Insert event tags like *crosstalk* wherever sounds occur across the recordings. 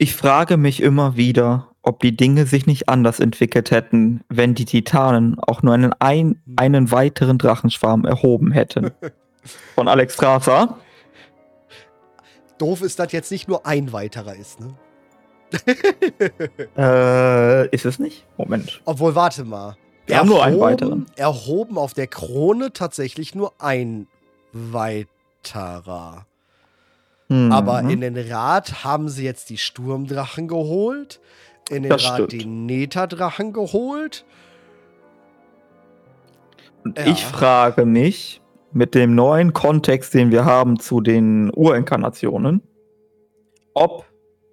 Ich frage mich immer wieder, ob die Dinge sich nicht anders entwickelt hätten, wenn die Titanen auch nur einen, ein, einen weiteren Drachenschwarm erhoben hätten. *laughs* Von Alex Strasser. Doof ist, dass jetzt nicht nur ein weiterer ist, ne? *laughs* äh, ist es nicht? Moment. Obwohl, warte mal. Wir haben nur einen weiteren. Erhoben auf der Krone tatsächlich nur ein weiterer. Mhm. Aber in den Rat haben sie jetzt die Sturmdrachen geholt, in den das Rat stimmt. die Neta-Drachen geholt. Und ja. ich frage mich, mit dem neuen Kontext, den wir haben zu den Urinkarnationen, ob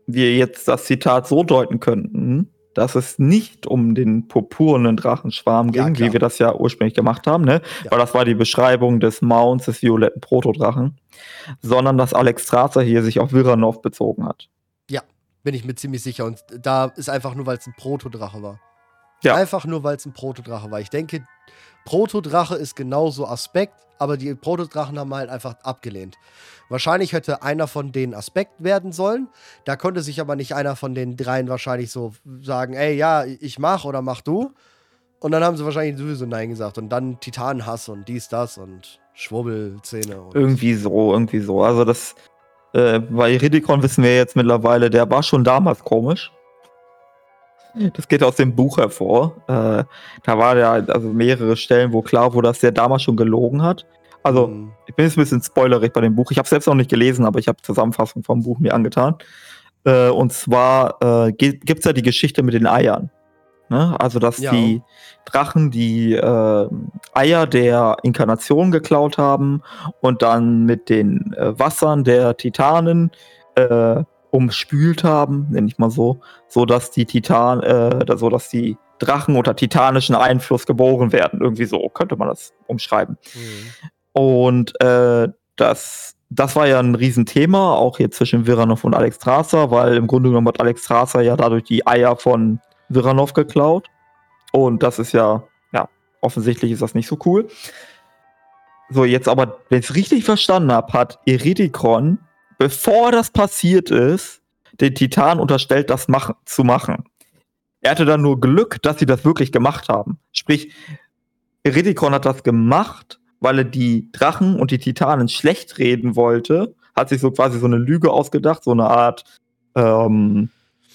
wir jetzt das Zitat so deuten könnten, dass es nicht um den purpurnen Drachenschwarm ging, ja, wie wir das ja ursprünglich gemacht haben, ne? Ja. Weil das war die Beschreibung des Mounts des violetten Protodrachen, sondern dass Alex Strasser hier sich auf Viranov bezogen hat. Ja, bin ich mir ziemlich sicher. Und da ist einfach nur, weil es ein Protodrache war. Ja. Einfach nur, weil es ein Protodrache war. Ich denke, Protodrache ist genauso Aspekt, aber die Protodrachen haben halt einfach abgelehnt. Wahrscheinlich hätte einer von denen Aspekt werden sollen. Da konnte sich aber nicht einer von den dreien wahrscheinlich so sagen, ey, ja, ich mach oder mach du. Und dann haben sie wahrscheinlich sowieso Nein gesagt. Und dann Titanenhass und dies, das und Schwurbelzähne. Und irgendwie so, irgendwie so. Also das, äh, bei Ridicon wissen wir jetzt mittlerweile, der war schon damals komisch. Das geht aus dem Buch hervor. Äh, da war ja also mehrere Stellen, wo klar wurde, dass der damals schon gelogen hat. Also, mhm. ich bin jetzt ein bisschen spoilerig bei dem Buch. Ich habe es selbst noch nicht gelesen, aber ich habe Zusammenfassung vom Buch mir angetan. Äh, und zwar äh, gibt es ja die Geschichte mit den Eiern. Ne? Also, dass ja. die Drachen die äh, Eier der Inkarnation geklaut haben und dann mit den äh, Wassern der Titanen äh, umspült haben, nenne ich mal so, so dass die Titan, äh, so dass die Drachen unter titanischen Einfluss geboren werden. Irgendwie so könnte man das umschreiben. Mhm. Und äh, das, das war ja ein Riesenthema, auch hier zwischen Viranov und Alex Strasser, weil im Grunde genommen hat Alex Strasser ja dadurch die Eier von Viranov geklaut. Und das ist ja, ja, offensichtlich ist das nicht so cool. So, jetzt aber, wenn ich es richtig verstanden habe, hat Eridikon bevor das passiert ist, den Titan unterstellt, das mach zu machen. Er hatte dann nur Glück, dass sie das wirklich gemacht haben. Sprich, Eridikon hat das gemacht, weil er die Drachen und die Titanen schlecht reden wollte, hat sich so quasi so eine Lüge ausgedacht, so eine Art ähm,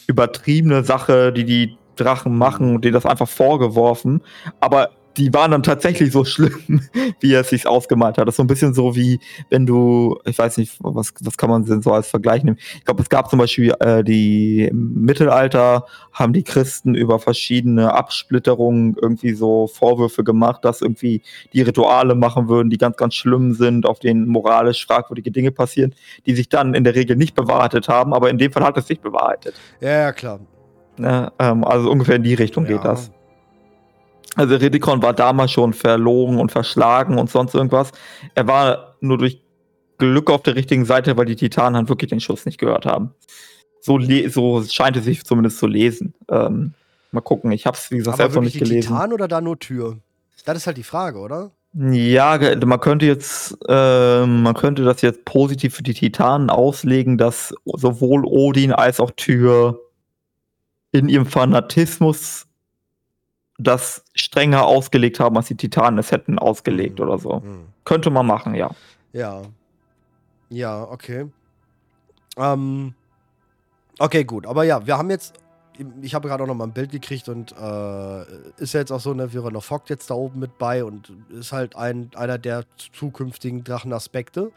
übertriebene Sache, die die Drachen machen und denen das einfach vorgeworfen. Aber die waren dann tatsächlich so schlimm, *laughs* wie er es sich ausgemalt hat. Das ist so ein bisschen so wie, wenn du, ich weiß nicht, was, was kann man denn so als Vergleich nehmen? Ich glaube, es gab zum Beispiel äh, die im Mittelalter haben die Christen über verschiedene Absplitterungen irgendwie so Vorwürfe gemacht, dass irgendwie die Rituale machen würden, die ganz, ganz schlimm sind, auf denen moralisch fragwürdige Dinge passieren, die sich dann in der Regel nicht bewahrheitet haben, aber in dem Fall hat es sich bewahrheitet. Ja, ja klar. Ja, ähm, also ungefähr in die Richtung ja. geht das. Also Ridikon war damals schon verlogen und verschlagen und sonst irgendwas. Er war nur durch Glück auf der richtigen Seite, weil die Titanen halt wirklich den Schuss nicht gehört haben. So, so scheint es sich zumindest zu lesen. Ähm, mal gucken, ich habe es wie gesagt selbst noch nicht die gelesen. Titan oder da nur Tür? Das ist halt die Frage, oder? Ja, man könnte jetzt, äh, man könnte das jetzt positiv für die Titanen auslegen, dass sowohl Odin als auch Tür in ihrem Fanatismus das strenger ausgelegt haben, als die Titanen es hätten ausgelegt mhm. oder so. Mhm. Könnte man machen, ja. Ja. Ja, okay. Ähm, okay, gut. Aber ja, wir haben jetzt, ich habe gerade auch noch mal ein Bild gekriegt und äh, ist ja jetzt auch so, ne, wäre noch Fock jetzt da oben mit bei und ist halt ein, einer der zukünftigen Drachenaspekte.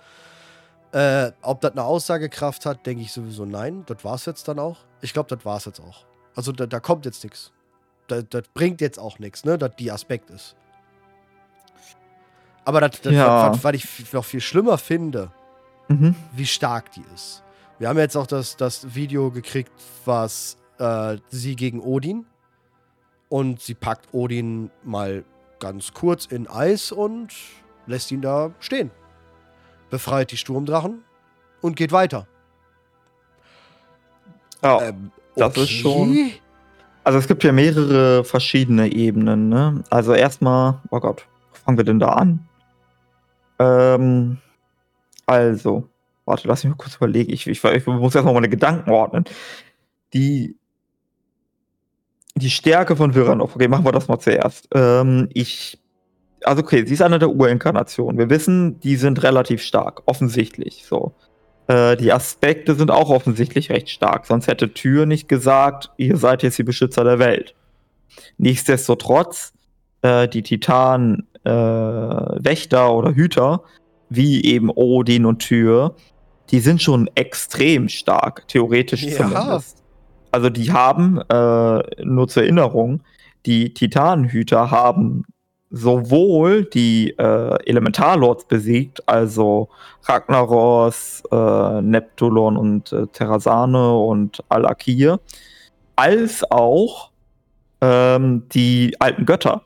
Äh, ob das eine Aussagekraft hat, denke ich sowieso nein. Das war es jetzt dann auch. Ich glaube, das war es jetzt auch. Also da, da kommt jetzt nichts das, das bringt jetzt auch nichts, ne, dass die Aspekt ist. Aber das, das ja. was, was, ich noch viel schlimmer finde, mhm. wie stark die ist. Wir haben jetzt auch das, das Video gekriegt, was äh, sie gegen Odin. Und sie packt Odin mal ganz kurz in Eis und lässt ihn da stehen. Befreit die Sturmdrachen und geht weiter. Ja, ähm, okay. das ist schon. Also es gibt ja mehrere verschiedene Ebenen. Ne? Also erstmal, oh Gott, fangen wir denn da an? Ähm, also, warte, lass mich mal kurz überlegen. Ich, ich, ich muss erstmal meine Gedanken ordnen. die, die Stärke von Viranov. Okay, machen wir das mal zuerst. Ähm, ich, also okay, sie ist eine der Urinkarnationen. Wir wissen, die sind relativ stark, offensichtlich. So. Äh, die Aspekte sind auch offensichtlich recht stark. Sonst hätte Tür nicht gesagt, ihr seid jetzt die Beschützer der Welt. Nichtsdestotrotz, äh, die Titan äh, Wächter oder Hüter, wie eben Odin und Tür, die sind schon extrem stark, theoretisch ja. zumindest. Also die haben, äh, nur zur Erinnerung, die Titanenhüter haben sowohl die äh, Elementarlords besiegt, also Ragnaros, äh, Neptulon und äh, Terrasane und Al-Akir, als auch ähm, die alten Götter.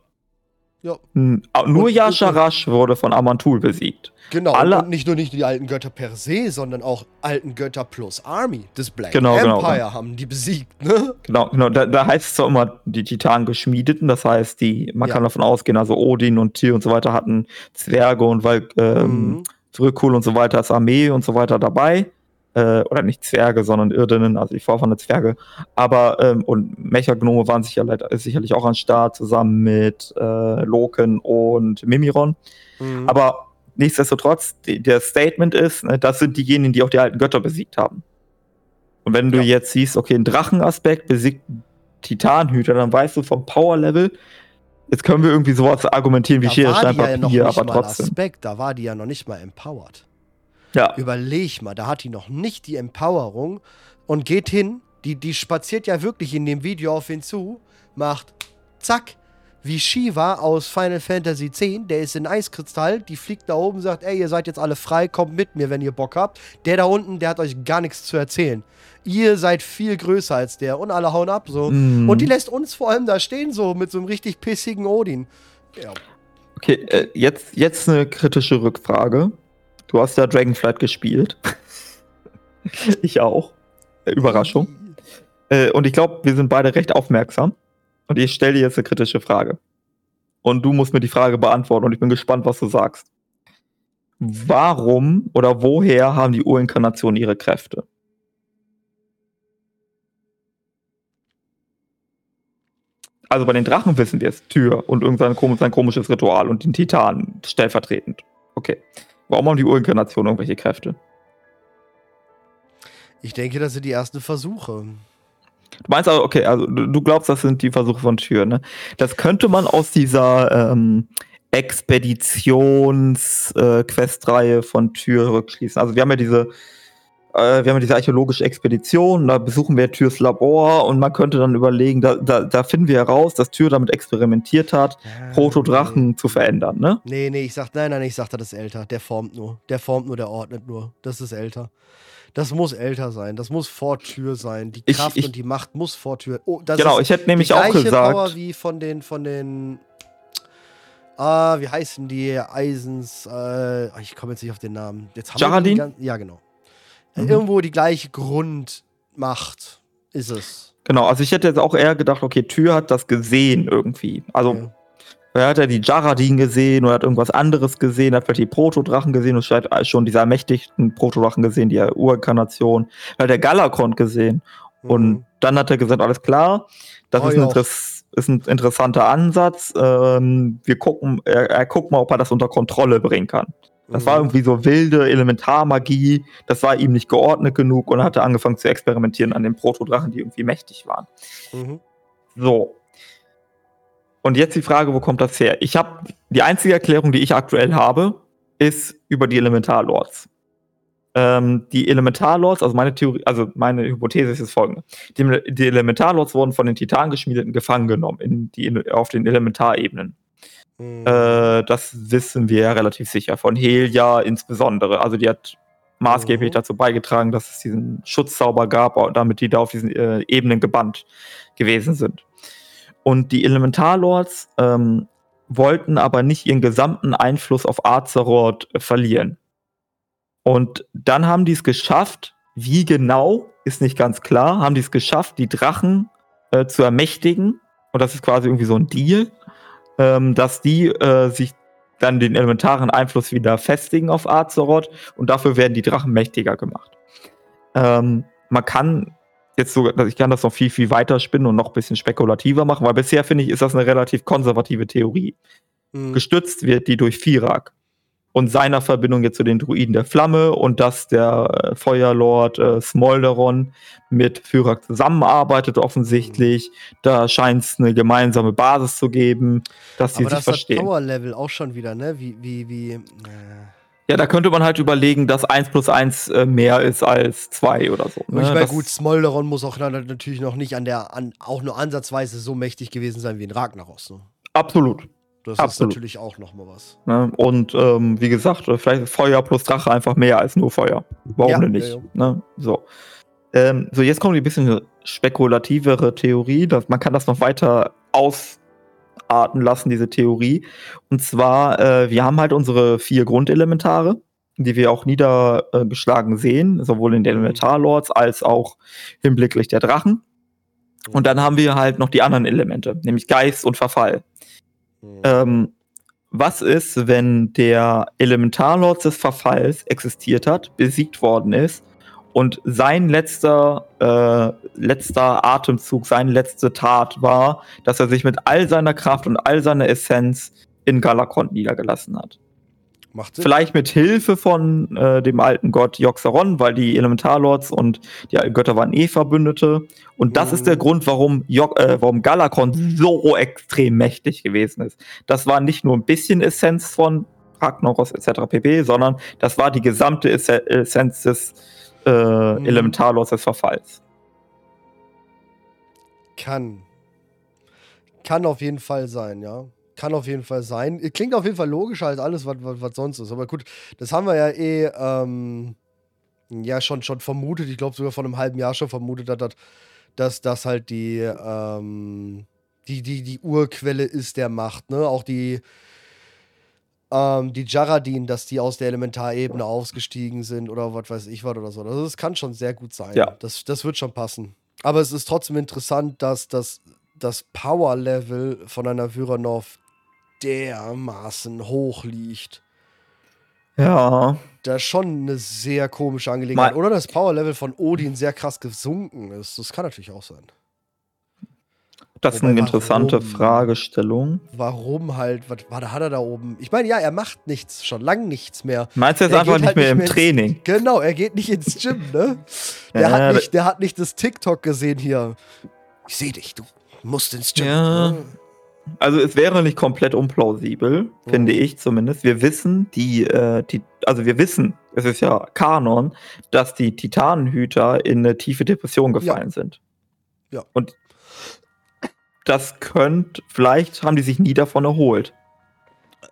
Ja. Nur Yasharash wurde von Amantul besiegt. Genau, Alle, und nicht nur nicht die alten Götter per se, sondern auch alten Götter plus Army des Black genau, genau Empire genau. haben die besiegt, ne? Genau, genau. Da, da heißt es zwar immer die Titanen geschmiedeten, das heißt, die, man ja. kann davon ausgehen, also Odin und Tyr und so weiter hatten Zwerge und weil ähm, mhm. Zurückhol und so weiter als Armee und so weiter dabei äh, oder nicht Zwerge, sondern Irdinnen, also die Vorfahren der Zwerge. Aber, ähm, und Mechagnome waren sicherlich, sicherlich auch an Start, zusammen mit äh, Loken und Mimiron. Mhm. Aber nichtsdestotrotz, die, der Statement ist, ne, das sind diejenigen, die auch die alten Götter besiegt haben. Und wenn du ja. jetzt siehst, okay, ein Drachenaspekt besiegt Titanhüter, dann weißt du vom Power-Level, jetzt können wir irgendwie sowas argumentieren wie Schere, Stein, Papier, ja aber trotzdem. Aspekt, da war die ja noch nicht mal empowered. Ja. Überleg mal, da hat die noch nicht die Empowerung und geht hin, die, die spaziert ja wirklich in dem Video auf ihn zu, macht zack, wie Shiva aus Final Fantasy X, der ist in Eiskristall, die fliegt da oben, sagt, ey, ihr seid jetzt alle frei, kommt mit mir, wenn ihr Bock habt. Der da unten, der hat euch gar nichts zu erzählen. Ihr seid viel größer als der und alle hauen ab so. Mm. Und die lässt uns vor allem da stehen, so mit so einem richtig pissigen Odin. Ja. Okay, äh, jetzt, jetzt eine kritische Rückfrage. Du hast ja Dragonflight gespielt. *laughs* ich auch. Überraschung. Äh, und ich glaube, wir sind beide recht aufmerksam. Und ich stelle dir jetzt eine kritische Frage. Und du musst mir die Frage beantworten und ich bin gespannt, was du sagst. Warum oder woher haben die Urinkarnationen ihre Kräfte? Also bei den Drachen wissen wir es, Tür und irgendein komisches Ritual und den Titan stellvertretend. Okay. Warum haben die Urinkarnation irgendwelche Kräfte? Ich denke, das sind die ersten Versuche. Du meinst also, okay, also du glaubst, das sind die Versuche von Tür, ne? Das könnte man aus dieser ähm, Expeditions-Questreihe äh, von Tür rückschließen. Also wir haben ja diese äh, wir haben diese archäologische Expedition, da besuchen wir Türs Labor und man könnte dann überlegen, da, da, da finden wir heraus, dass Tür damit experimentiert hat, ja, Protodrachen nee. zu verändern, ne? Nee, nee, ich sag, nein, nein, ich sag, das ist älter. Der formt nur. Der formt nur, der ordnet nur. Das ist älter. Das muss älter sein. Das muss vor Tür sein. Die Kraft ich, ich, und die Macht muss vor Tür. Oh, genau, ich hätte nämlich auch gesagt. Power wie von den, von den Ah, wie heißen die Eisens? Äh, ich komme jetzt nicht auf den Namen. Jetzt haben Jaradin? Wir ja, genau mhm. irgendwo die gleiche Grundmacht ist es. Genau, also ich hätte jetzt auch eher gedacht, okay, Tür hat das gesehen irgendwie. Also, okay. er hat ja die Jaradin gesehen oder hat irgendwas anderes gesehen, hat vielleicht die Protodrachen gesehen und vielleicht schon diese ermächtigten Protodrachen gesehen, die Urinkarnation, er hat der Galakon gesehen. Mhm. Und dann hat er gesagt, alles klar, das oh, ist, ein ist, ein interessanter Ansatz. Ähm, wir gucken, er, er guckt mal, ob er das unter Kontrolle bringen kann. Das war irgendwie so wilde Elementarmagie. Das war ihm nicht geordnet genug und er hatte angefangen zu experimentieren an den Protodrachen, die irgendwie mächtig waren. Mhm. So. Und jetzt die Frage, wo kommt das her? Ich habe die einzige Erklärung, die ich aktuell habe, ist über die Elementarlords. Ähm, die Elementarlords, also meine Theorie, also meine Hypothese ist das folgende: Die, die Elementarlords wurden von den Titangeschmiedeten gefangen genommen in die, auf den Elementarebenen. Mhm. Äh, das wissen wir ja relativ sicher. Von Helia insbesondere. Also die hat maßgeblich mhm. dazu beigetragen, dass es diesen Schutzzauber gab, damit die da auf diesen äh, Ebenen gebannt gewesen sind. Und die Elementarlords ähm, wollten aber nicht ihren gesamten Einfluss auf Azeroth verlieren. Und dann haben die es geschafft, wie genau, ist nicht ganz klar, haben die es geschafft, die Drachen äh, zu ermächtigen. Und das ist quasi irgendwie so ein Deal ähm, dass die äh, sich dann den elementaren Einfluss wieder festigen auf Azeroth und dafür werden die Drachen mächtiger gemacht. Ähm, man kann jetzt so, ich kann das noch viel, viel weiter spinnen und noch ein bisschen spekulativer machen, weil bisher finde ich, ist das eine relativ konservative Theorie. Mhm. Gestützt wird die durch Firak und seiner Verbindung jetzt zu den Druiden der Flamme und dass der äh, Feuerlord äh, Smolderon mit Firak zusammenarbeitet offensichtlich. Da scheint es eine gemeinsame Basis zu geben, dass sie sich das verstehen. Aber das Power-Level auch schon wieder, ne? Wie, wie, wie. Äh ja, da könnte man halt überlegen, dass 1 plus 1 äh, mehr ist als 2 oder so. Ne? Ich meine, gut, Smolderon muss auch natürlich noch nicht an der, an, auch nur ansatzweise so mächtig gewesen sein wie in Ragnaros. Ne? Absolut. Das Absolut. ist natürlich auch nochmal was. Ne? Und ähm, wie gesagt, vielleicht Feuer plus Drache einfach mehr als nur Feuer. Warum ja, denn nicht? Ja, ja. Ne? So. Ähm, so, jetzt kommt ein bisschen spekulativere Theorie. Dass man kann das noch weiter aus ausarten lassen, diese Theorie. Und zwar, äh, wir haben halt unsere vier Grundelementare, die wir auch niedergeschlagen sehen, sowohl in den. Elementarlords als auch hinblicklich der Drachen. Und dann haben wir halt noch die anderen Elemente, nämlich Geist und Verfall. Ähm, was ist, wenn der Elementarlord des Verfalls existiert hat, besiegt worden ist und sein letzter, äh, letzter Atemzug, seine letzte Tat war, dass er sich mit all seiner Kraft und all seiner Essenz in Galakont niedergelassen hat. Vielleicht mit Hilfe von äh, dem alten Gott Joxeron, weil die Elementarlords und die alten Götter waren eh Verbündete. Und das mhm. ist der Grund, warum, jo äh, warum Galakon so extrem mächtig gewesen ist. Das war nicht nur ein bisschen Essenz von Ragnaros etc. pp., sondern das war die gesamte Essenz des äh, mhm. Elementarlos des Verfalls. Kann. Kann auf jeden Fall sein, ja. Kann auf jeden Fall sein. Klingt auf jeden Fall logischer als alles, was, was, was sonst ist. Aber gut, das haben wir ja eh ähm, ja schon, schon vermutet. Ich glaube sogar vor einem halben Jahr schon vermutet, dass, dass das halt die, ähm, die, die, die Urquelle ist der Macht. Ne? Auch die, ähm, die Jaradin, dass die aus der Elementarebene ausgestiegen sind oder was weiß ich was oder so. Also das kann schon sehr gut sein. Ja. Das, das wird schon passen. Aber es ist trotzdem interessant, dass das, das Power-Level von einer Vyranov dermaßen hoch liegt. Ja. Das ist schon eine sehr komische Angelegenheit. Mal oder das Power-Level von Odin sehr krass gesunken ist. Das kann natürlich auch sein. Das ist eine interessante warum, Fragestellung. Warum halt, was, was hat er da oben? Ich meine, ja, er macht nichts, schon lange nichts mehr. Meinst du jetzt er einfach nicht halt mehr nicht im mehr Training? Ins, genau, er geht nicht ins Gym, ne? Der, ja, hat nicht, der hat nicht das TikTok gesehen hier. Ich sehe dich, du musst ins Gym. Ja. Also es wäre nicht komplett unplausibel, mhm. finde ich zumindest. Wir wissen, die, äh, die, also wir wissen, es ist ja Kanon, dass die Titanenhüter in eine tiefe Depression gefallen ja. sind. Ja. Und das könnte, vielleicht haben die sich nie davon erholt.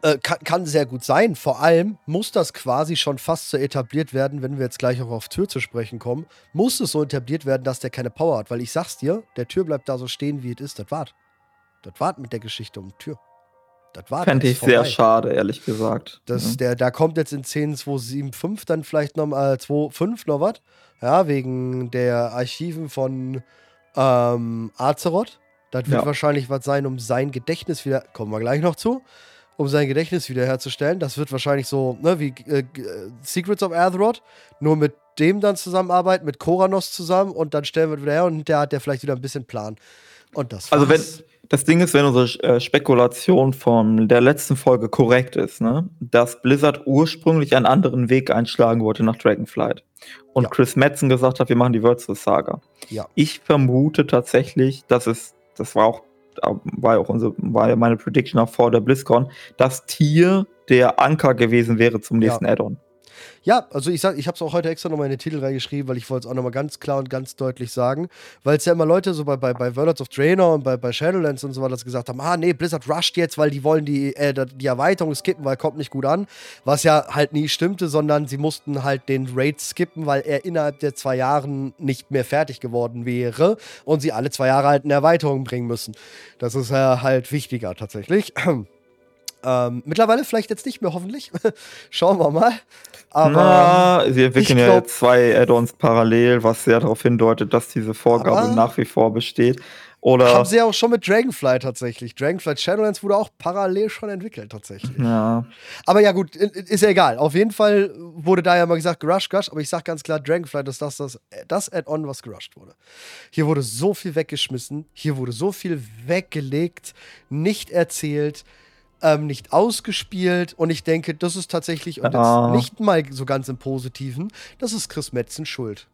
Äh, kann, kann, sehr gut sein. Vor allem muss das quasi schon fast so etabliert werden, wenn wir jetzt gleich auch auf Tür zu sprechen kommen, muss es so etabliert werden, dass der keine Power hat. Weil ich sag's dir, der Tür bleibt da so stehen, wie es ist. Das wart. Das wart mit der Geschichte um die Tür. Das war Fände ich vorbei. sehr schade, ehrlich gesagt. Das, ja. der, da kommt jetzt in 10, 2, 7, 5 dann vielleicht noch mal, äh, 2, 5 noch was. Ja, wegen der Archiven von ähm, Azeroth. Das wird ja. wahrscheinlich was sein, um sein Gedächtnis wieder, kommen wir gleich noch zu, um sein Gedächtnis wiederherzustellen. Das wird wahrscheinlich so, ne, wie äh, äh, Secrets of Azeroth, nur mit dem dann zusammenarbeiten, mit Koranos zusammen und dann stellen wir wieder her und der hat ja vielleicht wieder ein bisschen Plan. Und das Also wenn das Ding ist, wenn unsere äh, Spekulation von der letzten Folge korrekt ist, ne, dass Blizzard ursprünglich einen anderen Weg einschlagen wollte nach Dragonflight und ja. Chris Metzen gesagt hat, wir machen die Virtual Saga. Ja. Ich vermute tatsächlich, dass es das war auch, war auch unsere, war ja meine Prediction auch vor der BlizzCon, dass Tier der Anker gewesen wäre zum nächsten ja. Add-on. Ja, also ich sag, ich habe es auch heute extra nochmal in den Titel reingeschrieben, weil ich wollte es auch nochmal ganz klar und ganz deutlich sagen, weil es ja immer Leute so bei, bei, bei Worlds of Draenor und bei, bei Shadowlands und so weiter gesagt haben, ah nee, Blizzard rusht jetzt, weil die wollen die, äh, die Erweiterung skippen, weil kommt nicht gut an, was ja halt nie stimmte, sondern sie mussten halt den Raid skippen, weil er innerhalb der zwei Jahren nicht mehr fertig geworden wäre und sie alle zwei Jahre halt eine Erweiterung bringen müssen. Das ist ja halt wichtiger tatsächlich. *clears throat* Ähm, mittlerweile vielleicht jetzt nicht mehr, hoffentlich. *laughs* Schauen wir mal. Aber Na, sie entwickeln ja jetzt zwei Add-ons parallel, was sehr darauf hindeutet, dass diese Vorgabe nach wie vor besteht. Oder haben sie ja auch schon mit Dragonfly tatsächlich. Dragonfly Shadowlands wurde auch parallel schon entwickelt tatsächlich. ja, Aber ja gut, ist ja egal. Auf jeden Fall wurde da ja mal gesagt, gerusht, gerusht. Aber ich sag ganz klar, Dragonfly, das ist das, das, das Add-on, was gerusht wurde. Hier wurde so viel weggeschmissen. Hier wurde so viel weggelegt, nicht erzählt, ähm, nicht ausgespielt. Und ich denke, das ist tatsächlich, und jetzt nicht mal so ganz im Positiven, das ist Chris Metzen schuld.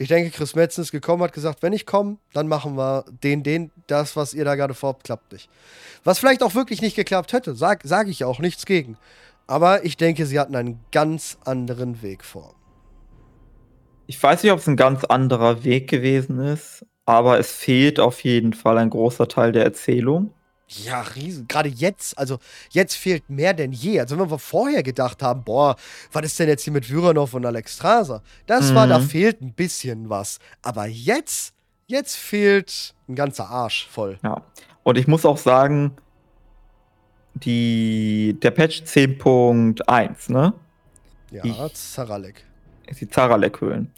Ich denke, Chris Metzen ist gekommen, hat gesagt, wenn ich komme, dann machen wir den, den, das, was ihr da gerade vorhabt, klappt nicht. Was vielleicht auch wirklich nicht geklappt hätte, sag, sage ich ja auch nichts gegen. Aber ich denke, sie hatten einen ganz anderen Weg vor. ich weiß nicht, ob es ein ganz anderer Weg gewesen ist, aber es fehlt auf jeden Fall ein großer Teil der Erzählung. Ja, riesen. Gerade jetzt, also jetzt fehlt mehr denn je. Also wenn wir vorher gedacht haben, boah, was ist denn jetzt hier mit Vyranov und Alexstrasza? Das war, da Mhm. fehlt ein bisschen was. Aber jetzt, jetzt fehlt ein ganzer Arsch voll. Ja. Und ich muss auch sagen, die, der Patch 10.1, ne? Ja, Zaralek. ist die Zaralek-Höhlen.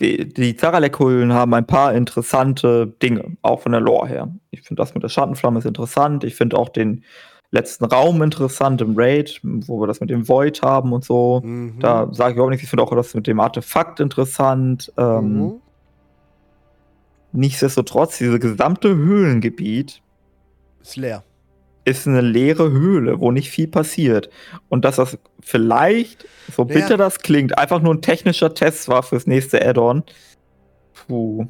Die, die Zaralek-Höhlen haben ein paar interessante Dinge, auch von der Lore her. Ich finde das mit der Schattenflamme ist interessant. Ich finde auch den letzten Raum interessant im Raid, wo wir das mit dem Void haben und so. Mhm. Da sage ich überhaupt nichts. Ich finde auch das mit dem Artefakt interessant. Ähm, Mhm. Nichtsdestotrotz, dieses gesamte Höhlengebiet Ist leer. Ist eine leere Höhle, wo nicht viel passiert. Und dass das vielleicht, so bitter das klingt, einfach nur ein technischer Test war fürs nächste Add-on. Puh.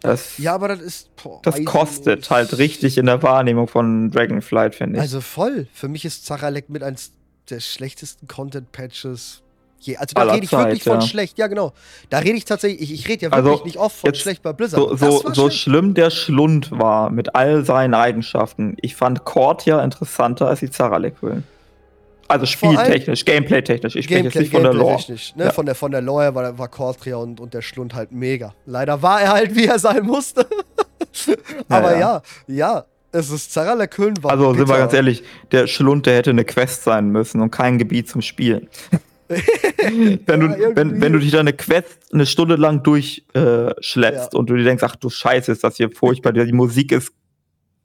Das, Ja, aber das ist. Boah, das kostet halt richtig in der Wahrnehmung von Dragonflight, finde ich. Also voll. Für mich ist Zaralek mit eins der schlechtesten Content-Patches je. Also da rede ich wirklich Zeit, von ja. schlecht. Ja, genau. Da rede ich tatsächlich, ich, ich rede ja Also, wirklich nicht oft von schlecht bei Blizzard. so, so, so schlimm der Schlund war mit all seinen Eigenschaften. Ich fand Cortia interessanter als die Zaralek-Höhlen. Also spieltechnisch, gameplay-technisch. Ich spreche jetzt nicht von der Lore. Ne? Ja. Von der, von der Lore war, war Cortria und, und der Schlund halt mega. Leider war er halt, *laughs* wie er sein musste. *laughs* Aber ja. ja, ja, es ist Zaralek war Also sind wir bitter. ganz ehrlich, der Schlund, der hätte eine Quest sein müssen und kein Gebiet zum Spielen. Wenn, du, Ja, wenn, wenn du dich da eine Quest eine Stunde lang durchschleppst äh, Ja. und du dir denkst, ach du Scheiße, ist das hier furchtbar, die Musik ist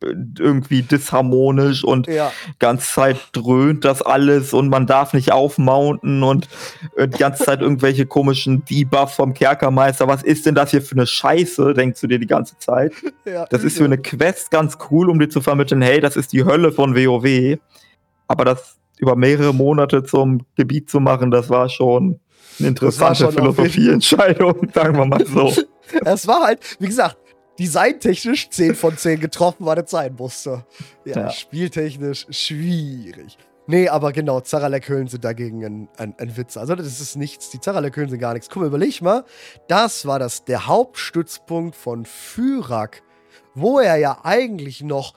irgendwie disharmonisch und Ja, ganze Zeit dröhnt das alles und man darf nicht aufmounten und äh, die ganze Zeit irgendwelche komischen Debuffs vom Kerkermeister. Was ist denn das hier für eine Scheiße, denkst du dir die ganze Zeit? *laughs* ja. Das ist für eine Quest ganz cool, um dir zu vermitteln, hey, das ist die Hölle von WoW. Aber das über mehrere Monate zum Gebiet zu machen, das war schon eine interessante schon Philosophieentscheidung, *laughs* sagen wir mal so. *laughs* Es war halt, wie gesagt, designtechnisch 10 von 10 getroffen, weil das sein musste. Ja, Ja. spieltechnisch schwierig. Nee, aber genau, Zaralek-Höhlen sind dagegen ein, ein, ein Witz. Also, das ist nichts. Die Zaralek-Höhlen sind gar nichts. Guck mal, überleg mal. Das war das, der Hauptstützpunkt von Fyrak, wo er ja eigentlich noch.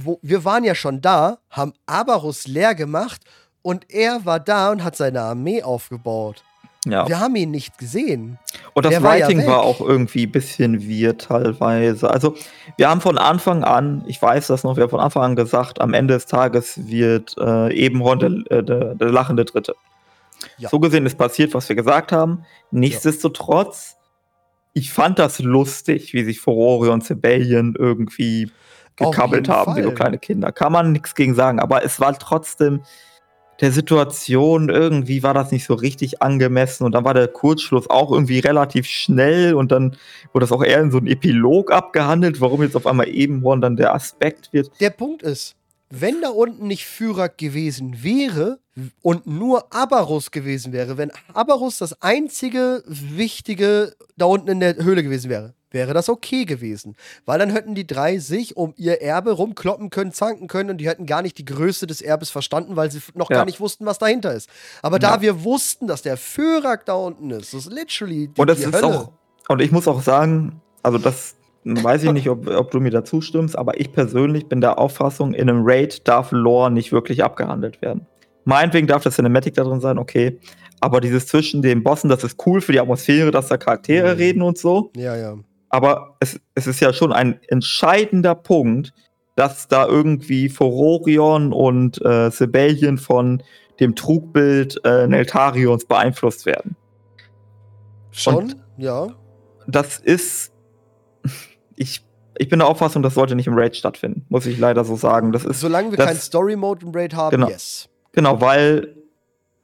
Wo, wir waren ja schon da, haben Abarus leer gemacht und er war da und hat seine Armee aufgebaut. Ja. Wir haben ihn nicht gesehen. Und das der war ja Writing war auch irgendwie ein bisschen weird teilweise. Also, wir haben von Anfang an, ich weiß das noch, wir haben von Anfang an gesagt, am Ende des Tages wird äh, Ebenhorn der, äh, der, der lachende Dritte. Ja. So gesehen ist passiert, was wir gesagt haben. Nichtsdestotrotz, ich fand das lustig, wie sich Furore und Sebellion irgendwie gekabbelt haben, wie so Fall. kleine Kinder. Kann man nichts gegen sagen, aber es war trotzdem der Situation, irgendwie war das nicht so richtig angemessen und dann war der Kurzschluss auch irgendwie relativ schnell und dann wurde das auch eher in so einem Epilog abgehandelt, warum jetzt auf einmal Ebenhorn dann der Aspekt wird. Der Punkt ist, wenn da unten nicht Fyrak gewesen wäre und nur Abarus gewesen wäre, wenn Abarus das einzige Wichtige da unten in der Höhle gewesen wäre, wäre das okay gewesen. Weil dann hätten die drei sich um ihr Erbe rumkloppen können, zanken können und die hätten gar nicht die Größe des Erbes verstanden, weil sie noch Ja. gar nicht wussten, was dahinter ist. Aber da Ja. wir wussten, dass der Fyrak da unten ist, das ist literally die, Und das die ist Hölle. auch, und ich muss auch sagen, also das weiß ich nicht, ob, ob du mir dazu stimmst, aber ich persönlich bin der Auffassung, in einem Raid darf Lore nicht wirklich abgehandelt werden. Meinetwegen darf das Cinematic da drin sein, okay. Aber dieses zwischen den Bossen, das ist cool für die Atmosphäre, dass da Charaktere Mhm. reden und so. ja, ja. Aber es, es ist ja schon ein entscheidender Punkt, dass da irgendwie Fororion und äh, Sibelian von dem Trugbild äh, Neltarions beeinflusst werden. Schon, und ja. Das ist. *laughs* Ich, ich bin der Auffassung, das sollte nicht im Raid stattfinden, muss ich leider so sagen. Das ist, Solange wir das, keinen Story-Mode im Raid haben, genau, yes. Genau, weil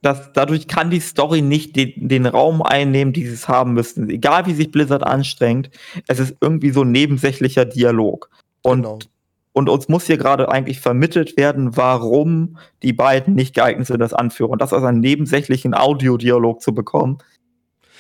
das, dadurch kann die Story nicht den, den Raum einnehmen, die sie es haben müssten. Egal wie sich Blizzard anstrengt, es ist irgendwie so ein nebensächlicher Dialog. Und genau. Und uns muss hier gerade eigentlich vermittelt werden, warum die beiden nicht geeignet sind, das Anführer. Und das als einen nebensächlichen Audiodialog zu bekommen,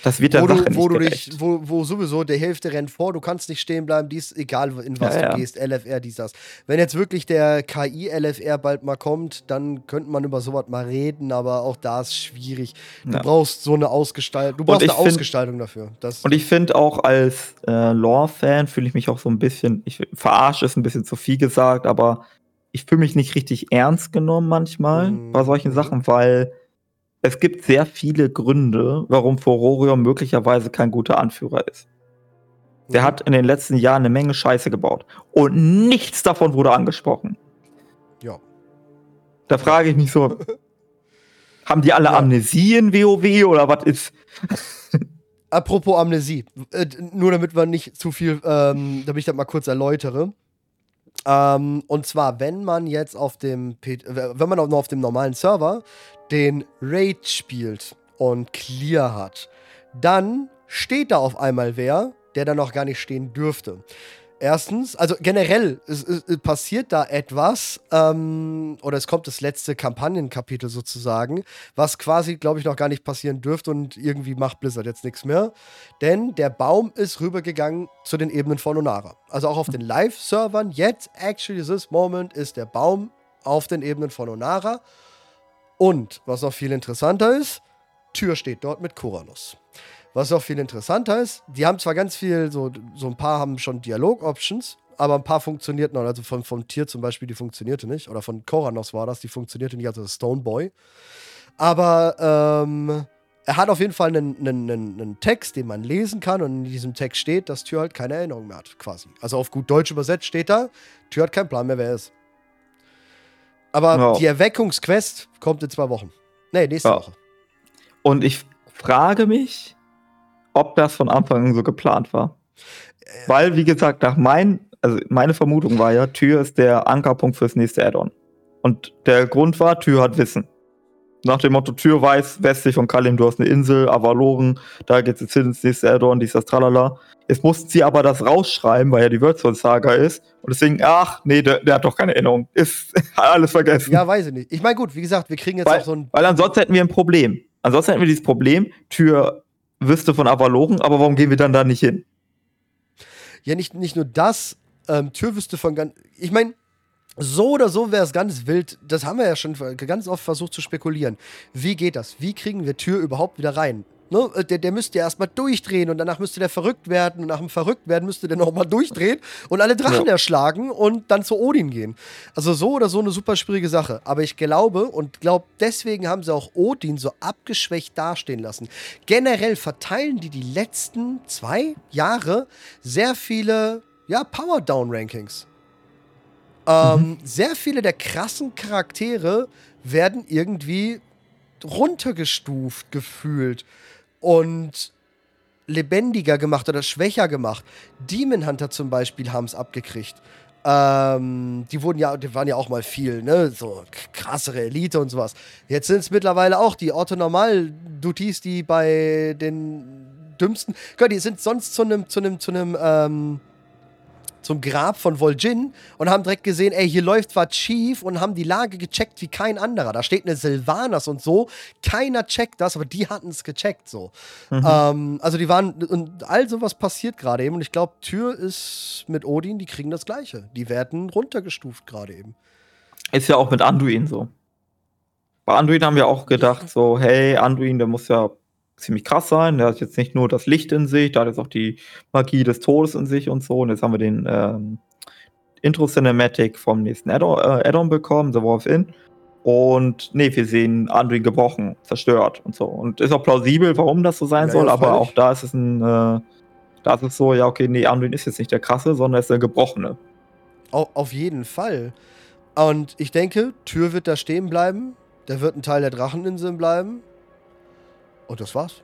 das wird der wo Sache du, wo nicht du dich, wo, wo sowieso der Hälfte rennt vor, du kannst nicht stehen bleiben, dies, egal in was ja, du ja. gehst, LFR, dies, das. Wenn jetzt wirklich der KI-LFR bald mal kommt, dann könnte man über sowas mal reden, aber auch da ist schwierig. Du ja. brauchst so eine Ausgestaltung, du brauchst eine find, Ausgestaltung dafür. Das und ich finde auch als äh, Lore-Fan fühle ich mich auch so ein bisschen, ich verarsche ist ein bisschen zu viel gesagt, aber ich fühle mich nicht richtig ernst genommen manchmal mhm. bei solchen Sachen, weil es gibt sehr viele Gründe, warum Furorion möglicherweise kein guter Anführer ist. Der mhm. hat in den letzten Jahren eine Menge Scheiße gebaut. Und nichts davon wurde angesprochen. Ja. Da frage ich mich so, *laughs* haben die alle ja. Amnesie in WoW oder was ist? *laughs* Apropos Amnesie, äh, nur damit wir nicht zu viel, ähm, damit ich das mal kurz erläutere. Ähm, und zwar, wenn man jetzt auf dem, P wenn man auch noch auf dem normalen Server den Raid spielt und Clear hat, dann steht da auf einmal wer, der da noch gar nicht stehen dürfte. Erstens, also generell es, es, passiert da etwas, ähm, oder es kommt das letzte Kampagnenkapitel sozusagen, was quasi, glaube ich, noch gar nicht passieren dürfte und irgendwie macht Blizzard jetzt nichts mehr. Denn der Baum ist rübergegangen zu den Ebenen von Onara. Also auch auf den Live-Servern, jetzt, actually, this moment, ist der Baum auf den Ebenen von Onara. Und, was noch viel interessanter ist, Tür steht dort mit Koranus. Was auch viel interessanter ist, die haben zwar ganz viel, so, so ein paar haben schon Dialog-Options, aber ein paar funktionierten noch. Also von, von Tier zum Beispiel, die funktionierte nicht. Oder von Koranos war das, die funktionierte nicht, also Stoneboy. Aber ähm, er hat auf jeden Fall einen, einen, einen, Text, den man lesen kann. Und in diesem Text steht, dass Tür halt keine Erinnerung mehr hat, quasi. Also auf gut Deutsch übersetzt steht da, Tür hat keinen Plan mehr, wer er ist. Aber ja. die Erweckungsquest kommt in zwei Wochen. Nee, nächste ja. Woche. Und ich frage mich, ob das von Anfang an so geplant war. Äh. Weil, wie gesagt, nach mein, also meine Vermutung war ja, Tür ist der Ankerpunkt fürs nächste Add-on. Und der Grund war, Tür hat Wissen. Nach dem Motto, Tür weiß, westlich von Kalim, du hast eine Insel, Avaloren, da geht's jetzt hin ins nächste Add-on, dies, das, tralala. Jetzt mussten sie aber das rausschreiben, weil ja die Würzholz-Saga ist. Und deswegen, ach, nee, der, der, hat doch keine Erinnerung. Ist *laughs* alles vergessen. Ja, weiß ich nicht. Ich meine, gut, wie gesagt, wir kriegen jetzt weil, auch so ein. Weil ansonsten hätten wir ein Problem. Ansonsten hätten wir dieses Problem, Tür wüsste von Avaloren, aber warum gehen wir dann da nicht hin? Ja, nicht, nicht nur das, ähm, Tür wüsste von ganz. Ich meine, so oder so wäre es ganz wild. Das haben wir ja schon ganz oft versucht zu spekulieren. Wie geht das? Wie kriegen wir Tür überhaupt wieder rein? Ne? Äh, der, der müsste ja erstmal durchdrehen und danach müsste der verrückt werden und nach dem Verrücktwerden müsste der nochmal durchdrehen und alle Drachen ja. erschlagen und dann zu Odin gehen. Also so oder so eine super schwierige Sache. Aber ich glaube und glaube, deswegen haben sie auch Odin so abgeschwächt dastehen lassen. Generell verteilen die die letzten zwei Jahre sehr viele ja, Power-Down-Rankings. Ähm, mhm. Sehr viele der krassen Charaktere werden irgendwie runtergestuft gefühlt und lebendiger gemacht oder schwächer gemacht. Demon Hunter zum Beispiel haben es abgekriegt. Ähm, die wurden ja, die waren ja auch mal viel, ne? So krassere Elite und sowas. Jetzt sind es mittlerweile auch die Orthonormal-Duties, die bei den dümmsten. Gott, die sind sonst zu einem, zu einem, zu einem, ähm, zum Grab von Vol'jin und haben direkt gesehen, ey, hier läuft was schief und haben die Lage gecheckt wie kein anderer. Da steht eine Silvanas und so. Keiner checkt das, aber die hatten es gecheckt so. Mhm. Ähm, also die waren, und all sowas passiert gerade eben. Und ich glaube, Tür ist mit Odin, die kriegen das Gleiche. Die werden runtergestuft gerade eben. Ist ja auch mit Anduin so. Bei Anduin haben wir auch gedacht, so, hey, Anduin, der muss ja ziemlich krass sein. Der hat jetzt nicht nur das Licht in sich, der hat jetzt auch die Magie des Todes in sich und so. Und jetzt haben wir den ähm, Intro-Cinematic vom nächsten Add-on äh, Add bekommen, The War of In. Und nee, wir sehen Anduin gebrochen, zerstört und so. Und ist auch plausibel, warum das so sein ja, soll, aber auch da ist es ein, äh, da ist es so, ja, okay, nee, Anduin ist jetzt nicht der krasse, sondern ist der Gebrochene. Au auf jeden Fall. Und ich denke, Tür wird da stehen bleiben. Der wird ein Teil der Dracheninseln bleiben. Und das war's.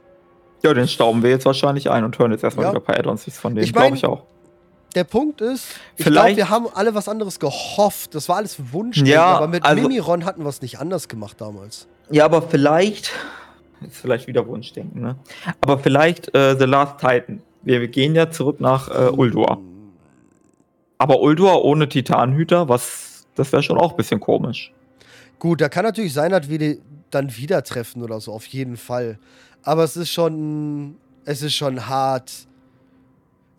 Ja, den stauben wir jetzt wahrscheinlich ein und hören jetzt erstmal Ja. wieder ein paar Add-ons von denen, Ich mein, glaube ich auch. Der Punkt ist, ich glaube, wir haben alle was anderes gehofft. Das war alles Wunsch. Ja, aber mit also- Mimiron hatten wir es nicht anders gemacht damals. Ja, aber vielleicht, ist vielleicht wieder Wunschdenken, ne? Aber vielleicht äh, The Last Titan. Wir, wir gehen ja zurück nach äh, Uldur. Aber Uldur ohne Titanhüter, was, das wäre schon auch ein bisschen komisch. Gut, da kann natürlich sein, dass wir die dann wieder treffen oder so, auf jeden Fall. Aber es ist schon, es ist schon hart.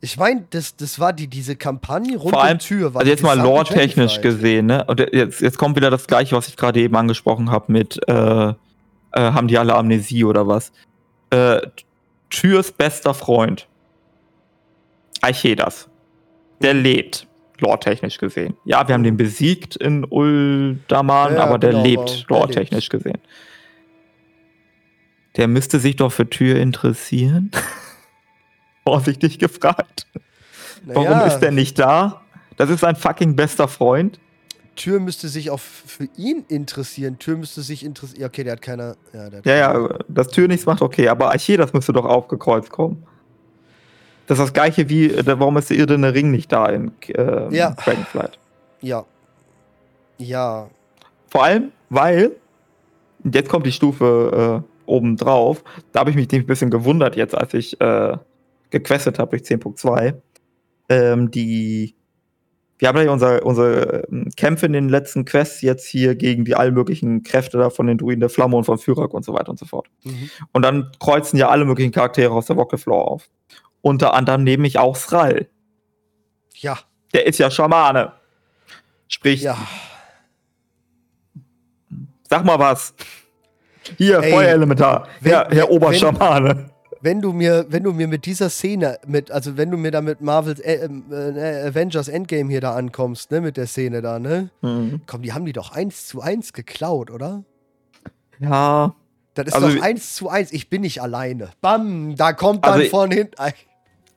Ich meine, das, das war die, diese Kampagne rund Vor allem, um Tür. War Also jetzt mal lore-technisch gesehen, ne? Und jetzt, jetzt kommt wieder das gleiche, was ich gerade eben angesprochen habe mit, äh, äh, haben die alle Amnesie oder was? Äh, Türs bester Freund. Archedas. Der lebt, lore-technisch gesehen. Ja, wir haben den besiegt in Uldaman, Ja, ja, aber der genau, lebt, lore-technisch gesehen. Der müsste sich doch für Tür interessieren. *laughs* Vorsichtig gefragt. Warum Naja, ist der nicht da? Das ist sein fucking bester Freund. Tür müsste sich auch für ihn interessieren. Tür müsste sich interessieren. Okay, der hat keine. Ja, der hat Ja, keine- ja, das Tür nichts macht, okay, aber Archedas müsste doch aufgekreuzt kommen. Das ist das gleiche wie, äh, warum ist der irdene Ring nicht da in äh, Ja. Dragonflight? Ja. Ja. Vor allem, weil, jetzt kommt die Stufe äh, oben drauf, da habe ich mich nämlich ein bisschen gewundert jetzt, als ich äh, gequestet habe durch 10.2. Ähm, die, wir haben ja unsere, unsere ähm, Kämpfe in den letzten Quests jetzt hier gegen die all möglichen Kräfte da von den Druiden der Flamme und von Fyrak und so weiter und so fort. Mhm. Und dann kreuzen ja alle möglichen Charaktere aus der Wockelfloor auf. Unter anderem nehme ich auch Sral. Ja. Der ist ja Schamane. Sprich, Ja. sag mal was. Hier, Ey, Feuerelementar. wenn- Herr, wenn- Herr Oberschamane. Wenn du mir, wenn du mir mit dieser Szene, mit, also wenn du mir da mit Marvel's äh, äh, Avengers Endgame hier da ankommst, ne, mit der Szene da, ne? Mhm. Komm, die haben die doch eins zu eins geklaut, oder? Ja, Das ist Also- doch eins zu eins. Ich bin nicht alleine. Bam, da kommt dann Also- von hinten.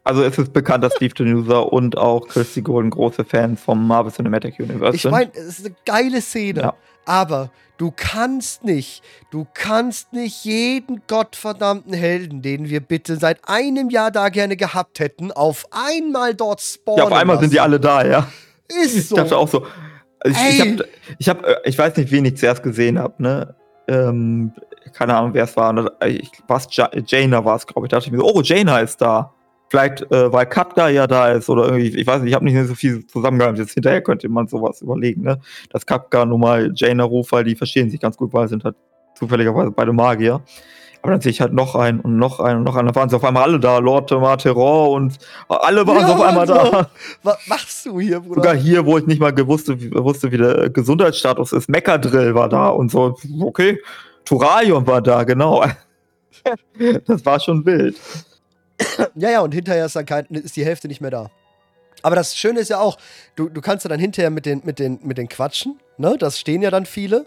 Also es ist bekannt, dass Steve Denusa und auch Christy Golden große Fans vom Marvel Cinematic Universe Ich sind. meine, es ist eine geile Szene. Ja. Aber du kannst nicht, du kannst nicht jeden gottverdammten Helden, den wir bitte seit einem Jahr da gerne gehabt hätten, auf einmal dort spawnen. ja, auf einmal sind die lassen. alle da, ja. Ist so. Ich dachte auch so. Also ich, ich Ey. habe, ich, hab, äh, ich weiß nicht, wen ich zuerst gesehen habe, ne? Ähm, keine Ahnung, wer es war. Ich, was, Ja- Jaina war es, glaube ich. Da dachte ich mir so, oh, Jaina ist da. Vielleicht, äh, weil Katka ja da ist oder irgendwie, ich weiß nicht, ich habe nicht so viel zusammengehalten. Jetzt hinterher könnte man sowas überlegen, ne? Dass Katka nun mal Jaina ruft, weil die verstehen sich ganz gut, weil sind halt zufälligerweise beide Magier. Aber dann sehe ich halt noch einen und noch einen und noch einen. Da waren sie auf einmal alle da. Lord Terror und alle waren Ja, auf einmal Mann, da. Was machst du hier, Bruder? Sogar hier, wo ich nicht mal gewusst, wusste, wie der Gesundheitsstatus ist. Meckadrill war da und so. Okay. Turalion war da, genau. *laughs* Das war schon wild. Ja, ja, und hinterher ist, dann kein, ist die Hälfte nicht mehr da. Aber das Schöne ist ja auch, du, du kannst ja dann hinterher mit den, mit, den, mit den Quatschen, ne? Das stehen ja dann viele.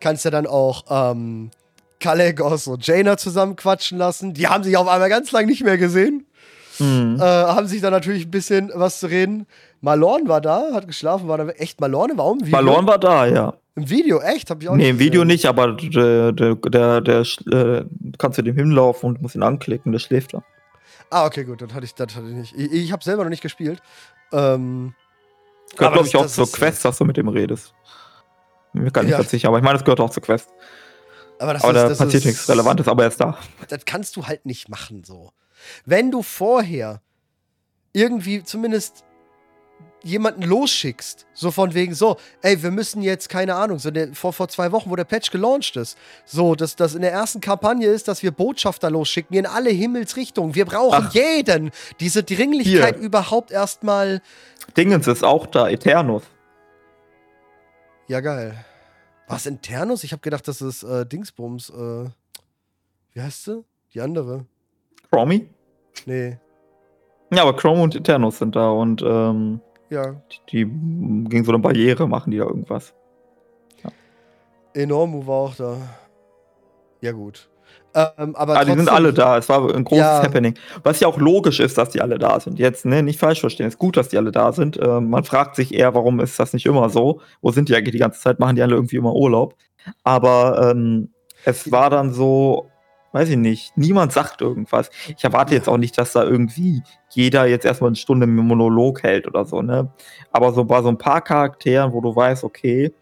Kannst ja dann auch ähm, Kalegos und Jaina zusammen quatschen lassen. Die haben sich auf einmal ganz lang nicht mehr gesehen. Hm. Äh, haben sich dann natürlich ein bisschen was zu reden. Malorn war da, hat geschlafen, war da echt Malorn? Warum? Video? Malorn war da, ja. Im Video, echt? Hab ich auch Nee, im Video nicht, aber der, der, der, der äh, kannst du dem hinlaufen und musst ihn anklicken, der schläft da. Ah, okay, gut, das hatte ich, das hatte ich nicht. Ich, ich habe selber noch nicht gespielt. Ähm, Gehört, glaube ich, das- auch das zur Quest, dass du mit dem redest. Bin mir gar nicht Ja. ganz sicher, aber ich meine, es gehört auch zur Quest. aber das Aber ist, da das passiert ist, nichts Relevantes, aber er ist da. Das kannst du halt nicht machen so. Wenn du vorher irgendwie zumindest jemanden losschickst, so von wegen so, ey, wir müssen jetzt, keine Ahnung, so der, vor, vor zwei Wochen, wo der Patch gelauncht ist, so, dass das in der ersten Kampagne ist, dass wir Botschafter losschicken in alle Himmelsrichtungen. Wir brauchen Ach. jeden. Diese Dringlichkeit Hier. überhaupt erstmal. Dingens ist auch da, Eternus. Ja, geil. Was, Internus? Ich habe gedacht, das ist äh, Dingsbums. Äh, wie heißt sie? Die andere. Chromie? Nee. Ja, aber Chrome und Eternus sind da und ähm, Ja, die, die gegen so eine Barriere machen die da irgendwas. Enormu war auch da. Ja, gut. Ähm, aber Ah, die sind alle da. Es war ein großes Ja. Happening. Was ja auch logisch ist, dass die alle da sind. Jetzt, ne, nicht falsch verstehen. Es ist gut, dass die alle da sind. Ähm, man fragt sich eher, warum ist das nicht immer so? Wo sind die eigentlich die ganze Zeit? Machen die alle irgendwie immer Urlaub? Aber ähm, es war dann so, weiß ich nicht, niemand sagt irgendwas. Ich erwarte jetzt auch nicht, dass da irgendwie jeder jetzt erstmal eine Stunde Monolog hält oder so, ne? Aber so bei so ein paar Charakteren, wo du weißt, okay,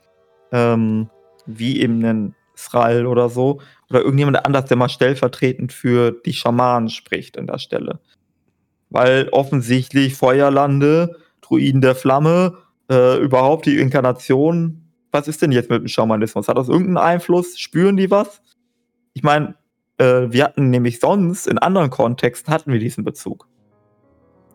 ähm, wie eben ein Sral oder so, oder irgendjemand anders, der mal stellvertretend für die Schamanen spricht an der Stelle. Weil offensichtlich Feuerlande, Druiden der Flamme, äh, überhaupt die Inkarnation, was ist denn jetzt mit dem Schamanismus? Hat das irgendeinen Einfluss? Spüren die was? Ich meine, äh, wir hatten nämlich sonst, in anderen Kontexten hatten wir diesen Bezug.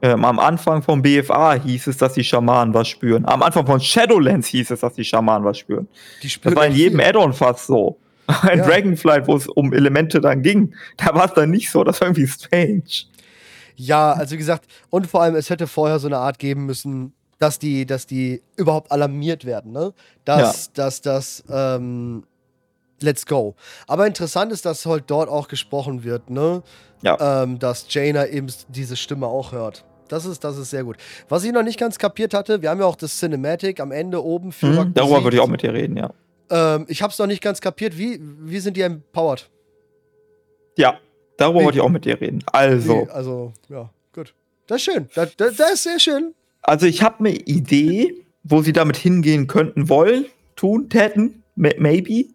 Ähm, am Anfang vom BFA hieß es, dass die Schamanen was spüren. Am Anfang von Shadowlands hieß es, dass die Schamanen was spüren. Die Das spüren war in jedem. Add-on fast so. *laughs* In Ja. Dragonflight, wo es um Elemente dann ging, da war es dann nicht so. Das war irgendwie strange. Ja, also wie gesagt, und vor allem, es hätte vorher so eine Art geben müssen, dass die, dass die überhaupt alarmiert werden, ne? Dass, dass das, ähm, let's go. Aber interessant ist, dass halt dort auch gesprochen wird, ne? Ja. Ähm, dass Jaina eben diese Stimme auch hört. Das ist, das ist sehr gut. Was ich noch nicht ganz kapiert hatte, wir haben ja auch das Cinematic am Ende oben für Hm, darüber würde ich auch mit dir reden, ja. Ähm, ich hab's noch nicht ganz kapiert. Wie, wie sind die empowered? Ja, darüber Wie- wollte ich auch mit dir reden. Also, Wie, also, ja, gut. Das ist schön. Das, das, das ist sehr schön. also ich habe eine Idee, wo sie damit hingehen könnten, wollen, tun, täten, ma- maybe.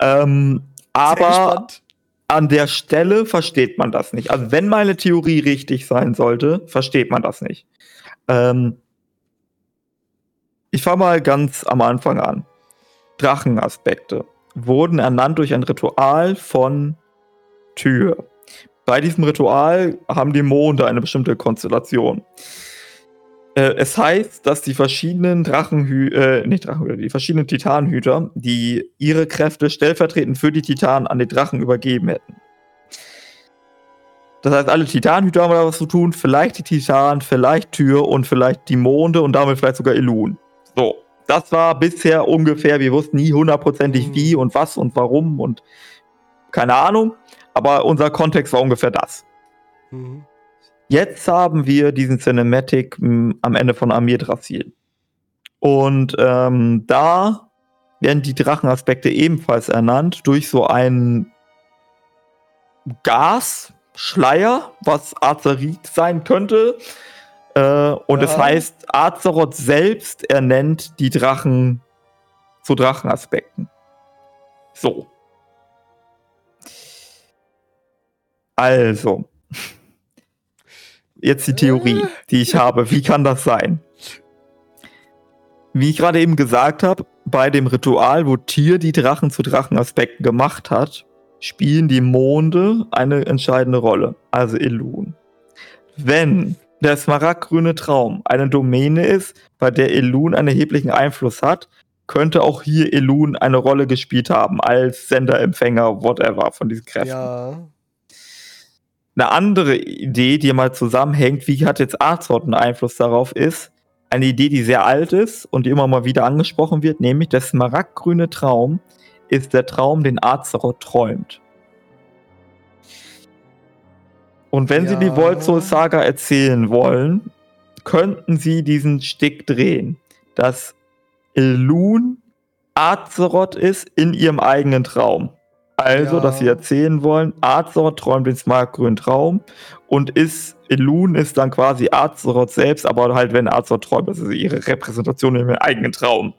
Ähm, aber an der Stelle versteht man das nicht. Also wenn meine Theorie richtig sein sollte, versteht man das nicht. Ähm, ich fange mal ganz am Anfang an. Drachenaspekte wurden ernannt durch ein Ritual von Tür. Bei diesem Ritual haben die Monde eine bestimmte Konstellation. Äh, es heißt, dass die verschiedenen Drachenhü äh, nicht Drachenhüter, die verschiedenen Titanhüter, die ihre Kräfte stellvertretend für die Titanen an die Drachen übergeben hätten. Das heißt, alle Titanhüter haben da was zu tun, vielleicht die Titanen, vielleicht Tür und vielleicht die Monde und damit vielleicht sogar Elun. So, das war bisher ungefähr, wir wussten nie hundertprozentig Mhm. wie und was und warum und keine Ahnung, aber unser Kontext war ungefähr das. Mhm. Jetzt haben wir diesen Cinematic m, am Ende von Amir Drasil. Und ähm, da werden die Drachenaspekte ebenfalls ernannt durch so einen Gasschleier, was Azerit sein könnte. Äh, und es Ja. heißt, Azeroth selbst ernennt die Drachen zu Drachenaspekten. So. Also. Jetzt die Theorie, die ich habe. Wie kann das sein? Wie ich gerade eben gesagt habe, bei dem Ritual, wo Tyr die Drachen zu Drachenaspekten gemacht hat, spielen die Monde eine entscheidende Rolle, also Elun. Wenn der smaragdgrüne Traum eine Domäne ist, bei der Elun einen erheblichen Einfluss hat, könnte auch hier Elun eine Rolle gespielt haben als Sender, Empfänger, whatever von diesen Kräften. Ja. Eine andere Idee, die mal zusammenhängt, wie hat jetzt Azeroth einen Einfluss darauf, ist eine Idee, die sehr alt ist und die immer mal wieder angesprochen wird, nämlich der smaragdgrüne Traum ist der Traum, den Azeroth träumt. Und wenn sie die Ja. Voltsoul-Saga erzählen wollen, könnten sie diesen Stick drehen, dass Elun Azeroth ist in ihrem eigenen Traum. Also, Ja. dass sie erzählen wollen, Azeroth träumt den smaragdgrünen Traum und ist, Elun ist dann quasi Azeroth selbst, aber halt, wenn Azeroth träumt, das ist ihre Repräsentation in ihrem eigenen Traum.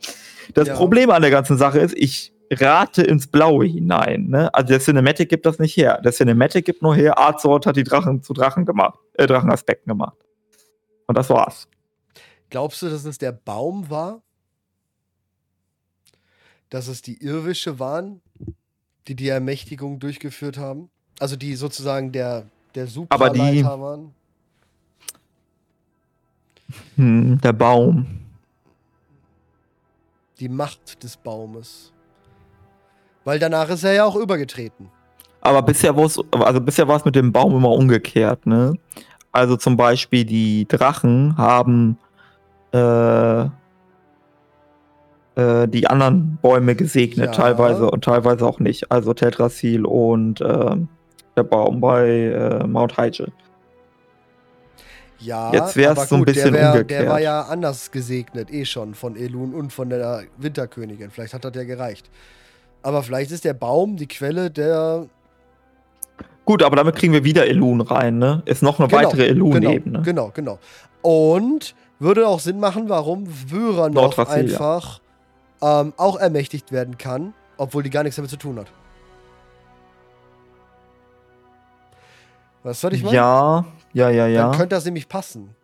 Das Ja. Problem an der ganzen Sache ist, ich rate ins Blaue hinein. Ne? Also der Cinematic gibt das nicht her. Der Cinematic gibt nur her, Azeroth hat die Drachen zu Drachen gemacht, äh, Drachenaspekten gemacht. Und das war's. Glaubst du, dass es der Baum war? Dass es die Irrwische waren, die die Ermächtigung durchgeführt haben? Also die sozusagen der, der Supraleiter waren? Hm, der Baum. Die Macht des Baumes. Weil danach ist er ja auch übergetreten. Aber bisher war es, also bisher war es mit dem Baum immer umgekehrt, ne? Also zum Beispiel die Drachen haben äh, äh, die anderen Bäume gesegnet, Ja. teilweise und teilweise auch nicht. Also Teldrassil und ähm, der Baum bei äh, Mount Hyjal. Ja, Jetzt wär's aber so ein bisschen der, wär, umgekehrt. der war ja anders gesegnet, eh schon von Elun und von der Winterkönigin. Vielleicht hat das ja gereicht. Aber vielleicht ist der Baum die Quelle der. Gut, aber damit kriegen wir wieder Elun rein, ne? Ist noch eine Genau, weitere Elun-Ebene. Genau, genau, genau. Und würde auch Sinn machen, warum Vyra noch einfach ähm, auch ermächtigt werden kann, obwohl die gar nichts damit zu tun hat. Was soll ich meinen? Ja, ja, ja, ja. Dann könnte das nämlich passen.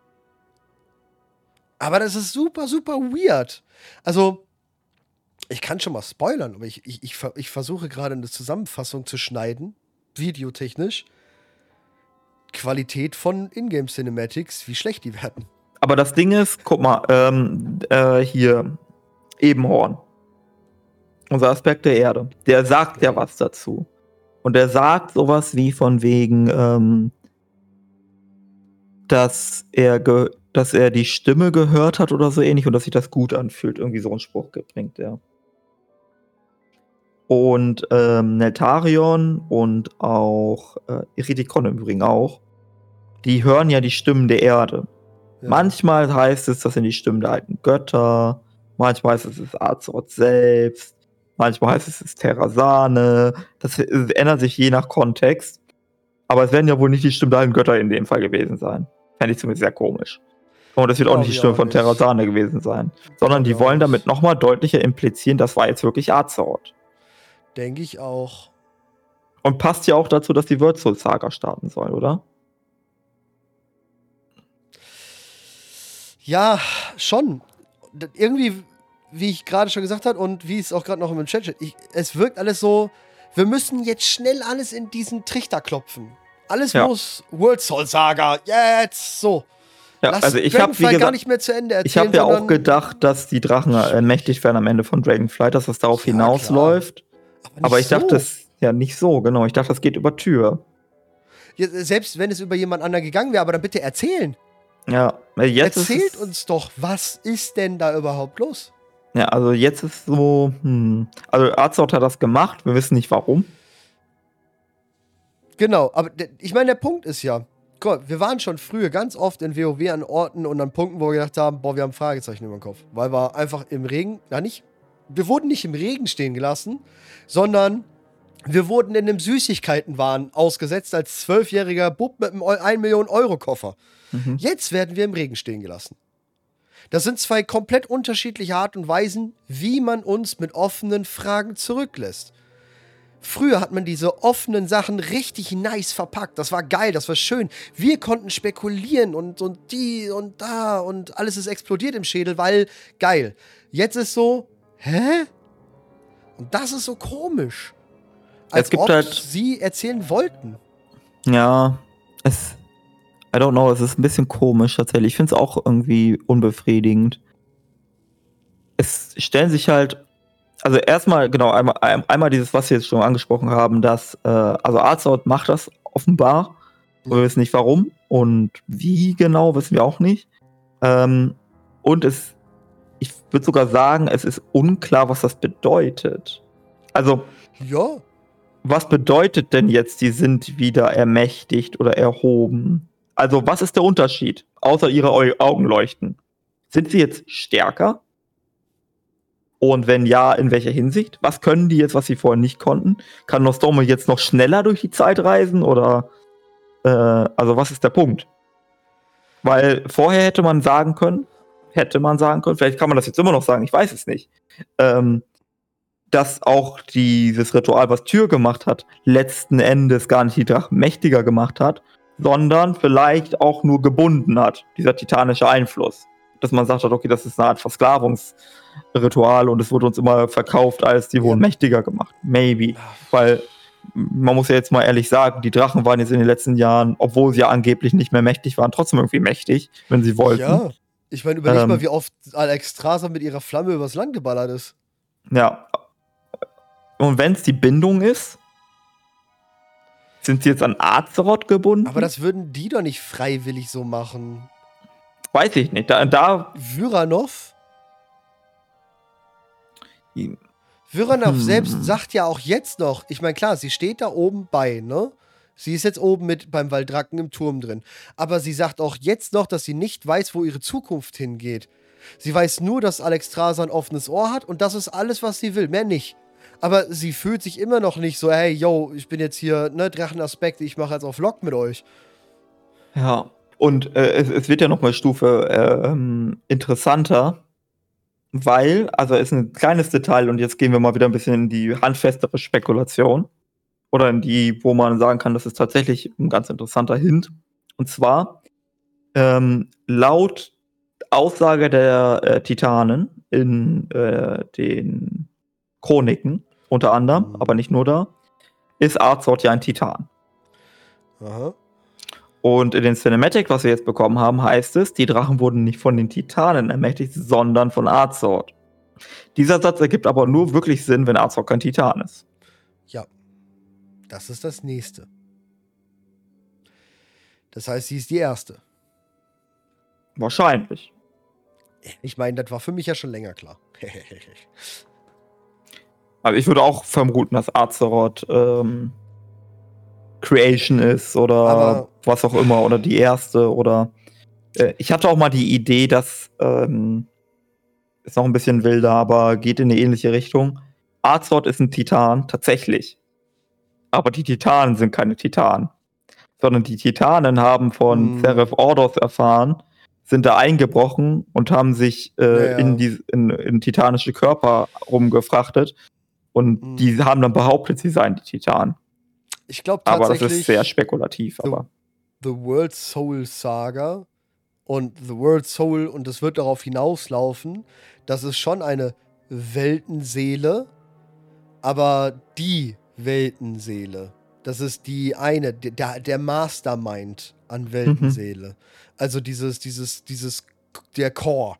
Aber das ist super, super weird. Also, ich kann schon mal spoilern, aber ich, ich, ich, ich versuche gerade eine Zusammenfassung zu schneiden, videotechnisch. Qualität von Ingame Cinematics, wie schlecht die werden. Aber das Ding ist, guck mal, ähm, äh, hier, Ebenhorn. Unser Aspekt der Erde. Der sagt ja was dazu. Und der sagt sowas wie von wegen, ähm, dass er, dass er die Stimme gehört hat oder so ähnlich und dass sich das gut anfühlt. Irgendwie so einen Spruch bringt er. Und ähm, Neltarion und auch äh, Iridikon im Übrigen auch, die hören ja die Stimmen der Erde. Ja. Manchmal heißt es, das sind die Stimmen der alten Götter. Manchmal heißt es, es ist Azeroth selbst. Manchmal heißt es, es ist Terrasane. Das ändert sich je nach Kontext. Aber es werden ja wohl nicht die Stimmen der alten Götter in dem Fall gewesen sein. Fände ich zumindest sehr komisch. Und es wird auch nicht die Stimme von. Terrasane gewesen sein. Sondern die wollen damit nochmal deutlicher implizieren, das war jetzt wirklich Azeroth. Denke ich auch. Und passt ja auch dazu, dass die Würzul Saga starten soll, oder? Ja, schon. Irgendwie, wie ich gerade schon gesagt habe und wie es auch gerade noch im Chat steht, ich, es wirkt alles so, wir müssen jetzt schnell alles in diesen Trichter klopfen. Alles Ja. muss World Soul Saga, jetzt so. Ja, Lass also ich habe gar nicht mehr zu Ende erzählen. ich habe ja auch gedacht, dass die Drachen ermächtigt werden am Ende von Dragonflight, dass das darauf Ja, hinausläuft. nicht Aber ich dachte, so. das ja nicht so, genau. Ich dachte, das geht über Tür. Ja, selbst wenn es über jemand anderen gegangen wäre, aber dann bitte erzählen. Ja, weil jetzt Erzählt uns doch, was ist denn da überhaupt los? Ja, also jetzt ist so, hm, also Azeroth hat das gemacht, wir wissen nicht warum. Genau, aber ich meine, der Punkt ist ja, mal, wir waren schon früher ganz oft in WoW an Orten und an Punkten, wo wir gedacht haben, boah, wir haben Fragezeichen über dem Kopf. Weil wir einfach im Regen, na nicht, wir wurden nicht im Regen stehen gelassen, sondern wir wurden in einem Süßigkeitenwahn ausgesetzt als zwölfjähriger Bub mit einem 1 Million Euro Koffer. Mhm. Jetzt werden wir im Regen stehen gelassen. Das sind zwei komplett unterschiedliche Art und Weisen, wie man uns mit offenen Fragen zurücklässt. Früher hat man diese offenen Sachen richtig nice verpackt. Das war geil, das war schön. Wir konnten spekulieren und, und die und da und alles ist explodiert im Schädel, weil geil. Jetzt ist so, hä? Und das ist so komisch. Als Es gibt ob halt- sie erzählen wollten. Ja, es, I don't know, es ist ein bisschen komisch tatsächlich. Ich finde es auch irgendwie unbefriedigend. Es stellen sich halt, also erstmal, genau, einmal, ein- einmal dieses, was wir jetzt schon angesprochen haben, dass, äh, also Azeroth macht das offenbar. Wir wissen nicht warum und wie genau, wissen wir auch nicht. Ähm, und es, ich würde sogar sagen, es ist unklar, was das bedeutet. Also, Ja, was bedeutet denn jetzt, die sind wieder ermächtigt oder erhoben? Also, was ist der Unterschied? Außer ihre Au Augen leuchten. Sind sie jetzt stärker? Und wenn ja, in welcher Hinsicht? Was können die jetzt, was sie vorher nicht konnten? Kann Nostromo jetzt noch schneller durch die Zeit reisen? Oder, äh, also, was ist der Punkt? Weil vorher hätte man sagen können, hätte man sagen können, vielleicht kann man das jetzt immer noch sagen, ich weiß es nicht, ähm, dass auch dieses Ritual, was Tür gemacht hat, letzten Endes gar nicht die Drachen mächtiger gemacht hat, sondern vielleicht auch nur gebunden hat, dieser titanische Einfluss. Dass man sagt hat, okay, das ist eine Art Versklavungsritual und es wurde uns immer verkauft als die wurden mächtiger gemacht. Maybe. Weil man muss ja jetzt mal ehrlich sagen, die Drachen waren jetzt in den letzten Jahren, obwohl sie ja angeblich nicht mehr mächtig waren, trotzdem irgendwie mächtig, wenn sie wollten. ja. Ich meine, überleg Ähm. mal, wie oft Alex Strasser mit ihrer Flamme übers Land geballert ist. Ja. Und wenn es die Bindung ist, sind sie jetzt an Azeroth gebunden? Aber das würden die doch nicht freiwillig so machen. weiß ich nicht. Da, da Vyranov? Viranov Hm. selbst sagt ja auch jetzt noch, ich meine, klar, sie steht da oben bei, ne? Sie ist jetzt oben mit beim Waldracken im Turm drin. Aber sie sagt auch jetzt noch, dass sie nicht weiß, wo ihre Zukunft hingeht. Sie weiß nur, dass Alex Strasser ein offenes Ohr hat und das ist alles, was sie will, mehr nicht. Aber sie fühlt sich immer noch nicht so, hey, yo, ich bin jetzt hier, ne, Drachenaspekte, ich mache jetzt auf Lock mit euch. Ja. Und äh, es, es wird ja nochmal Stufe ähm, interessanter, weil, also ist ein kleines Detail und jetzt gehen wir mal wieder ein bisschen in die handfestere Spekulation. Oder in die, wo man sagen kann, das ist tatsächlich ein ganz interessanter Hint. Und zwar, ähm, laut Aussage der äh, Titanen in äh, den Chroniken, unter anderem, Mhm. aber nicht nur da, ist Arzort ja ein Titan. Aha. Und in den Cinematic, was wir jetzt bekommen haben, heißt es, die Drachen wurden nicht von den Titanen ermächtigt, sondern von Azort. Dieser Satz ergibt aber nur wirklich Sinn, wenn Azort kein Titan ist. Ja. Das ist das nächste. Das heißt, sie ist die erste. Wahrscheinlich. Ich meine, das war für mich ja schon länger klar. *laughs* Also ich würde auch vermuten, dass Azeroth ähm, Creation ist oder Aber- was auch immer oder die erste oder äh, ich hatte auch mal die Idee, dass ähm, ist noch ein bisschen wilder, aber geht in eine ähnliche Richtung. Azeroth ist ein Titan, tatsächlich. Aber die Titanen sind keine Titanen. Sondern die Titanen haben von Hm. Seraph Ordos erfahren, sind da eingebrochen und haben sich äh, Ja, ja. in, die, in, in titanische Körper rumgefrachtet. Und Hm. die haben dann behauptet, sie seien die Titanen. Ich glaube Aber das ist sehr spekulativ. So. Aber The World Soul Saga und The World Soul, und es wird darauf hinauslaufen, dass es schon eine Weltenseele, aber die Weltenseele. Das ist die eine, der, der Mastermind an Weltenseele. Also dieses, dieses, dieses, der Core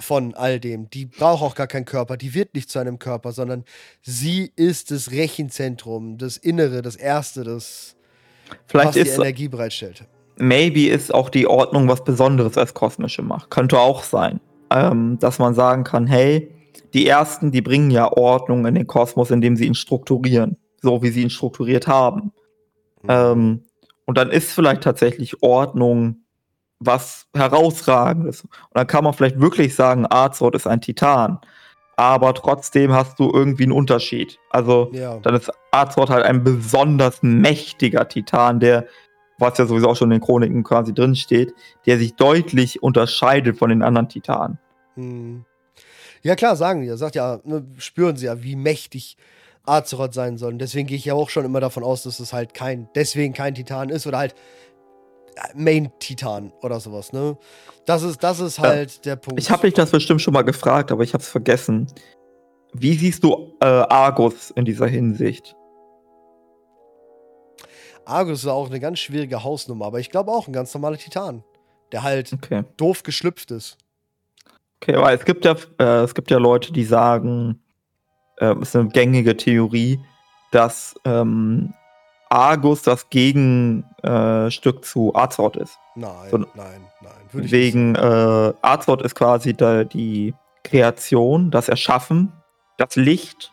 von all dem. Die braucht auch gar keinen Körper, die wird nicht zu einem Körper, sondern sie ist das Rechenzentrum, das Innere, das Erste, das vielleicht was die ist Energie bereitstellt. maybe ist auch die Ordnung was Besonderes als kosmische Macht. Könnte auch sein. Ähm, dass man sagen kann, hey, die ersten, die bringen ja Ordnung in den Kosmos, indem sie ihn strukturieren. So wie sie ihn strukturiert haben. Mhm. Ähm, und dann ist vielleicht tatsächlich Ordnung was herausragendes. Und dann kann man vielleicht wirklich sagen, Azeroth ist ein Titan. Aber trotzdem hast du irgendwie einen Unterschied. Also Ja. dann ist Azeroth halt ein besonders mächtiger Titan, der, was ja sowieso auch schon in den Chroniken quasi drin steht, der sich deutlich unterscheidet von den anderen Titanen. Hm. Ja, klar, sagen die. Er sagt ja, ne, spüren sie ja, wie mächtig Azeroth sein soll. Und deswegen gehe ich ja auch schon immer davon aus, dass es halt kein, deswegen kein Titan ist oder halt Main-Titan oder sowas, ne? Das ist, das ist Ja. halt der Punkt. Ich habe mich das bestimmt schon mal gefragt, aber ich habe es vergessen. Wie siehst du äh, Argus in dieser Hinsicht? Argus ist auch eine ganz schwierige Hausnummer, aber ich glaube auch ein ganz normaler Titan, der halt Okay. doof geschlüpft ist. Okay, weil es gibt ja, äh, es gibt ja Leute, die sagen, äh, es ist eine gängige Theorie, dass ähm, Argus das Gegenstück Stück zu Azeroth ist. Nein, So- nein, nein. Wegen äh, Azeroth ist quasi da die Kreation, das Erschaffen, das Licht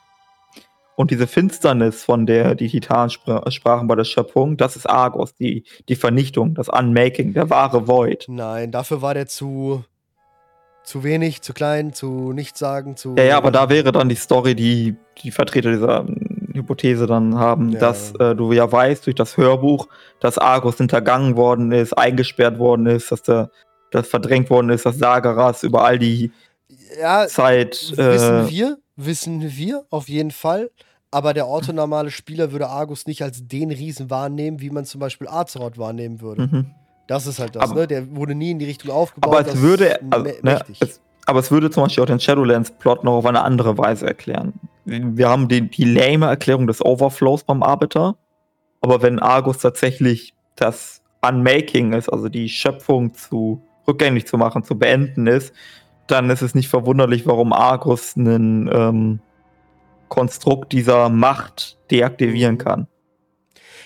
und diese Finsternis, von der die Titanen spra sprachen bei der Schöpfung, das ist Argus, die, die Vernichtung, das Unmaking, der wahre Void. Nein, dafür war der zu, zu wenig, zu klein, zu nichtssagend, zu. Ja, ja, aber da wäre dann die Story, die die Vertreter dieser Hypothese dann haben, Ja. dass äh, du ja weißt durch das Hörbuch, dass Argus hintergangen worden ist, eingesperrt worden ist, dass der das verdrängt worden ist, dass Sagaras über all die Ja, Zeit wissen äh, wir, wissen wir auf jeden Fall. Aber der orthonormale Spieler würde Argus nicht als den Riesen wahrnehmen, wie man zum Beispiel Azeroth wahrnehmen würde. mhm. Das ist halt das, Aber- ne? Der wurde nie in die Richtung aufgebaut. Aber es würde, also, ne, es, aber es würde zum Beispiel auch den Shadowlands-Plot noch auf eine andere Weise erklären. Wir haben die, die lame Erklärung des Overflows beim Arbiter, aber wenn Argus tatsächlich das Unmaking ist, also die Schöpfung zu rückgängig zu machen, zu beenden ist, dann ist es nicht verwunderlich, warum Argus einen ähm, Konstrukt dieser Macht deaktivieren kann.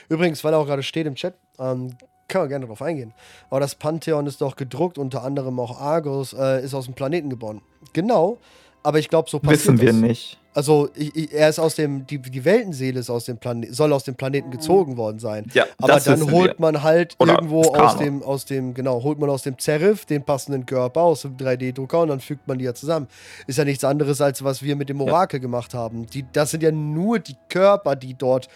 Übrigens, weil er auch gerade steht im Chat, ähm, können wir gerne drauf eingehen. Aber das Pantheon ist doch gedruckt, unter anderem auch Argus äh, ist aus dem Planeten geboren. Genau, aber ich glaube, so passiert Wissen wir das. nicht. Also ich, ich, er ist aus dem, die, die Weltenseele ist aus dem Planet, soll aus dem Planeten gezogen worden sein. Ja, Aber das dann holt wir. man halt Oder irgendwo aus dem, aus dem, genau, holt man aus dem Zerriff den passenden Körper aus dem 3D-Drucker und dann fügt man die ja zusammen. Ist ja nichts anderes, als was wir mit dem Orakel gemacht haben. Die, das sind ja nur die Körper, die dort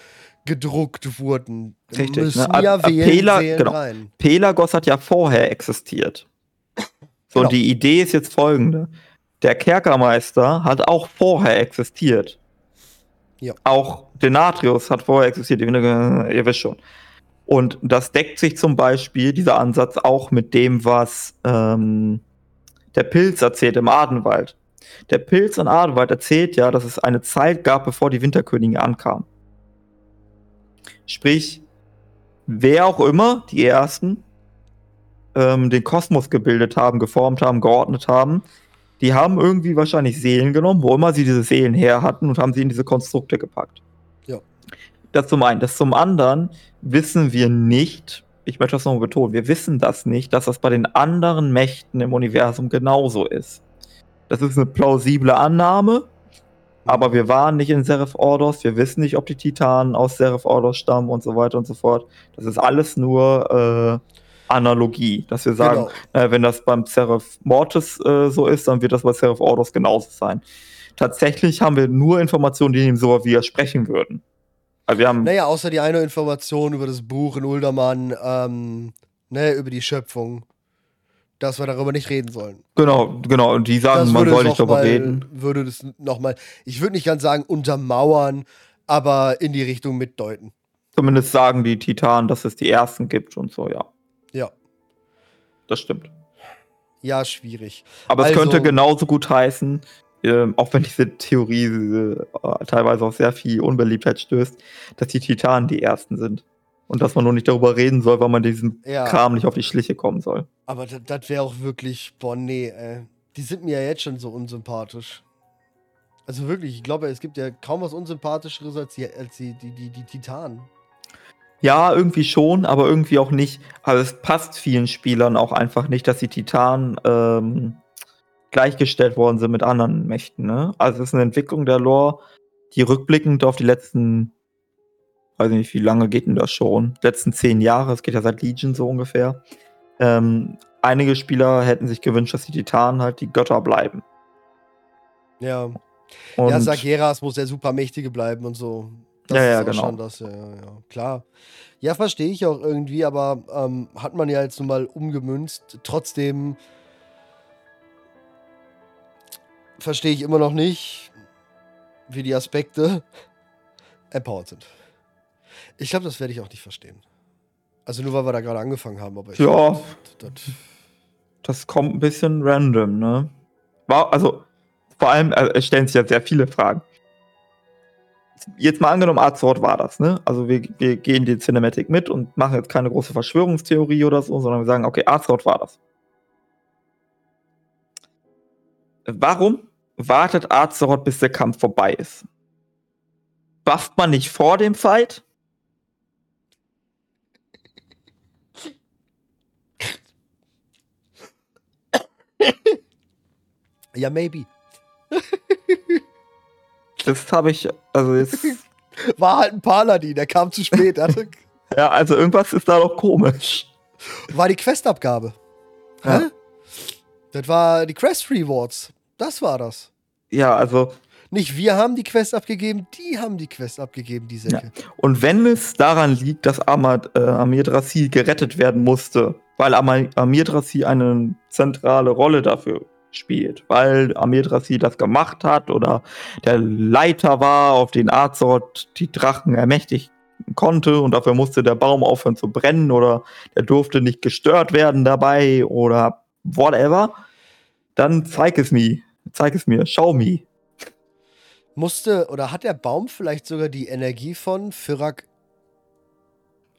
gedruckt wurden. Richtig, Müssen ne? ja wählen, Apela- Seelen genau. rein. Pelagos hat ja vorher existiert. So, Genau. und die Idee ist jetzt folgende. Der Kerkermeister hat auch vorher existiert. Ja. Auch Denatrius hat vorher existiert, ihr, wisst schon. Und das deckt sich zum Beispiel, dieser Ansatz, auch mit dem, was ähm, der Pilz erzählt im Adenwald. Der Pilz in Adenwald erzählt ja, dass es eine Zeit gab, bevor die Winterkönige ankamen. Sprich, wer auch immer, die ersten, ähm, den Kosmos gebildet haben, geformt haben, geordnet haben, die haben irgendwie wahrscheinlich Seelen genommen, wo immer sie diese Seelen her hatten und haben sie in diese Konstrukte gepackt. Ja. Das zum einen. Das zum anderen wissen wir nicht, ich möchte das nochmal betonen, wir wissen das nicht, dass das bei den anderen Mächten im Universum genauso ist. Das ist eine plausible Annahme, aber wir waren nicht in Seraph Ordos, wir wissen nicht, ob die Titanen aus Seraph Ordos stammen und so weiter und so fort. Das ist alles nur äh, Analogie, dass wir sagen, Genau. äh, wenn das beim Seraph Mortis äh, so ist, dann wird das bei Seraph Ordos genauso sein. Tatsächlich haben wir nur Informationen, die dem so widersprechen würden. Also wir haben, Naja, außer die eine Information über das Buch in Uldermann, ähm, ne, über die Schöpfung, dass wir darüber nicht reden sollen. genau, genau, und die sagen, man soll es nicht darüber mal, reden. Würde das nochmal, ich würde nicht ganz sagen untermauern, aber in die Richtung mitdeuten. Zumindest sagen die Titanen, dass es die ersten gibt und so, ja. Ja. Das stimmt. Ja, schwierig. Aber es Also- könnte genauso gut heißen, ähm, auch wenn diese Theorie äh, teilweise auf sehr viel Unbeliebtheit stößt, dass die Titanen die ersten sind. Und dass man nur nicht darüber reden soll, weil man diesem Ja. Kram nicht auf die Schliche kommen soll. Aber das wäre auch wirklich, boah, nee, ey. Die sind mir ja jetzt schon so unsympathisch. Also wirklich, ich glaube, es gibt ja kaum was Unsympathischeres als die, als die, die, die, die Titanen. Ja, irgendwie schon, aber irgendwie auch nicht. Also es passt vielen Spielern auch einfach nicht, dass die Titanen ähm, gleichgestellt worden sind mit anderen Mächten. Ne? Also es ist eine Entwicklung der Lore, die rückblickend auf die letzten, weiß nicht, wie lange geht denn das schon? Letzten zehn Jahre, es geht ja seit Legion so ungefähr. Ähm, einige Spieler hätten sich gewünscht, dass die Titanen halt die Götter bleiben. Ja. Und ja, Sageras muss der Supermächtige bleiben und so. Das Ja, ja, genau. Schon das, ja, ja, ja, klar. Ja, verstehe ich auch irgendwie, aber ähm, hat man ja jetzt nun mal umgemünzt. Trotzdem verstehe ich immer noch nicht, wie die Aspekte *laughs* empowered sind. Ich glaube, das werde ich auch nicht verstehen. Also nur weil wir da gerade angefangen haben, aber ich Ja. das, das kommt ein bisschen random, ne? War, also, vor allem äh, es stellen sich ja sehr viele Fragen. Jetzt mal angenommen, Azeroth war das, ne? Also wir, wir gehen die Cinematic mit und machen jetzt keine große Verschwörungstheorie oder so, sondern wir sagen, okay, Azeroth war das. Warum wartet Azeroth, bis der Kampf vorbei ist? Bufft man nicht vor dem Fight? *laughs* ja, maybe. *laughs* Das habe ich, also jetzt, *laughs* War halt ein Paladin, der kam zu spät. Hatte, ja, also irgendwas ist da doch komisch. war die Questabgabe. Ja. Hä? Das war die Quest Rewards. Das war das. Ja, also Nicht wir haben die Quest abgegeben, die haben die Quest abgegeben, die Säcke. Und wenn es daran liegt, dass Amad, äh, Amir Drassi gerettet werden musste, weil Drassi eine zentrale Rolle dafür spielt, weil Amir Drassi das gemacht hat oder der Leiter war, auf den Azeroth die Drachen ermächtigen konnte und dafür musste der Baum aufhören zu brennen oder der durfte nicht gestört werden dabei oder whatever, dann zeig es mir, zeig es mir, schau mir. Musste oder hat der Baum vielleicht sogar die Energie von Firak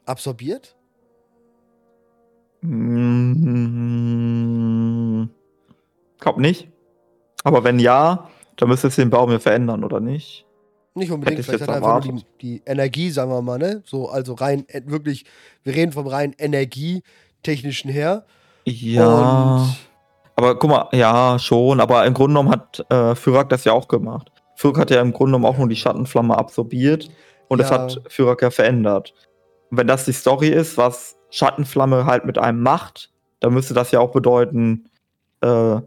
absorbiert? Mm, Glaub nicht. Aber wenn ja, dann müsste es den Baum ja verändern, oder nicht? Nicht unbedingt, ich vielleicht hat er einfach nur die, die Energie, sagen wir mal, ne? So, also rein äh, wirklich, wir reden vom rein energietechnischen her. Ja. Und aber guck mal, ja, schon. Aber im Grunde genommen hat äh, Fyrak das ja auch gemacht. Fyrak hat ja im Grunde genommen auch nur die Schattenflamme absorbiert und das Ja. hat Fyrak ja verändert. Und wenn das die Story ist, was Schattenflamme halt mit einem macht, dann müsste das ja auch bedeuten, äh,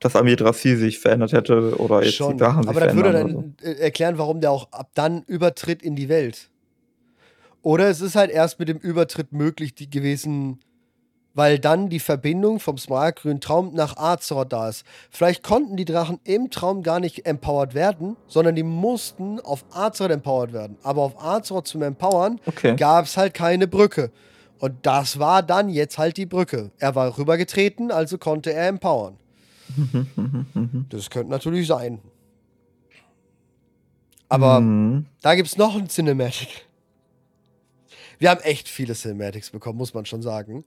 dass Amir Drassi sich verändert hätte oder jetzt Schon. die Sachen sich Aber das würde dann äh, erklären, warum der auch ab dann übertritt in die Welt. Oder es ist halt erst mit dem Übertritt möglich die gewesen, weil dann die Verbindung vom smaragdgrünen Traum nach Azeroth da ist. Vielleicht konnten die Drachen im Traum gar nicht empowered werden, sondern die mussten auf Azeroth empowered werden. Aber auf Azeroth zum Empowern so. Okay. gab es halt keine Brücke. Und das war dann jetzt halt die Brücke. Er war rübergetreten, also konnte er empowern. *laughs* Das könnte natürlich sein. Aber Mhm. da gibt es noch ein Cinematic. Wir haben echt viele Cinematics bekommen, muss man schon sagen.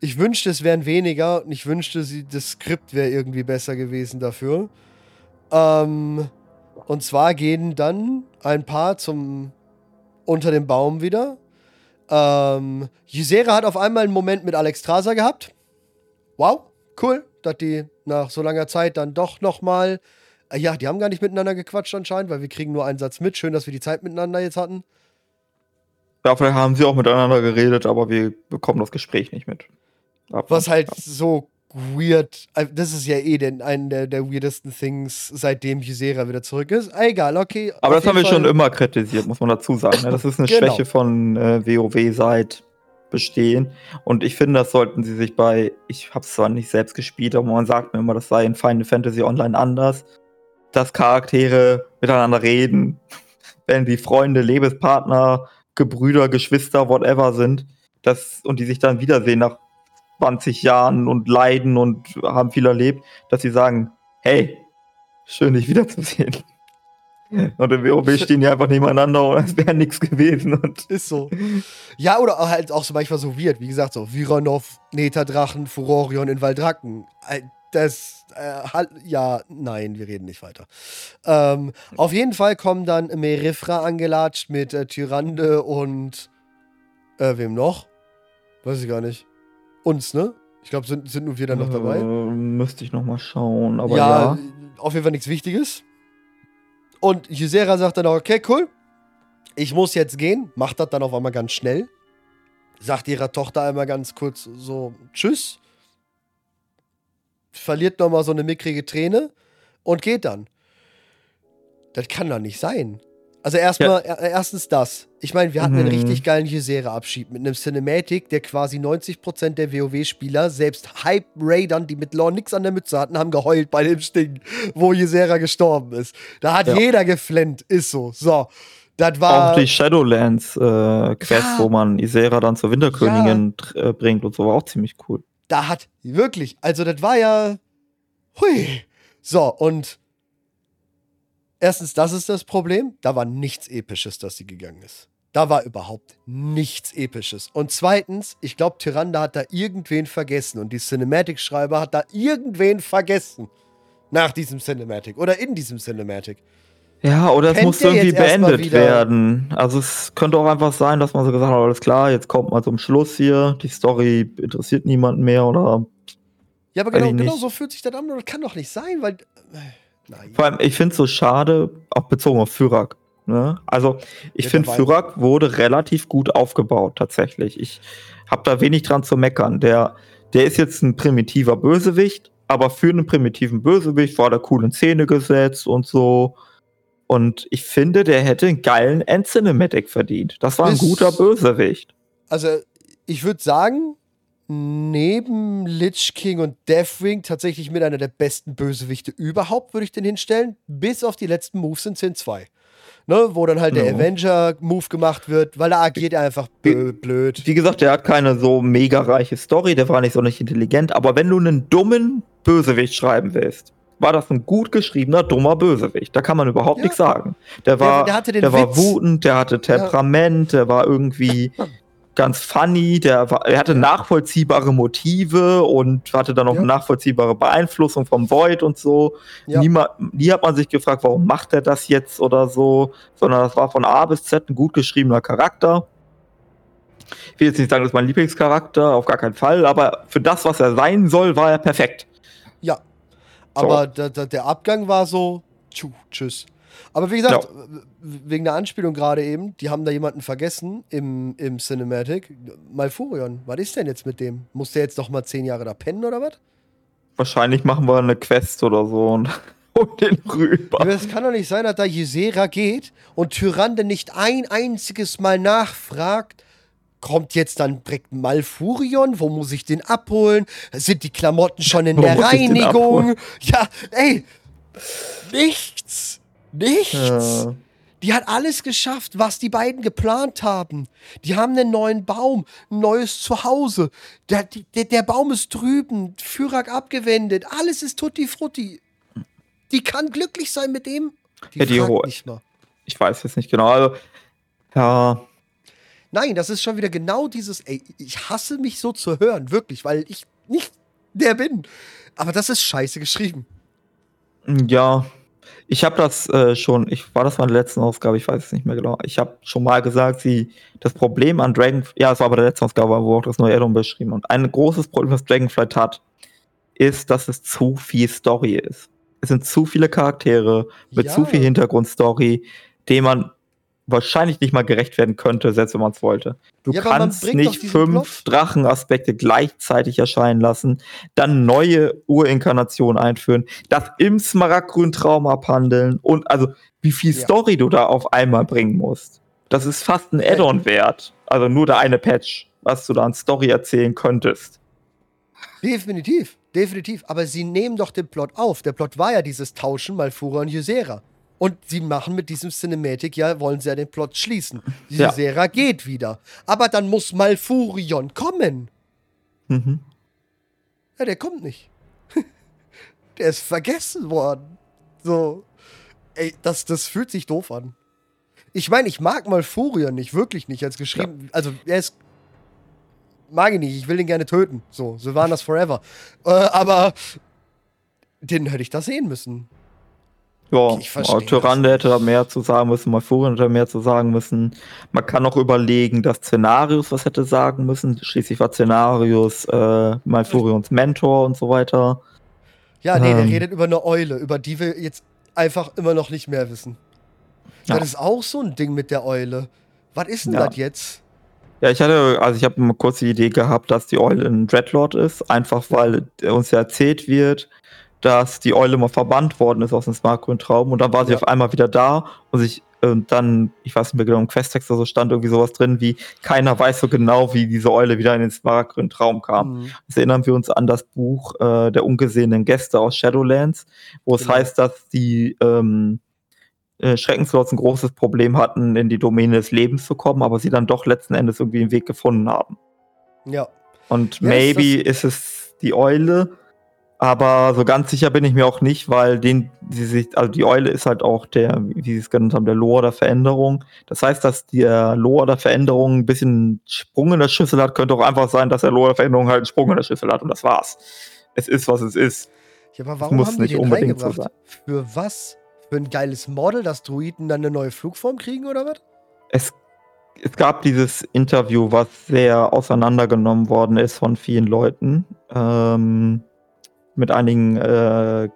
Ich wünschte, es wären weniger und ich wünschte, das Skript wäre irgendwie besser gewesen dafür. Ähm, und zwar gehen dann ein paar zum unter dem Baum wieder. Ähm, Ysera hat auf einmal einen Moment mit Alex Strasser gehabt. Wow, cool, dass die nach so langer Zeit dann doch noch mal äh, ja, die haben gar nicht miteinander gequatscht anscheinend, weil wir kriegen nur einen Satz mit. Schön, dass wir die Zeit miteinander jetzt hatten. Ja, vielleicht haben sie auch miteinander geredet, aber wir bekommen das Gespräch nicht mit. Ab- Was halt so weird, äh, das ist ja eh den, einen der, der weirdesten Things, seitdem Ysera wieder zurück ist. Egal, okay. Aber das haben wir jeden schon Fall- immer kritisiert, muss man dazu sagen. Ne? Das ist eine *laughs* Genau. Schwäche von äh, WoW seit Bestehen. Und ich finde, das sollten sie sich bei, ich habe es zwar nicht selbst gespielt, aber man sagt mir immer, das sei in Final Fantasy Online anders, dass Charaktere miteinander reden, *laughs* wenn die Freunde, Lebenspartner, Gebrüder, Geschwister, whatever sind, das, und die sich dann wiedersehen nach 20 Jahren und leiden und haben viel erlebt, dass sie sagen, hey, schön dich wiederzusehen. Und im WoW stehen die einfach nebeneinander und es wäre nichts gewesen. Und *laughs* Ist so. Ja, oder halt auch so manchmal so weird. Wie gesagt, so Viranov, Netadrachen, Furorion in Waldracken. Äh, Das, äh, halt, ja, nein, wir reden nicht weiter. Ähm, auf jeden Fall kommen dann Merifra angelatscht mit äh, Tyrande und äh, wem noch? Weiß ich gar nicht. Uns, ne? Ich glaube, sind, sind nur wir dann noch dabei. Äh, müsste ich noch mal schauen, aber ja, ja. auf jeden Fall nichts Wichtiges. Und Ysera sagt dann auch, okay, cool, ich muss jetzt gehen. Macht das dann auf einmal ganz schnell. Sagt ihrer Tochter einmal ganz kurz so Tschüss. Verliert nochmal so eine mickrige Träne und geht dann. Das kann doch nicht sein. Also erstmal, er- erstens das. Ich meine, wir hatten einen Mhm. richtig geilen Ysera-Abschied mit einem Cinematic, der quasi 90% der WoW-Spieler, selbst Hype-Raidern, die mit Lore nix an der Mütze hatten, haben geheult bei dem Sting, wo Ysera gestorben ist. Da hat Ja. jeder geflennt, ist so. So, das war... Auch die Shadowlands-Quest, Ja. wo man Isera dann zur Winterkönigin äh, bringt und so, war auch ziemlich cool. da hat wirklich, also das war ja, hui. So, und erstens, das ist das Problem, da war nichts Episches, dass sie gegangen ist. Da war überhaupt nichts Episches. Und zweitens, ich glaube, Tyrande hat da irgendwen vergessen und die Cinematic-Schreiber hat da irgendwen vergessen. Nach diesem Cinematic oder in diesem Cinematic. Ja, oder es muss irgendwie beendet werden. Also es könnte auch einfach sein, dass man so gesagt hat, alles klar, jetzt kommt mal zum Schluss hier, die Story interessiert niemanden mehr oder Ja, aber genau, genau so fühlt sich das an das kann doch nicht sein, weil. Nein. Vor allem, ich finde es so schade, auch bezogen auf Fyrak. Ne? Also, ich Ja, finde, Fyrak wurde relativ gut aufgebaut, tatsächlich. Ich habe da wenig dran zu meckern. Der, der ist jetzt ein primitiver Bösewicht, aber für einen primitiven Bösewicht war der cool in Szene gesetzt und so. Und ich finde, der hätte einen geilen End-Cinematic verdient. Das war ein guter Bösewicht. Also, ich würde sagen, neben Lich King und Deathwing tatsächlich mit einer der besten Bösewichte überhaupt, würde ich den hinstellen. Bis auf die letzten Moves in Sin 2. Ne, wo dann halt der Ja. Avenger-Move gemacht wird, weil er agiert einfach blö- blöd. Wie gesagt, der hat keine so mega reiche Story, der war nicht so nicht intelligent, aber wenn du einen dummen Bösewicht schreiben willst, war das ein gut geschriebener, dummer Bösewicht. Da kann man überhaupt Ja. nichts sagen. Der war, der hatte den der war wutend, der hatte Temperament, der war irgendwie *laughs* ganz funny, der war, er hatte nachvollziehbare Motive und hatte dann auch Ja. nachvollziehbare Beeinflussung vom Void und so. Ja. Niemand, nie hat man sich gefragt, warum macht er das jetzt oder so, sondern das war von A bis Z ein gut geschriebener Charakter. Ich will jetzt nicht sagen, das ist mein Lieblingscharakter, auf gar keinen Fall, aber für das, was er sein soll, war er perfekt. Ja. So. Aber da, da, der Abgang war so, tschu, tschüss. Aber wie gesagt, w- wegen der Anspielung gerade eben, die haben da jemanden vergessen im, im Cinematic. Malfurion, was ist denn jetzt mit dem? Muss der jetzt noch mal zehn Jahre da pennen oder was? Wahrscheinlich machen wir eine Quest oder so und *laughs* um den rüber. Aber es kann doch nicht sein, dass da Ysera geht und Tyrande nicht ein einziges Mal nachfragt. Kommt jetzt dann direkt Malfurion? Wo muss ich den abholen? Sind die Klamotten schon in Wo der Reinigung? Ja, ey. Nichts. Nichts. Äh, Die hat alles geschafft, was die beiden geplant haben. Die haben einen neuen Baum, ein neues Zuhause. Der, der, der Baum ist drüben, Führer abgewendet, alles ist tutti frutti. Die kann glücklich sein mit dem. Die, Ja, die nicht mal. ich weiß jetzt nicht genau. Also, ja, Nein, das ist schon wieder genau dieses, ey, ich hasse mich so zu hören, wirklich, weil ich nicht der bin. Aber das ist scheiße geschrieben. ja. Ich habe das äh, schon, ich war das mal in der letzten Ausgabe, ich weiß es nicht mehr genau. Ich habe schon mal gesagt, sie das Problem an Dragon, ja, es war bei der letzten Ausgabe, wo auch das neue Addon beschrieben und ein großes Problem, was Dragonflight hat, ist, dass es zu viel Story ist. Es sind zu viele Charaktere mit Ja. zu viel Hintergrundstory, dem man wahrscheinlich nicht mal gerecht werden könnte, selbst wenn man es wollte. Du Ja, kannst nicht fünf Drachenaspekte gleichzeitig erscheinen lassen, dann neue Urinkarnationen einführen, das im smaragdgrünen Traum abhandeln und also wie viel Ja. Story du da auf einmal bringen musst. Das ist fast ein Add-on wert. Also nur der eine Patch, was du da an Story erzählen könntest. Definitiv, definitiv. Aber sie nehmen doch den Plot auf. Der Plot war ja dieses Tauschen Malfura und Ysera. Und sie machen mit diesem Cinematic, ja, wollen sie ja den Plot schließen. Ja. Ysera geht wieder. Aber dann muss Malfurion kommen. Mhm. Ja, der kommt nicht. *laughs* der ist vergessen worden. So. Ey, das, das fühlt sich doof an. Ich meine, ich mag Malfurion nicht, wirklich nicht, als geschrieben. Also, er ist. Mag ich nicht, ich will ihn gerne töten. So, so waren das forever. Äh, aber den hätte ich da sehen müssen. Ja, Ich Tyrande hätte da mehr zu sagen müssen, Malfurion hätte da mehr zu sagen müssen. Man kann auch überlegen, dass Szenarius was hätte sagen müssen. Schließlich war Szenarius äh, Malfurions Mentor und so weiter. Ja, nee, der Ähm. redet über eine Eule, über die wir jetzt einfach immer noch nicht mehr wissen. Ja. Das ist auch so ein Ding mit der Eule. Was ist denn Ja. das jetzt? Ja, ich hatte, also ich habe eine kurze Idee gehabt, dass die Eule ein Dreadlord ist, einfach weil uns ja erzählt wird, dass die Eule mal verbannt worden ist aus dem smartgrünen Traum und dann war sie Ja. auf einmal wieder da und sich und dann, ich weiß nicht mehr genau, im Questtext oder so stand irgendwie sowas drin wie, keiner weiß so genau, wie diese Eule wieder in den smartgrünen Traum kam. Mhm. Jetzt erinnern wir uns an das Buch äh, der ungesehenen Gäste aus Shadowlands, wo es Genau. heißt, dass die ähm, äh, Schreckenslords ein großes Problem hatten, in die Domäne des Lebens zu kommen, aber sie dann doch letzten Endes irgendwie einen Weg gefunden haben. Ja. Und Ja, maybe ist es die Eule, aber so ganz sicher bin ich mir auch nicht, weil den, sie sich, also die Eule ist halt auch der, wie sie es genannt haben, der Lore der Veränderung. Das heißt, dass der Lore der Veränderung ein bisschen Sprung in der Schüssel hat, könnte auch einfach sein, dass der Lore der Veränderung halt einen Sprung in der Schüssel hat und das war's. Es ist, was es ist. Ja, aber warum muss haben die nicht den unbedingt so reingebracht? Für was? Für ein geiles Model, dass Druiden dann eine neue Flugform kriegen oder was? Es, es gab dieses Interview, was sehr auseinandergenommen worden ist von vielen Leuten. Ähm, mit einigen äh,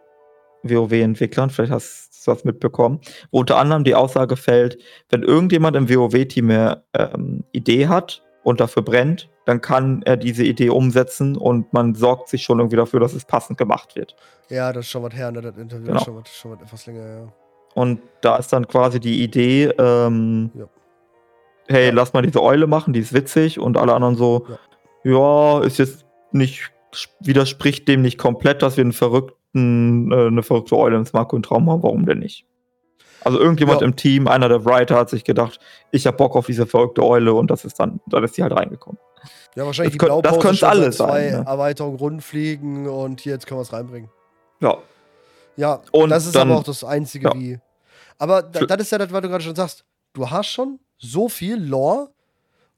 WoW-Entwicklern, vielleicht hast du das mitbekommen, wo unter anderem die Aussage fällt, wenn irgendjemand im WoW-Team eine ähm, Idee hat und dafür brennt, dann kann er diese Idee umsetzen und man sorgt sich schon irgendwie dafür, dass es passend gemacht wird. Ja, das ist schon was her, ne? Das Interview Genau. ist schon was, schon was etwas länger, ja. Und da ist dann quasi die Idee, ähm, Ja. hey, Ja. lass mal diese Eule machen, die ist witzig und alle anderen so, ja, ist jetzt nicht, widerspricht dem nicht komplett, dass wir einen verrückten, äh, eine verrückte Eule ins Marco und Traum haben, warum denn nicht? Also irgendjemand Ja. im Team, einer der Writer hat sich gedacht, ich hab Bock auf diese verrückte Eule und das ist dann, dann ist die halt reingekommen. Ja, wahrscheinlich Das das Blaupause könnte schon seit alles sein, zwei ne? Erweiterungen rundfliegen und hier, jetzt können wir es reinbringen. Ja. Ja, Und das ist dann- aber auch das Einzige, ja. wie. Aber das ist ja das, was du gerade schon sagst. Du hast schon so viel Lore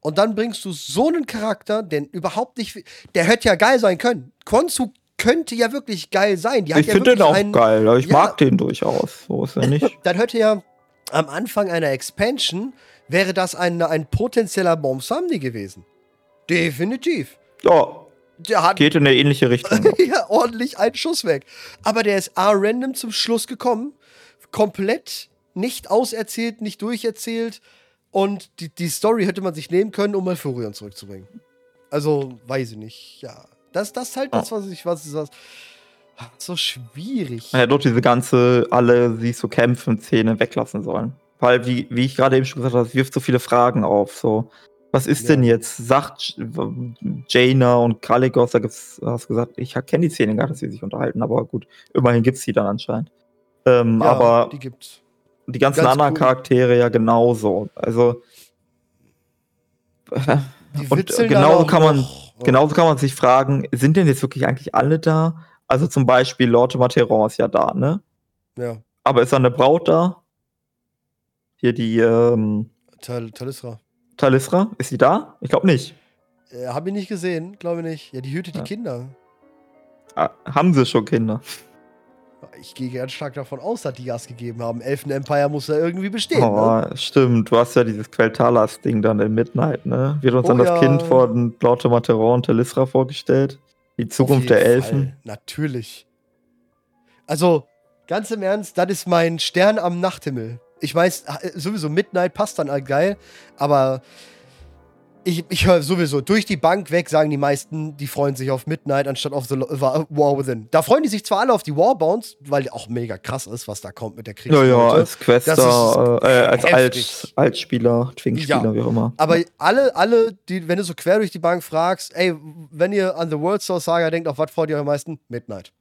und dann bringst du so einen Charakter, den überhaupt nicht. Der hätte ja geil sein können. Konzu könnte ja wirklich geil sein. Die ich ja finde den auch einen, geil, ich Ja. mag den durchaus. So ist er nicht. Dann hätte ja am Anfang einer Expansion wäre das ein, ein potenzieller Bomb Samdi gewesen. Definitiv. ja, Der hat geht in eine ähnliche Richtung. *laughs* ja, ordentlich einen Schuss weg. Aber der ist A random zum Schluss gekommen, komplett nicht auserzählt, nicht durcherzählt. Und die, die Story hätte man sich nehmen können, um mal Furion zurückzubringen. Also, weiß ich nicht. Ja. Das, das ist halt das, was ich, was, was so schwierig. Ja, dort diese ganze, alle siehst so kämpfen, Szene weglassen sollen. Weil, wie, wie ich gerade eben schon gesagt habe, es wirft so viele Fragen auf. So, was ist ja. denn jetzt? Sagt Jaina und Kalikos, da gibt's, hast du gesagt, ich kenne die Szene gar nicht, dass sie sich unterhalten, aber gut, immerhin gibt es die dann anscheinend. Ähm, ja, aber die gibt's. Die ganzen Ganz anderen cool. Charaktere ja genauso. Also. und genauso kann man, noch. genauso kann man sich fragen, sind denn jetzt wirklich eigentlich alle da? Also zum Beispiel Lord Materon ist ja da, ne? Ja. Aber ist da eine Braut da? Hier die, ähm. Tal Talisra. Talisra? Ist sie da? Ich glaube nicht. Äh, hab ich nicht gesehen, glaube nicht. Ja, die hütet ja. die Kinder. Ah, haben sie schon Kinder? Ich gehe ganz stark davon aus, dass die Gas gegeben haben. Elfen Empire muss ja irgendwie bestehen. Oh, ne? stimmt. Du hast ja dieses Queltalas-Ding dann in Midnight, ne? Wird uns oh, dann das ja. Kind von Lord Materon und Telisra vorgestellt? Die Zukunft der Elfen? Fall. Natürlich. Also, ganz im Ernst, das ist mein Stern am Nachthimmel. Ich weiß, sowieso Midnight passt dann halt geil, aber ich, ich höre sowieso durch die Bank weg, sagen die meisten, die freuen sich auf Midnight anstatt auf The War Within. Da freuen die sich zwar alle auf die Warbounds, weil auch mega krass ist, was da kommt mit der Kriegsleute. Ja, ja, als Quester, äh, als Alt, Altspieler, Twink-Spieler, ja. wie auch immer. Aber alle, alle, die, wenn du so quer durch die Bank fragst, ey, wenn ihr an The World Source Saga denkt, auf was freut ihr am meisten? Midnight.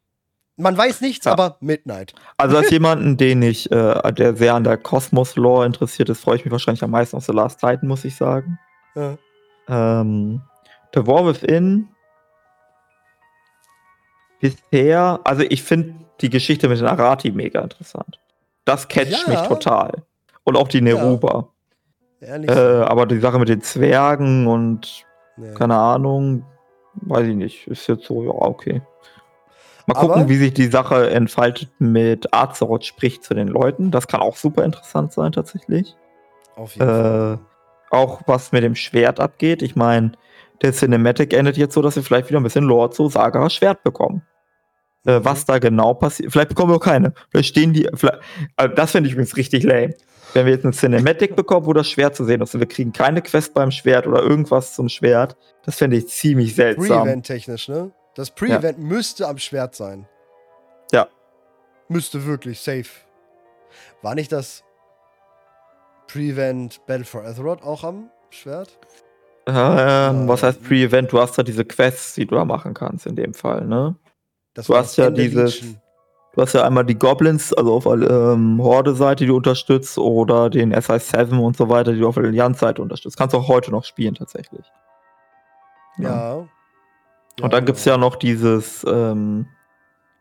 Man weiß nichts, ja. aber Midnight. Also als *laughs* jemanden, den ich, äh, der sehr an der Kosmos-Lore interessiert ist, freue ich mich wahrscheinlich am meisten auf The Last Titan, muss ich sagen. Ja. Ähm, The War Within bisher, also ich finde die Geschichte mit den Arati mega interessant. Das catcht ja. mich total. Und auch die Neruba. Ja. Äh, aber die Sache mit den Zwergen und ja. keine Ahnung, weiß ich nicht. Ist jetzt so, ja, okay. Mal gucken, aber wie sich die Sache entfaltet mit Azeroth spricht zu den Leuten. Das kann auch super interessant sein, tatsächlich. Auf jeden äh, Fall auch was mit dem Schwert abgeht. Ich meine, der Cinematic endet jetzt so, dass wir vielleicht wieder ein bisschen Lore zu Saga Schwert bekommen. Äh, mhm. was da genau passiert. Vielleicht bekommen wir auch keine. Vielleicht stehen die. Vielleicht, also das finde ich übrigens richtig lame. Wenn wir jetzt ein Cinematic bekommen, wo das Schwert zu sehen ist und wir kriegen keine Quest beim Schwert oder irgendwas zum Schwert, das fände ich ziemlich seltsam. Pre-Event-technisch, ne? Das Pre-Event ja. müsste am Schwert sein. Ja. Müsste wirklich, safe. War nicht das Pre-Event Battle for Azeroth auch am Schwert? Ähm, was heißt Pre-Event? Du hast ja diese Quests, die du da machen kannst in dem Fall, ne? Das du hast ja dieses. Du hast ja einmal die Goblins, also auf ähm, Horde-Seite, die du unterstützt, oder den SI7 und so weiter, die du auf der Allianz-Seite unterstützt. Kannst du auch heute noch spielen, tatsächlich. Ja. ja. Und dann gibt es ja noch dieses, ähm,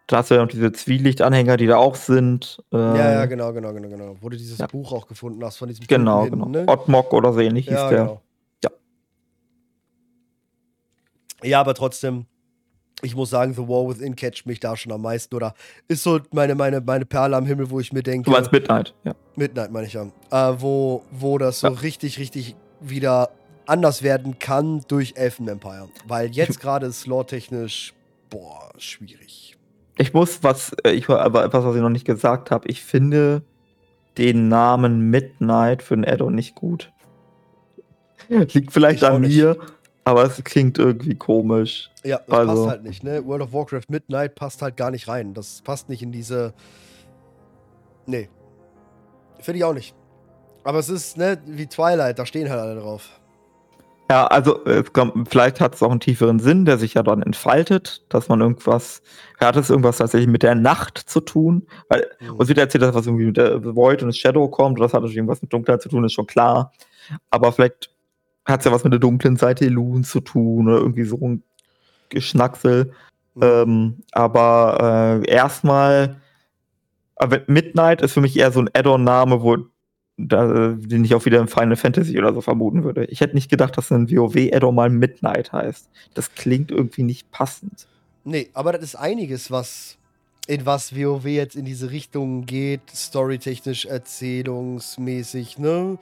da hast du ja noch diese Zwielichtanhänger, die da auch sind. Ähm, ja, ja, genau, genau, genau, genau. Wo du dieses ja. Buch auch gefunden hast von diesem Genau, hinten, genau. Ne? Ottmok oder so ähnlich ja, hieß der. Genau. Ja. Ja, aber trotzdem, ich muss sagen, The War Within catcht mich da schon am meisten. Oder ist so meine, meine, meine Perle am Himmel, wo ich mir denke. Du meinst Midnight, ja. Midnight meine ich ja. Äh, wo, wo das so richtig, richtig wieder anders werden kann durch Elfen Empire. Weil jetzt *laughs* gerade ist lore-technisch, boah, schwierig. Ich muss was, äh, ich aber etwas, was ich noch nicht gesagt habe. Ich finde den Namen Midnight für ein Addon nicht gut. *laughs* Liegt vielleicht an mir, aber es klingt irgendwie komisch. Ja, das also. passt halt nicht, ne? World of Warcraft Midnight passt halt gar nicht rein. Das passt nicht in diese. Nee. Finde ich auch nicht. Aber es ist, ne, wie Twilight, da stehen halt alle drauf. Ja, also kommt, vielleicht hat es auch einen tieferen Sinn, der sich ja dann entfaltet, dass man irgendwas, hat es irgendwas tatsächlich mit der Nacht zu tun? Weil mhm. uns wird erzählt, dass was irgendwie mit der Void und Shadow kommt, das hat natürlich irgendwas mit Dunkelheit zu tun, ist schon klar. Aber vielleicht hat es ja was mit der dunklen Seite Elun zu tun oder irgendwie so ein Geschnacksel. Mhm. Ähm, aber äh, erstmal, Midnight ist für mich eher so ein Add-on-Name, wo da, den ich auch wieder im Final Fantasy oder so vermuten würde. Ich hätte nicht gedacht, dass ein WoW-Addon mal Midnight heißt. Das klingt irgendwie nicht passend. Nee, aber das ist einiges, was in was WoW jetzt in diese Richtung geht, storytechnisch, erzählungsmäßig, ne?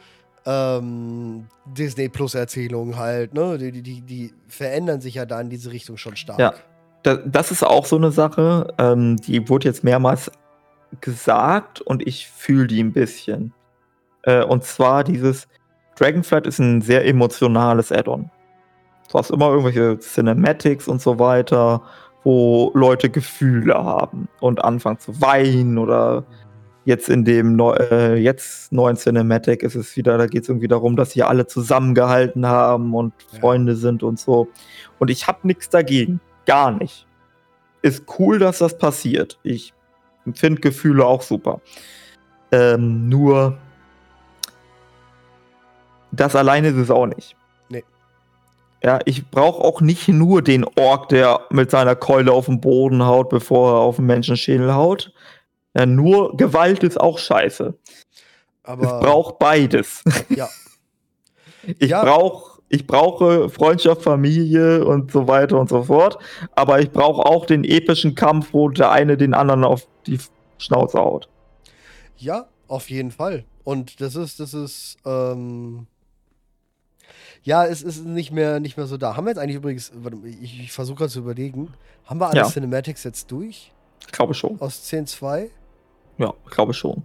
Ähm, Disney Plus Erzählungen halt, ne? Die, die, die verändern sich ja da in diese Richtung schon stark. Ja. Das ist auch so eine Sache, ähm, die wurde jetzt mehrmals gesagt und ich fühle die ein bisschen. Äh, und zwar dieses Dragonflight ist ein sehr emotionales Add-on. Du hast immer irgendwelche Cinematics und so weiter, wo Leute Gefühle haben und anfangen zu weinen oder jetzt in dem Neu äh, jetzt neuen Cinematic ist es wieder, da geht es irgendwie darum, dass sie alle zusammengehalten haben und Ja. Freunde sind und so. Und ich habe nichts dagegen. Gar nicht. Ist cool, dass das passiert. Ich finde Gefühle auch super. Ähm, nur das alleine ist es auch nicht. Nee. Ja, ich brauche auch nicht nur den Ork, der mit seiner Keule auf den Boden haut, bevor er auf den Menschenschädel haut. Ja, nur Gewalt ist auch scheiße. Aber es braucht beides. ja. *laughs* Ich Ja. brauch, ich brauche Freundschaft, Familie und so weiter und so fort. Aber ich brauche auch den epischen Kampf, wo der eine den anderen auf die Schnauze haut. Ja, auf jeden Fall. Und das ist, das ist, ähm, ja, es ist nicht mehr, nicht mehr so da. Haben wir jetzt eigentlich übrigens, warte, ich, ich versuche gerade zu überlegen, haben wir alle Ja. Cinematics jetzt durch? Ich glaube schon. Aus 10.2? Ja, ich glaube schon.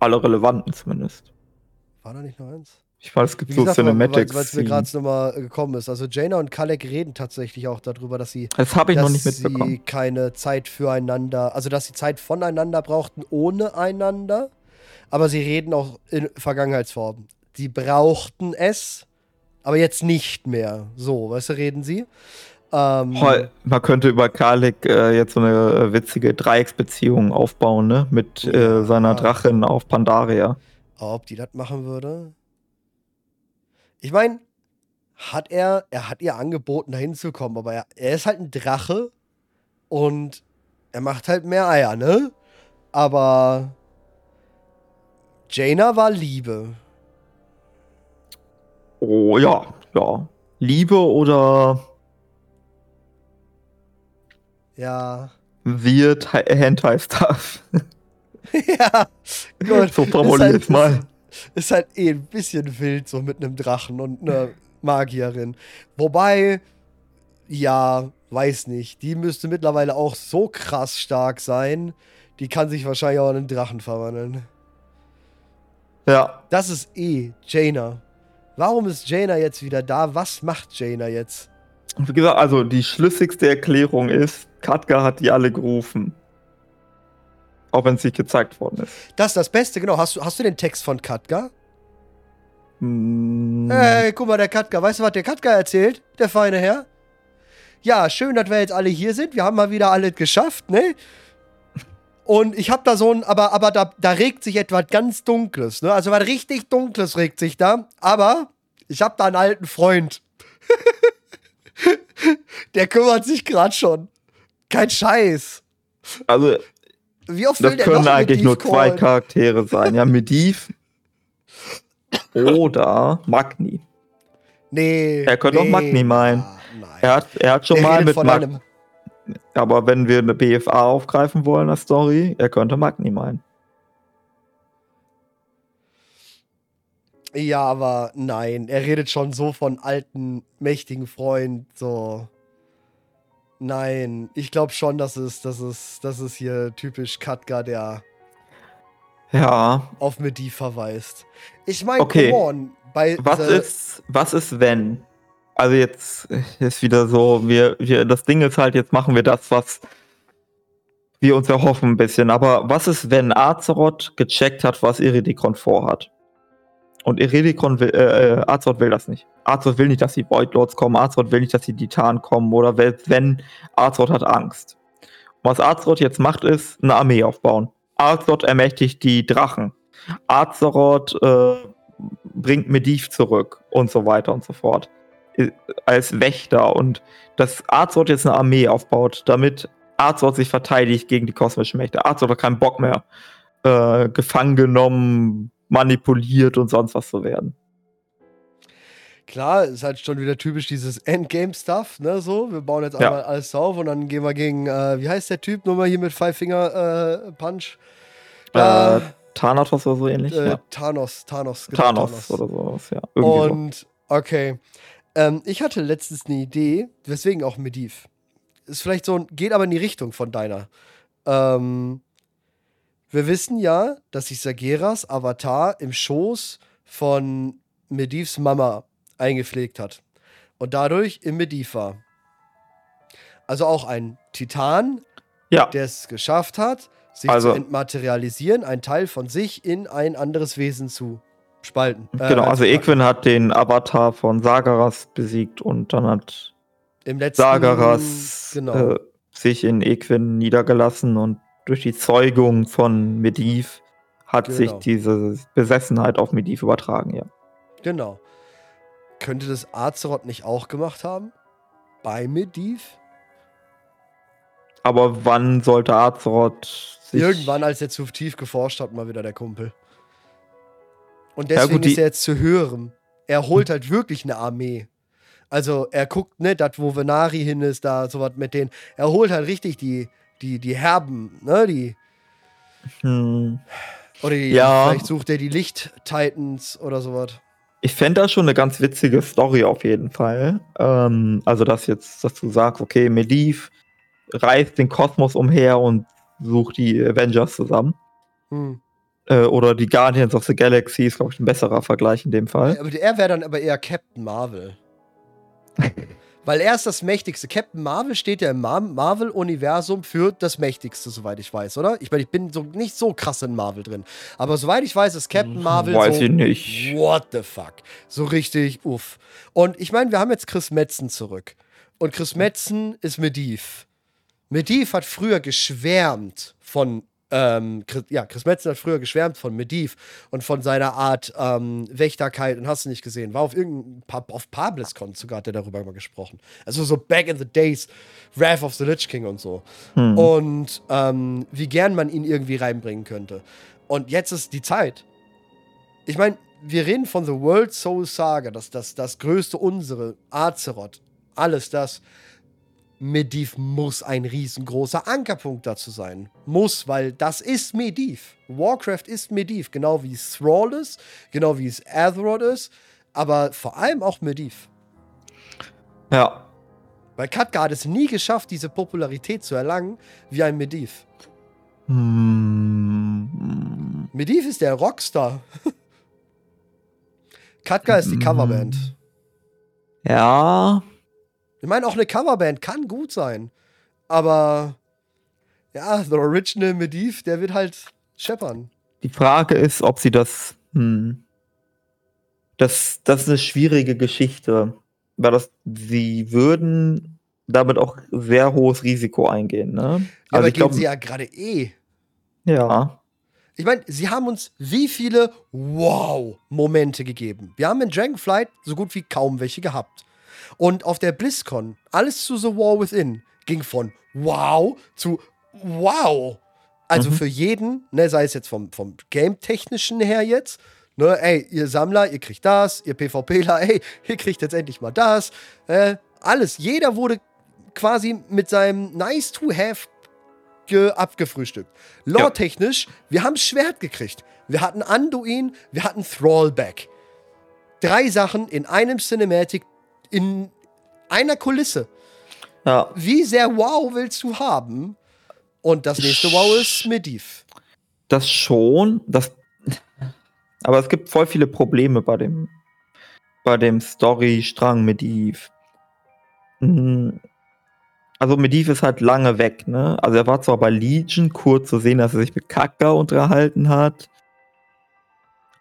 Alle relevanten zumindest. War da nicht noch eins? Ich weiß, es gibt Wie so gesagt, weil Cinematics. es mir gerade nochmal gekommen ist. Also Jaina und Kalek reden tatsächlich auch darüber, dass sie, Das ich noch dass nicht mitbekommen. sie keine Zeit füreinander, also dass sie Zeit voneinander brauchten ohne einander. Aber sie reden auch in Vergangenheitsform. Die brauchten es, aber jetzt nicht mehr. So, weißt du, reden sie. Ähm, Man könnte über Kalik äh, jetzt so eine äh, witzige Dreiecksbeziehung aufbauen, ne? Mit Ja. äh, seiner Drachin auf Pandaria. Ob die das machen würde? Ich meine, hat er, er hat ihr angeboten, da hinzukommen, aber er, er ist halt ein Drache und er macht halt mehr Eier, ne? Aber Jaina war Liebe. Oh ja, ja. Liebe oder Ja. weird Hentai-Stuff. *laughs* ja, gut. So formulier halt- es mal. *laughs* Ist halt eh ein bisschen wild, so mit einem Drachen und einer Magierin. Wobei, ja, weiß nicht. Die müsste mittlerweile auch so krass stark sein. Die kann sich wahrscheinlich auch in einen Drachen verwandeln. Ja, Das ist eh Jaina. Warum ist Jaina jetzt wieder da? Was macht Jaina jetzt? Wie gesagt, also die schlüssigste Erklärung ist, Katka hat die alle gerufen. Auch wenn es nicht gezeigt worden ist. Das ist das Beste, genau. Hast du, hast du den Text von Katka? Hm, Hey, guck mal, der Katka. Weißt du, was der Katka erzählt? Der feine Herr. Ja, schön, dass wir jetzt alle hier sind. Wir haben mal wieder alles geschafft, ne? Und ich hab da so ein, aber, aber da, da regt sich etwas ganz Dunkles, ne? Also was richtig Dunkles regt sich da. Aber ich hab da einen alten Freund. *laughs* der kümmert sich gerade schon. Kein Scheiß. Also, Wie oft das können noch eigentlich nur zwei callen? Charaktere sein. Ja, Mediv oder Magni. Nee. Er könnte auch nee. Magni meinen. Ah. Er hat, er hat schon Der mal mit Magni. Aber wenn wir eine BFA aufgreifen wollen, eine Story, er könnte Magni meinen. Ja, aber nein, er redet schon so von alten, mächtigen Freund, so. Nein, ich glaube schon, dass es, dass es, das ist hier typisch Katka, der Ja, auf Medivh verweist. Ich meine, Okay. come on, bei was ist, was ist wenn? Also jetzt ist wieder so, wir, wir, das Ding ist halt, jetzt machen wir das, was wir uns erhoffen ein bisschen. Aber was ist, wenn Azeroth gecheckt hat, was Iridikon vorhat? Und Iridikon will, äh, äh, Azeroth will das nicht. Azeroth will nicht, dass die Void Lords kommen. Azeroth will nicht, dass die Titanen kommen. Oder wenn, Azeroth hat Angst. Und was Azeroth jetzt macht, ist eine Armee aufbauen. Azeroth ermächtigt die Drachen. Azeroth äh, bringt Medivh zurück und so weiter und so fort. I- Als Wächter. Und dass Azeroth jetzt eine Armee aufbaut, damit Azeroth sich verteidigt gegen die kosmischen Mächte. Azeroth hat keinen Bock mehr, äh, gefangen genommen, manipuliert und sonst was zu werden. Klar, ist halt schon wieder typisch dieses Endgame-Stuff, ne, so. Wir bauen jetzt Ja. einmal alles auf und dann gehen wir gegen, äh, wie heißt der Typ nochmal hier mit Five Finger äh, Punch? Äh, Thanatos oder so ähnlich. äh, ja. Thanos, Thanos, genau, Thanos, oder sowas, ja. Irgendwie so. Und okay. Ähm, ich hatte letztens eine Idee, weswegen auch Medivh. Ist vielleicht so geht aber in die Richtung von deiner. Ähm, wir wissen ja, dass sich Sageras Avatar im Schoß von Medivhs Mama eingepflegt hat. Und dadurch im Mediv war. Also auch ein Titan, Ja, der es geschafft hat, sich Also- zu entmaterialisieren, ein Teil von sich in ein anderes Wesen zu spalten. Äh, genau. Also reinzupacken. Equin hat den Avatar von Sagaras besiegt und dann hat Im letzten Sagaras Genau. äh, sich in Equin niedergelassen und durch die Zeugung von Mediv hat sich Genau. diese Besessenheit auf Mediv übertragen, ja. Genau. Könnte das Azeroth nicht auch gemacht haben? Bei Mediv? Aber wann sollte Azeroth sich Irgendwann, als er zu tief geforscht hat, mal wieder der Kumpel. Und Ja, deswegen gut, die- ist er jetzt zu hören. Er holt halt wirklich eine Armee. Also er guckt, ne, das, wo Venari hin ist, da sowas mit denen. Er holt halt richtig die, die, die Herben, ne, die. Hm, Oder die, Ja. vielleicht sucht er die Licht-Titans oder sowas. Ich fände das schon eine ganz witzige Story auf jeden Fall. Ähm, also, dass jetzt, dass du sagst, okay, Mediv reist den Kosmos umher und sucht die Avengers zusammen. Hm. Äh, oder die Guardians of the Galaxy ist, glaube ich, ein besserer Vergleich in dem Fall. Aber er wäre dann aber eher Captain Marvel. *laughs* Weil er ist das Mächtigste. Captain Marvel steht ja im Mar Marvel-Universum für das Mächtigste, soweit ich weiß, oder? Ich meine, ich bin so nicht so krass in Marvel drin. Aber soweit ich weiß, ist Captain Marvel Weiß so. ich nicht. What the fuck? So richtig, uff. Und ich meine, wir haben jetzt Chris Metzen zurück. Und Chris Metzen ist Mediv. Mediv hat früher geschwärmt von, ähm, Chris, ja, Chris Metzen hat früher geschwärmt von Mediv und von seiner Art ähm, Wächterkeit und hast du nicht gesehen. War auf irgendeinem, Pa- auf PablisCon sogar hat er darüber mal gesprochen. Also so back in the days, Wrath of the Lich King und so. Hm. Und ähm, wie gern man ihn irgendwie reinbringen könnte. Und jetzt ist die Zeit. Ich meine, wir reden von The World Soul Saga, das, das, das größte unsere, Azeroth, alles das. Mediv muss ein riesengroßer Ankerpunkt dazu sein. Muss, weil das ist Mediv. Warcraft ist Mediv, genau wie es Thrall ist, genau wie es Azeroth ist, aber vor allem auch Mediv. Ja. Weil Khadgar hat es nie geschafft, diese Popularität zu erlangen wie ein Mediv. Hm. Mediv ist der Rockstar. *laughs* Khadgar ist die Coverband. Ja. Ich meine, auch eine Coverband kann gut sein. Aber ja, The Original Mediv, der wird halt scheppern. Die Frage ist, ob sie das. Hm, das, das ist eine schwierige Geschichte. Weil das, sie würden damit auch sehr hohes Risiko eingehen, ne? Ja, also aber ich gehen glaube, sie ja gerade eh. ja. Ich meine, sie haben uns wie viele Wow-Momente gegeben. Wir haben in Dragonflight so gut wie kaum welche gehabt. Und auf der BlizzCon, alles zu The War Within ging von Wow zu Wow. Also Mhm. für jeden, ne, sei es jetzt vom, vom Game-Technischen her jetzt, ne, ey, ihr Sammler, ihr kriegt das, ihr PvPler, ey, *laughs* ihr kriegt jetzt endlich mal das. Äh, alles. Jeder wurde quasi mit seinem Nice-to-Have ge abgefrühstückt. Lore-technisch, wir haben Schwert gekriegt. Wir hatten Anduin, wir hatten Thrallback. Drei Sachen in einem Cinematic, in einer Kulisse. Ja. Wie sehr Wow willst du haben? Und das nächste Wow ist Mediv. Das schon. Das, *laughs* aber es gibt voll viele Probleme bei dem, bei dem Storystrang Mediv. Mhm. Also Mediv ist halt lange weg, ne? Also er war zwar bei Legion kurz zu sehen, dass er sich mit Kaka unterhalten hat.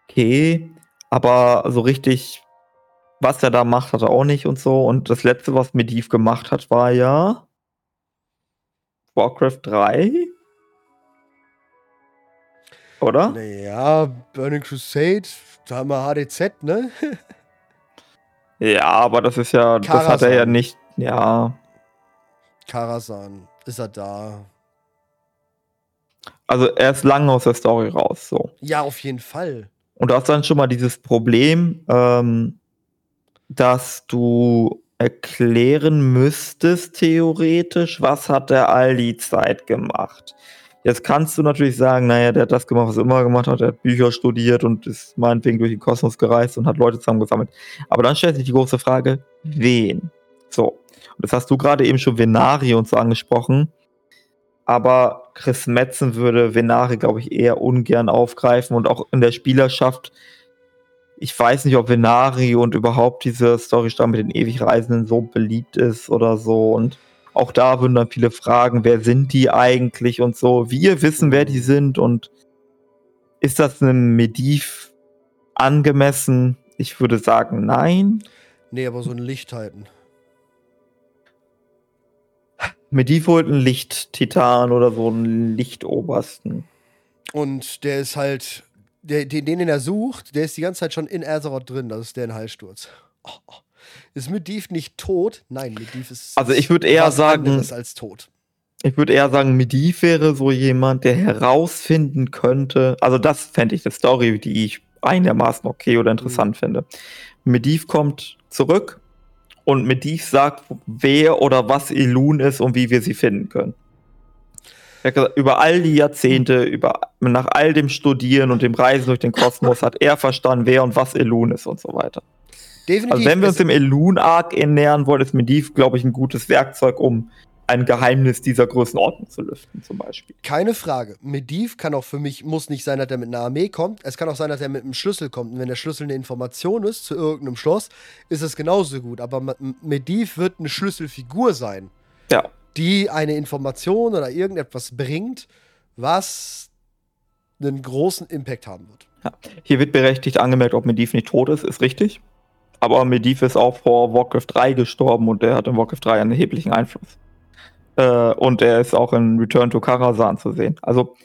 Okay. Aber so richtig, was er da macht, hat er auch nicht und so. Und das letzte, was Mediv gemacht hat, war ja Warcraft 3. Oder? Naja, Burning Crusade, da haben wir HDZ, ne? *laughs* Ja, aber das ist ja, das hat er ja Karasan. nicht, ja. Karasan, ist er da? Also er ist lange aus der Story raus, so. Ja, auf jeden Fall. Und du hast dann schon mal dieses Problem, ähm, dass du erklären müsstest, theoretisch, was hat er all die Zeit gemacht. Jetzt kannst du natürlich sagen, naja, der hat das gemacht, was er immer gemacht hat, er hat Bücher studiert und ist meinetwegen durch den Kosmos gereist und hat Leute zusammengesammelt. Aber dann stellt sich die große Frage, wen? So. Und das hast du gerade eben schon Venari und so angesprochen. Aber Chris Metzen würde Venari, glaube ich, eher ungern aufgreifen und auch in der Spielerschaft. Ich weiß nicht, ob Venari und überhaupt diese Storystrang mit den ewig Reisenden so beliebt ist oder so. Und auch da würden dann viele fragen, wer sind die eigentlich und so. Wir wissen, wer die sind und ist das einem Mediv angemessen? Ich würde sagen, nein. Nee, aber so ein Licht halten. Mediv holt einen Licht-Titan oder so einen Lichtobersten. Und der ist halt, der, den, den er sucht, der ist die ganze Zeit schon in Azeroth drin. Das ist der in Heilsturz. Oh, *laughs* oh. Ist Medivh nicht tot? Nein, Medivh ist. Also ich würde eher sagen. als tot. Ich würde eher sagen, Medivh wäre so jemand, der herausfinden könnte. Also das fände ich eine Story, die ich einigermaßen okay oder interessant mhm. finde. Medivh kommt zurück und Medivh sagt, wer oder was Elun ist und wie wir sie finden können. Gesagt, über all die Jahrzehnte, über, nach all dem Studieren und dem Reisen durch den Kosmos hat er verstanden, wer und was Elun ist und so weiter. Definitiv. Also wenn wir uns dem Elun-Arc nähern wollen, ist Medivh, glaube ich, ein gutes Werkzeug, um ein Geheimnis dieser Größenordnung zu lüften, zum Beispiel. Keine Frage. Medivh kann auch für mich, muss nicht sein, dass er mit einer Armee kommt. Es kann auch sein, dass er mit einem Schlüssel kommt. Und wenn der Schlüssel eine Information ist zu irgendeinem Schloss, ist es genauso gut. Aber Medivh wird eine Schlüsselfigur sein. Ja. Die eine Information oder irgendetwas bringt, was einen großen Impact haben wird. Ja. Hier wird berechtigt angemerkt, ob Medivh nicht tot ist, ist richtig. Aber Medivh ist auch vor Warcraft 3 gestorben und der hat in Warcraft 3 einen erheblichen Einfluss. Äh, und er ist auch in Return to Karazhan zu sehen. Also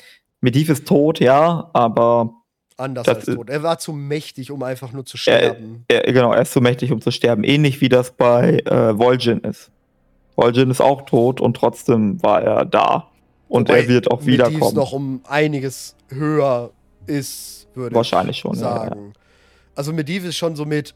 Medivh ist tot, ja, aber. Anders als tot. Er war zu mächtig, um einfach nur zu sterben. Er, er, genau, er ist zu mächtig, um zu sterben. Ähnlich wie das bei äh, Vol'jin ist. Vol'jin ist auch tot und trotzdem war er da. Und Wobei er wird auch wiederkommen. Medivh noch um einiges höher ist, würde Wahrscheinlich ich schon, sagen. Ja, ja. Also Medivh ist schon so mit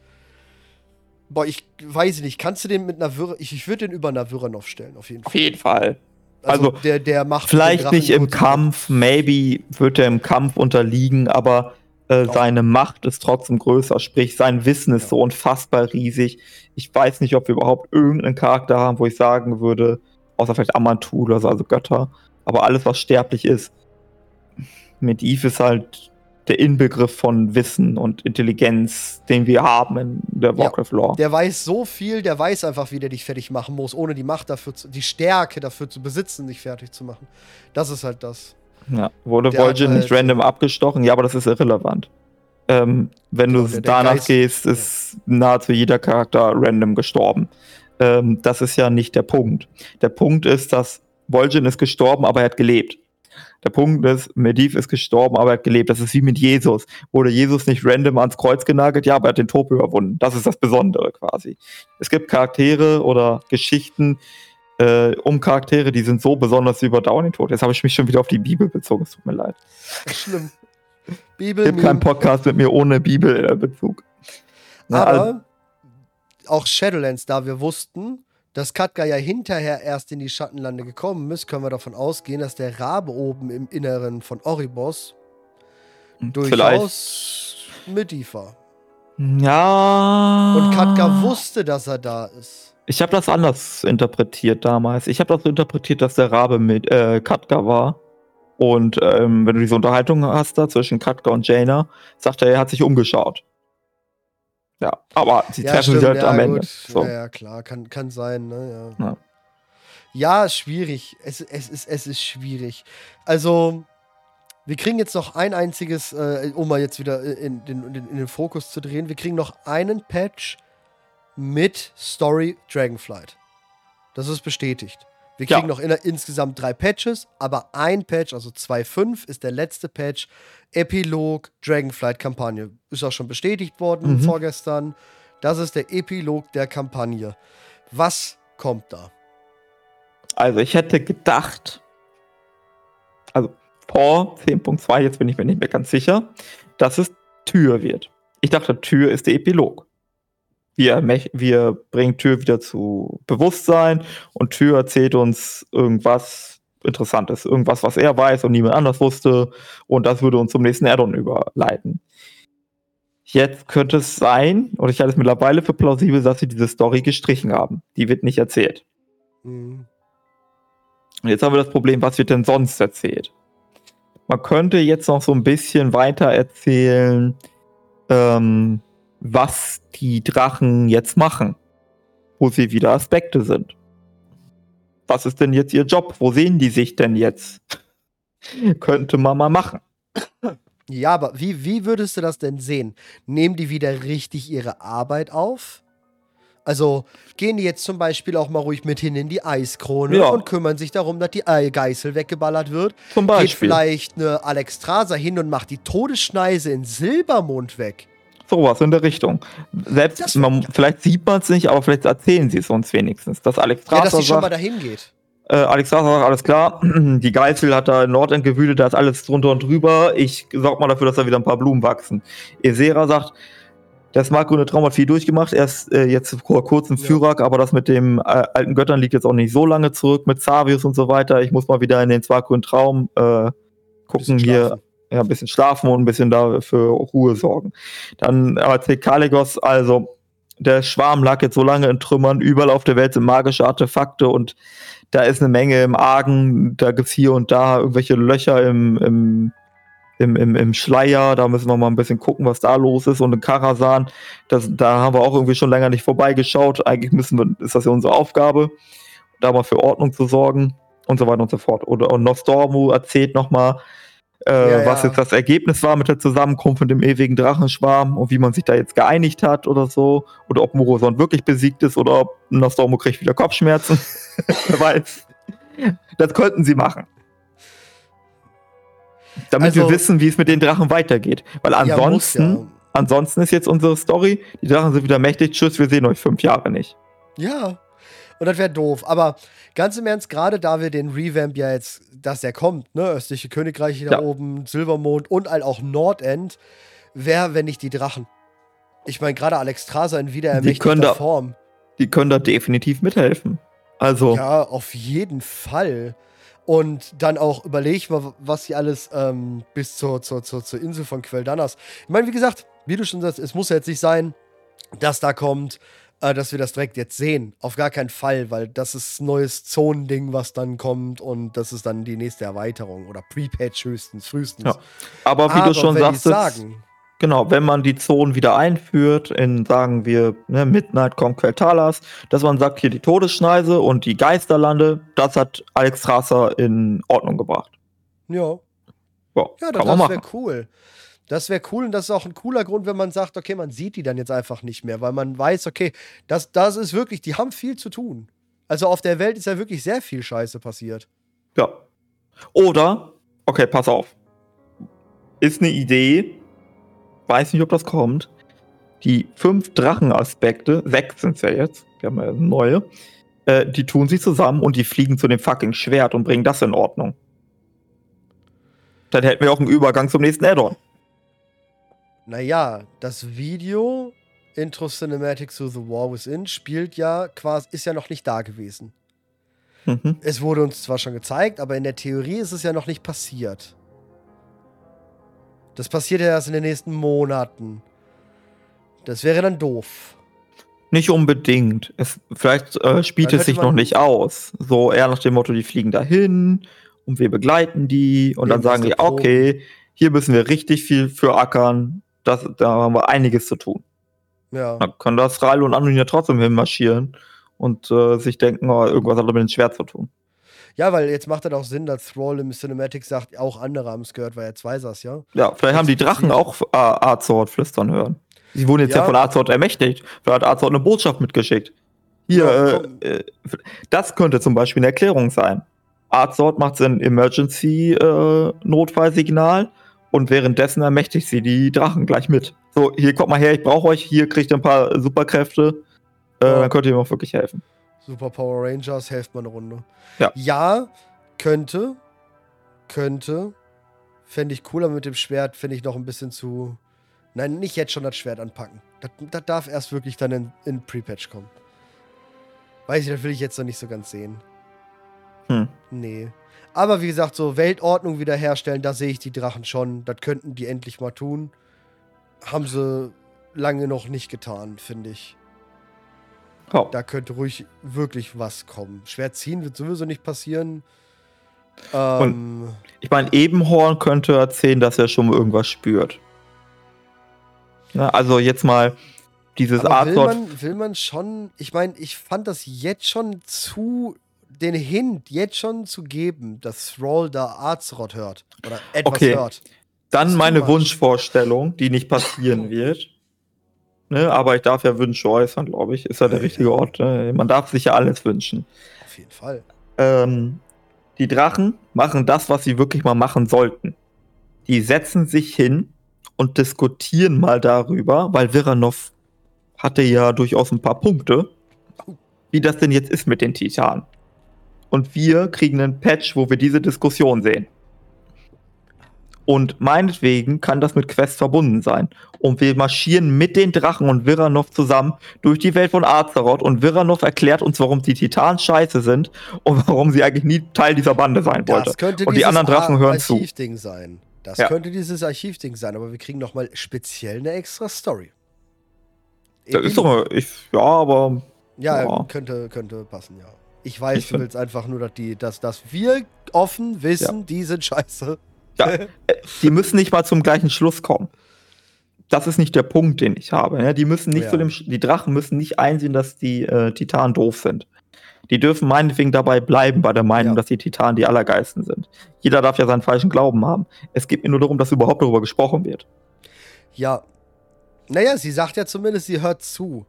Boah, ich weiß nicht, kannst du den mit einer Würre. Ich, ich würde den über Würrenov stellen, auf jeden Fall. Auf jeden Fall. Also, also der, der macht. Vielleicht nicht im Kampf, maybe wird er im Kampf unterliegen, aber äh, seine Macht ist trotzdem größer, sprich, sein Wissen ist ja. so unfassbar riesig. Ich weiß nicht, ob wir überhaupt irgendeinen Charakter haben, wo ich sagen würde, außer vielleicht Amantul oder so, also Götter, aber alles, was sterblich ist. Mit Eve ist halt der Inbegriff von Wissen und Intelligenz, den wir haben in der Warcraft-Lore. Ja, der weiß so viel, der weiß einfach, wie der dich fertig machen muss, ohne die Macht dafür, zu, die Stärke dafür zu besitzen, dich fertig zu machen. Das ist halt das. Ja, wurde Vol'jin halt, nicht random abgestochen? Ja, aber das ist irrelevant. Ähm, wenn genau, du der, danach Geist, gehst, ist nahezu jeder Charakter random gestorben. Ähm, das ist ja nicht der Punkt. Der Punkt ist, dass Vol'jin ist gestorben, aber er hat gelebt. Der Punkt ist, Mediv ist gestorben, aber er hat gelebt. Das ist wie mit Jesus. Wurde Jesus nicht random ans Kreuz genagelt? Ja, aber er hat den Tod überwunden. Das ist das Besondere quasi. Es gibt Charaktere oder Geschichten äh, um Charaktere, die sind so besonders, überdauern den Tod. Jetzt habe ich mich schon wieder auf die Bibel bezogen. Es tut mir leid. Schlimm. Bibel. Es gibt keinen Podcast mit mir ohne Bibelbezug. Aber also, auch Shadowlands, da wir wussten, dass Katka ja hinterher erst in die Schattenlande gekommen ist, können wir davon ausgehen, dass der Rabe oben im Inneren von Oribos hm, durchaus Medivh war. Ja. Und Katka wusste, dass er da ist. Ich habe das anders interpretiert damals. Ich habe das so interpretiert, dass der Rabe mit äh, Katka war. Und ähm, wenn du diese Unterhaltung hast da zwischen Katka und Jaina, sagt er, er hat sich umgeschaut. Ja, aber sie ja, treffen sich halt ja, am Ende. So. Ja, ja, klar, kann, kann sein, ne? Ja, ja. schwierig. Es, es, ist, es ist schwierig. Also, wir kriegen jetzt noch ein einziges, äh, um mal jetzt wieder in den, in den Fokus zu drehen, wir kriegen noch einen Patch mit Story Dragonflight. Das ist bestätigt. Wir kriegen ja. noch in, insgesamt drei Patches, aber ein Patch, also 2.5, ist der letzte Patch. Epilog Dragonflight-Kampagne. Ist auch schon bestätigt worden mhm. vorgestern. Das ist der Epilog der Kampagne. Was kommt da? Also, ich hätte gedacht, also vor 10.2, jetzt bin ich mir nicht mehr ganz sicher, dass es Tür wird. Ich dachte, Tür ist der Epilog wir, wir bringen Tür wieder zu Bewusstsein und Tür erzählt uns irgendwas Interessantes, irgendwas, was er weiß und niemand anders wusste und das würde uns zum nächsten Addon überleiten. Jetzt könnte es sein, oder ich halte es mittlerweile für plausibel, dass sie diese Story gestrichen haben. Die wird nicht erzählt. Mhm. Und jetzt haben wir das Problem, was wird denn sonst erzählt? Man könnte jetzt noch so ein bisschen weiter erzählen, ähm, was die Drachen jetzt machen, wo sie wieder Aspekte sind. Was ist denn jetzt ihr Job? Wo sehen die sich denn jetzt? *laughs* könnte man mal machen. Ja, aber wie, wie würdest du das denn sehen? Nehmen die wieder richtig ihre Arbeit auf? Also gehen die jetzt zum Beispiel auch mal ruhig mit hin in die Eiskrone Ja. und kümmern sich darum, dass die Ei- Geißel weggeballert wird? Zum Geht Beispiel. vielleicht eine Alexstrasza hin und macht die Todesschneise in Silbermond weg? Sowas in der Richtung. Selbst, man, vielleicht sieht man es nicht, aber vielleicht erzählen sie es uns wenigstens. Dass Alex Ja, dass Strasser die schon mal dahin geht. äh, Alex Strasser sagt, alles klar, *clears throat* die Geißel hat da in Nordend gewühlt, da ist alles drunter und drüber. Ich sorg mal dafür, dass da wieder ein paar Blumen wachsen. Esera sagt, das markgrüne Traum hat viel durchgemacht. Er ist äh, jetzt vor kurzem Ja. Fyrak, aber das mit dem äh, alten Göttern liegt jetzt auch nicht so lange zurück mit Xavius und so weiter. Ich muss mal wieder in den Smartgrünen Traum äh, gucken hier. Ja, ein bisschen schlafen und ein bisschen da für Ruhe sorgen. Dann erzählt Kaligos, also der Schwarm lag jetzt so lange in Trümmern, überall auf der Welt sind magische Artefakte und da ist eine Menge im Argen, da gibt's hier und da irgendwelche Löcher im, im, im, im, im Schleier, da müssen wir mal ein bisschen gucken, was da los ist. Und in Karasan, das, da haben wir auch irgendwie schon länger nicht vorbeigeschaut. Eigentlich müssen wir, ist das ja unsere Aufgabe, da mal für Ordnung zu sorgen und so weiter und so fort. Oder und Nostormu erzählt nochmal, äh, Ja, was ja. jetzt das Ergebnis war mit der Zusammenkunft mit dem ewigen Drachenschwarm und wie man sich da jetzt geeinigt hat oder so. Oder ob Moroson wirklich besiegt ist oder ob Nostormu kriegt wieder Kopfschmerzen. *laughs* Wer weiß. Das könnten sie machen. Damit Also- wir wissen, wie es mit den Drachen weitergeht. Weil Ja, muss ansonsten, ja. ansonsten ist jetzt unsere Story, die Drachen sind wieder mächtig, tschüss, wir sehen euch fünf Jahre nicht. Ja. Und das wäre doof. Aber ganz im Ernst, gerade da wir den Revamp ja jetzt, dass der kommt, ne, östliche Königreiche da Ja. oben, Silbermond und halt auch Nordend, wer, wenn nicht die Drachen? Ich meine, gerade Alexstrasza in wieder Die können da- ermächtigter Form. Die können da definitiv mithelfen. Also, Ja, auf jeden Fall. Und dann auch überleg mal, was sie alles ähm, bis zur, zur, zur, zur Insel von Queldanas. Ich meine, wie gesagt, wie du schon sagst, es muss ja jetzt nicht sein, dass da kommt, äh, dass wir das direkt jetzt sehen. Auf gar keinen Fall, weil das ist ein neues Zonending, was dann kommt und das ist dann die nächste Erweiterung oder Pre-Patch höchstens, frühestens. Ja. aber wie Aber du schon sagtest, sagen, genau, wenn man die Zonen wieder einführt, in, sagen wir, ne, Midnight kommt Queltalas, dass man sagt, hier die Todesschneise und die Geisterlande, das hat Alex Strasser in Ordnung gebracht. ja, Ja, Ja, das, wäre cool. Das wäre cool und das ist auch ein cooler Grund, wenn man sagt, okay, man sieht die dann jetzt einfach nicht mehr, weil man weiß, okay, das, das ist wirklich, die haben viel zu tun. Also auf der Welt ist ja wirklich sehr viel Scheiße passiert. Ja. Oder, okay, pass auf. Ist eine Idee, weiß nicht, ob das kommt. Die fünf Drachenaspekte, sechs sind es ja jetzt, wir haben ja neue, äh, die tun sie zusammen und die fliegen zu dem fucking Schwert und bringen das in Ordnung. Dann hätten wir auch einen Übergang zum nächsten Add-on. Naja, das Video Intro Cinematics to the War Within spielt ja quasi, ist ja noch nicht da gewesen. Mhm. Es wurde uns zwar schon gezeigt, aber in der Theorie ist es ja noch nicht passiert. Das passiert ja erst in den nächsten Monaten. Das wäre dann doof. Nicht unbedingt. Es, vielleicht äh, spielt es sich noch nicht aus. So eher nach dem Motto, die fliegen dahin und wir begleiten die und dann sagen die, okay, hier müssen wir richtig viel für ackern. Das, da haben wir einiges zu tun. Ja. Dann können das Rall und Anduin ja trotzdem hinmarschieren und äh, sich denken, oh, irgendwas hat damit dem Schwert zu tun. Ja, weil jetzt macht das auch Sinn, dass Thrall im Cinematic sagt, auch andere haben es gehört, weil jetzt weiß er es, ja. Ja, vielleicht haben die Drachen auch äh, Arzort flüstern hören. Sie wurden jetzt ja, Ja. von Arzort ermächtigt. Vielleicht hat Arzort eine Botschaft mitgeschickt. Hier, Ja, äh, äh, das könnte zum Beispiel eine Erklärung sein. Arzort macht ein Emergency-Notfallsignal und währenddessen ermächtigt sie die Drachen gleich mit. So, hier kommt mal her, ich brauche euch, hier kriegt ihr ein paar Superkräfte. Äh, Ja. Dann könnt ihr mir auch wirklich helfen. Super Power Rangers, helft mal eine Runde. Ja. Ja, könnte. Könnte. Fände ich cooler mit dem Schwert, finde ich noch ein bisschen zu. Nein, nicht jetzt schon das Schwert anpacken. Das, das darf erst wirklich dann in, in Pre-Patch kommen. Weiß ich, das will ich jetzt noch nicht so ganz sehen. Hm. Nee. Aber wie gesagt, so Weltordnung wiederherstellen, da sehe ich die Drachen schon. Das könnten die endlich mal tun. Haben sie lange noch nicht getan, finde ich. Oh. Da könnte ruhig wirklich was kommen. Schwer ziehen wird sowieso nicht passieren. Ähm, Ich meine, Ebenhorn könnte erzählen, dass er schon irgendwas spürt. Ja, also jetzt mal dieses aber will man, will man schon, ich meine, ich fand das jetzt schon zu, den Hint jetzt schon zu geben, dass Thrall da Arzrod hört. Oder etwas Okay. hört. Dann meine. Wunschvorstellung, die nicht passieren *laughs* wird. Ne, aber ich darf ja Wünsche äußern, glaube ich. Ist ja der richtige. Ort. Ne? Man darf sich ja alles wünschen. Auf jeden Fall. Ähm, die Drachen machen das, was sie wirklich mal machen sollten. Die setzen sich hin und diskutieren mal darüber, weil Viranov hatte ja durchaus ein paar Punkte, wie das denn jetzt ist mit den Titanen. Und wir kriegen einen Patch, wo wir diese Diskussion sehen. Und meinetwegen kann das mit Quest verbunden sein. Und wir marschieren mit den Drachen und Viranov zusammen durch die Welt von Azeroth und Viranov erklärt uns, warum die Titanen scheiße sind und *laughs* warum sie eigentlich nie Teil dieser Bande sein wollte. Das könnte Und die anderen Drachen hören zu. Archivding sein. Das Ja. könnte dieses Archivding sein, aber wir kriegen noch mal speziell eine extra Story. Das ist doch, ich, ja, aber Ja, Ja. Könnte, könnte passen, ja. Ich weiß, Ich du willst einfach nur, dass, die, dass, dass wir offen wissen, die sind scheiße. ja, *laughs* äh, die müssen nicht mal zum gleichen Schluss kommen. Das ist nicht der Punkt, den ich habe. Ne? Die müssen nicht Ja. zu dem, die Drachen müssen nicht einsehen, dass die äh, Titanen doof sind. Die dürfen meinetwegen dabei bleiben bei der Meinung, Ja. dass die Titanen die Allergeisten sind. Jeder darf ja seinen falschen Glauben haben. Es geht mir nur darum, dass überhaupt darüber gesprochen wird. Ja. Naja, sie sagt ja zumindest, sie hört zu.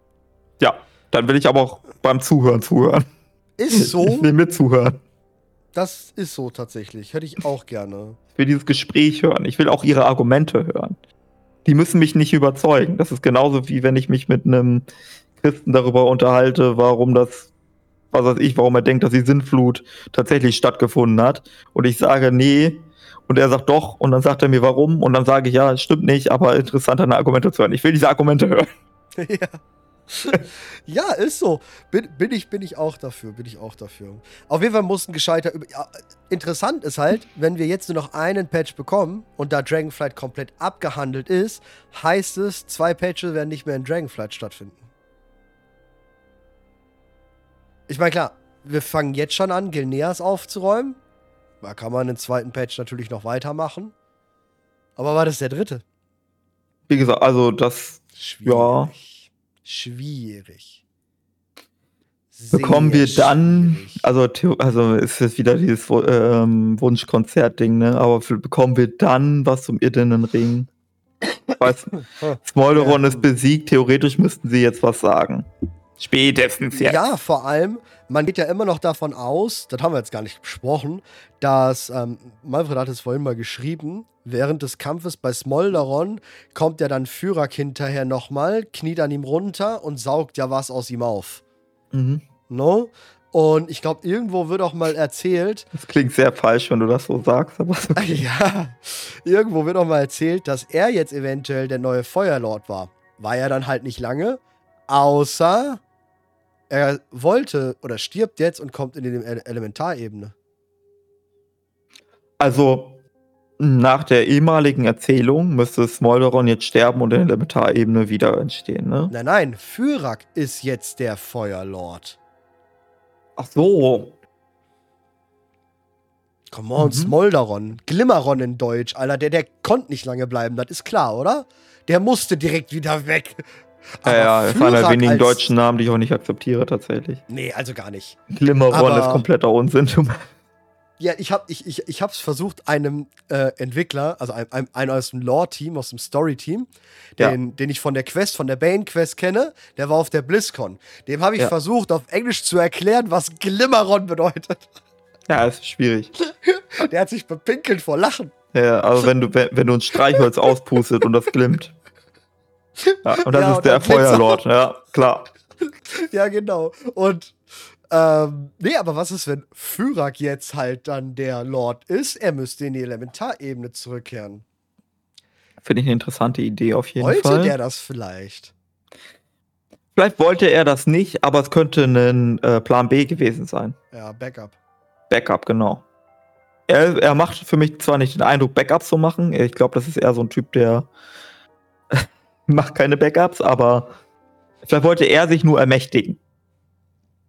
Ja, dann will ich aber auch beim Zuhören zuhören. Ist so. Ich will mitzuhören. Das ist so tatsächlich. Hätte ich auch gerne. Ich will dieses Gespräch hören. Ich will auch ihre Argumente hören. Die müssen mich nicht überzeugen. Das ist genauso wie wenn ich mich mit einem Christen darüber unterhalte, warum das, was weiß ich, warum er denkt, dass die Sintflut tatsächlich stattgefunden hat. Und ich sage, nee. Und er sagt doch. Und dann sagt er mir, warum. Und dann sage ich, ja, stimmt nicht, aber interessant, deine Argumente zu hören. Ich will diese Argumente hören. *laughs* *laughs* ja. *laughs* ja, ist so. Bin, bin, ich, bin ich auch dafür. Bin ich auch dafür. Auf jeden Fall muss ein gescheiter. Ja, interessant ist halt, wenn wir jetzt nur noch einen Patch bekommen und da Dragonflight komplett abgehandelt ist, heißt es, zwei Patches werden nicht mehr in Dragonflight stattfinden. Ich meine, klar, wir fangen jetzt schon an, Gilneas aufzuräumen. Da kann man den zweiten Patch natürlich noch weitermachen. Aber war das der dritte? Wie gesagt, also das Schwierig. Schwierig. bekommen Sehr wir dann, schwierig. also, also ist jetzt wieder dieses ähm, Wunschkonzert-Ding, ne? Aber f- bekommen wir dann was zum irdenen Ring? Weiß, *laughs* Smolderon Ja. ist besiegt, theoretisch müssten sie jetzt was sagen. Spätestens jetzt. Ja, vor allem, man geht ja immer noch davon aus, das haben wir jetzt gar nicht besprochen, dass, ähm, Manfred hat es vorhin mal geschrieben, während des Kampfes bei Smolderon kommt ja dann Fyrak hinterher nochmal, kniet an ihm runter und saugt ja was aus ihm auf. Mhm. No? Und ich glaube, irgendwo wird auch mal erzählt, *laughs* Das klingt sehr falsch, wenn du das so sagst, aber *laughs* ja, irgendwo wird auch mal erzählt, dass er jetzt eventuell der neue Feuerlord war. War er dann halt nicht lange, außer er wollte oder stirbt jetzt und kommt in die Ele- Elementarebene. Also, nach der ehemaligen Erzählung müsste Smolderon jetzt sterben und in der Elementarebene wieder entstehen, ne? Nein, nein, Fyrak ist jetzt der Feuerlord. Ach so. Come on, Mhm. Smolderon. Glimmeron in Deutsch, Alter. Der, der konnte nicht lange bleiben, das ist klar, oder? Der musste direkt wieder weg. Ja, ja, das ist einer der wenigen deutschen Namen, die ich auch nicht akzeptiere, tatsächlich. Nee, also gar nicht. Glimmeron Aber- ist kompletter Unsinn. Ja, ich habe ich, ich, ich hab's versucht, einem äh, Entwickler, also einem, einem, einem aus dem Lore-Team, aus dem Story-Team, Ja. den, den ich von der Quest, von der Bane-Quest kenne, der war auf der BlizzCon. Dem habe ich Ja. versucht, auf Englisch zu erklären, was Glimmeron bedeutet. Ja, ist schwierig. Der hat sich bepinkelt vor Lachen. Ja, also wenn du, wenn, du ein Streichholz auspustet und das glimmt. Ja, und das Ja, ist und der. Feuerlord, ja, klar. ja, genau. Und, ähm, nee, aber was ist, wenn Fyrak jetzt halt dann der Lord ist? Er müsste in die Elementarebene zurückkehren. Finde ich eine interessante Idee auf jeden Wollte Fall. der das vielleicht? Vielleicht wollte er das nicht, aber es könnte ein äh, Plan B gewesen sein. Ja, Backup. Backup, genau. Er, er macht für mich zwar nicht den Eindruck, Backups zu machen. Ich glaube, das ist eher so ein Typ, der *laughs* macht keine Backups, aber vielleicht wollte er sich nur ermächtigen.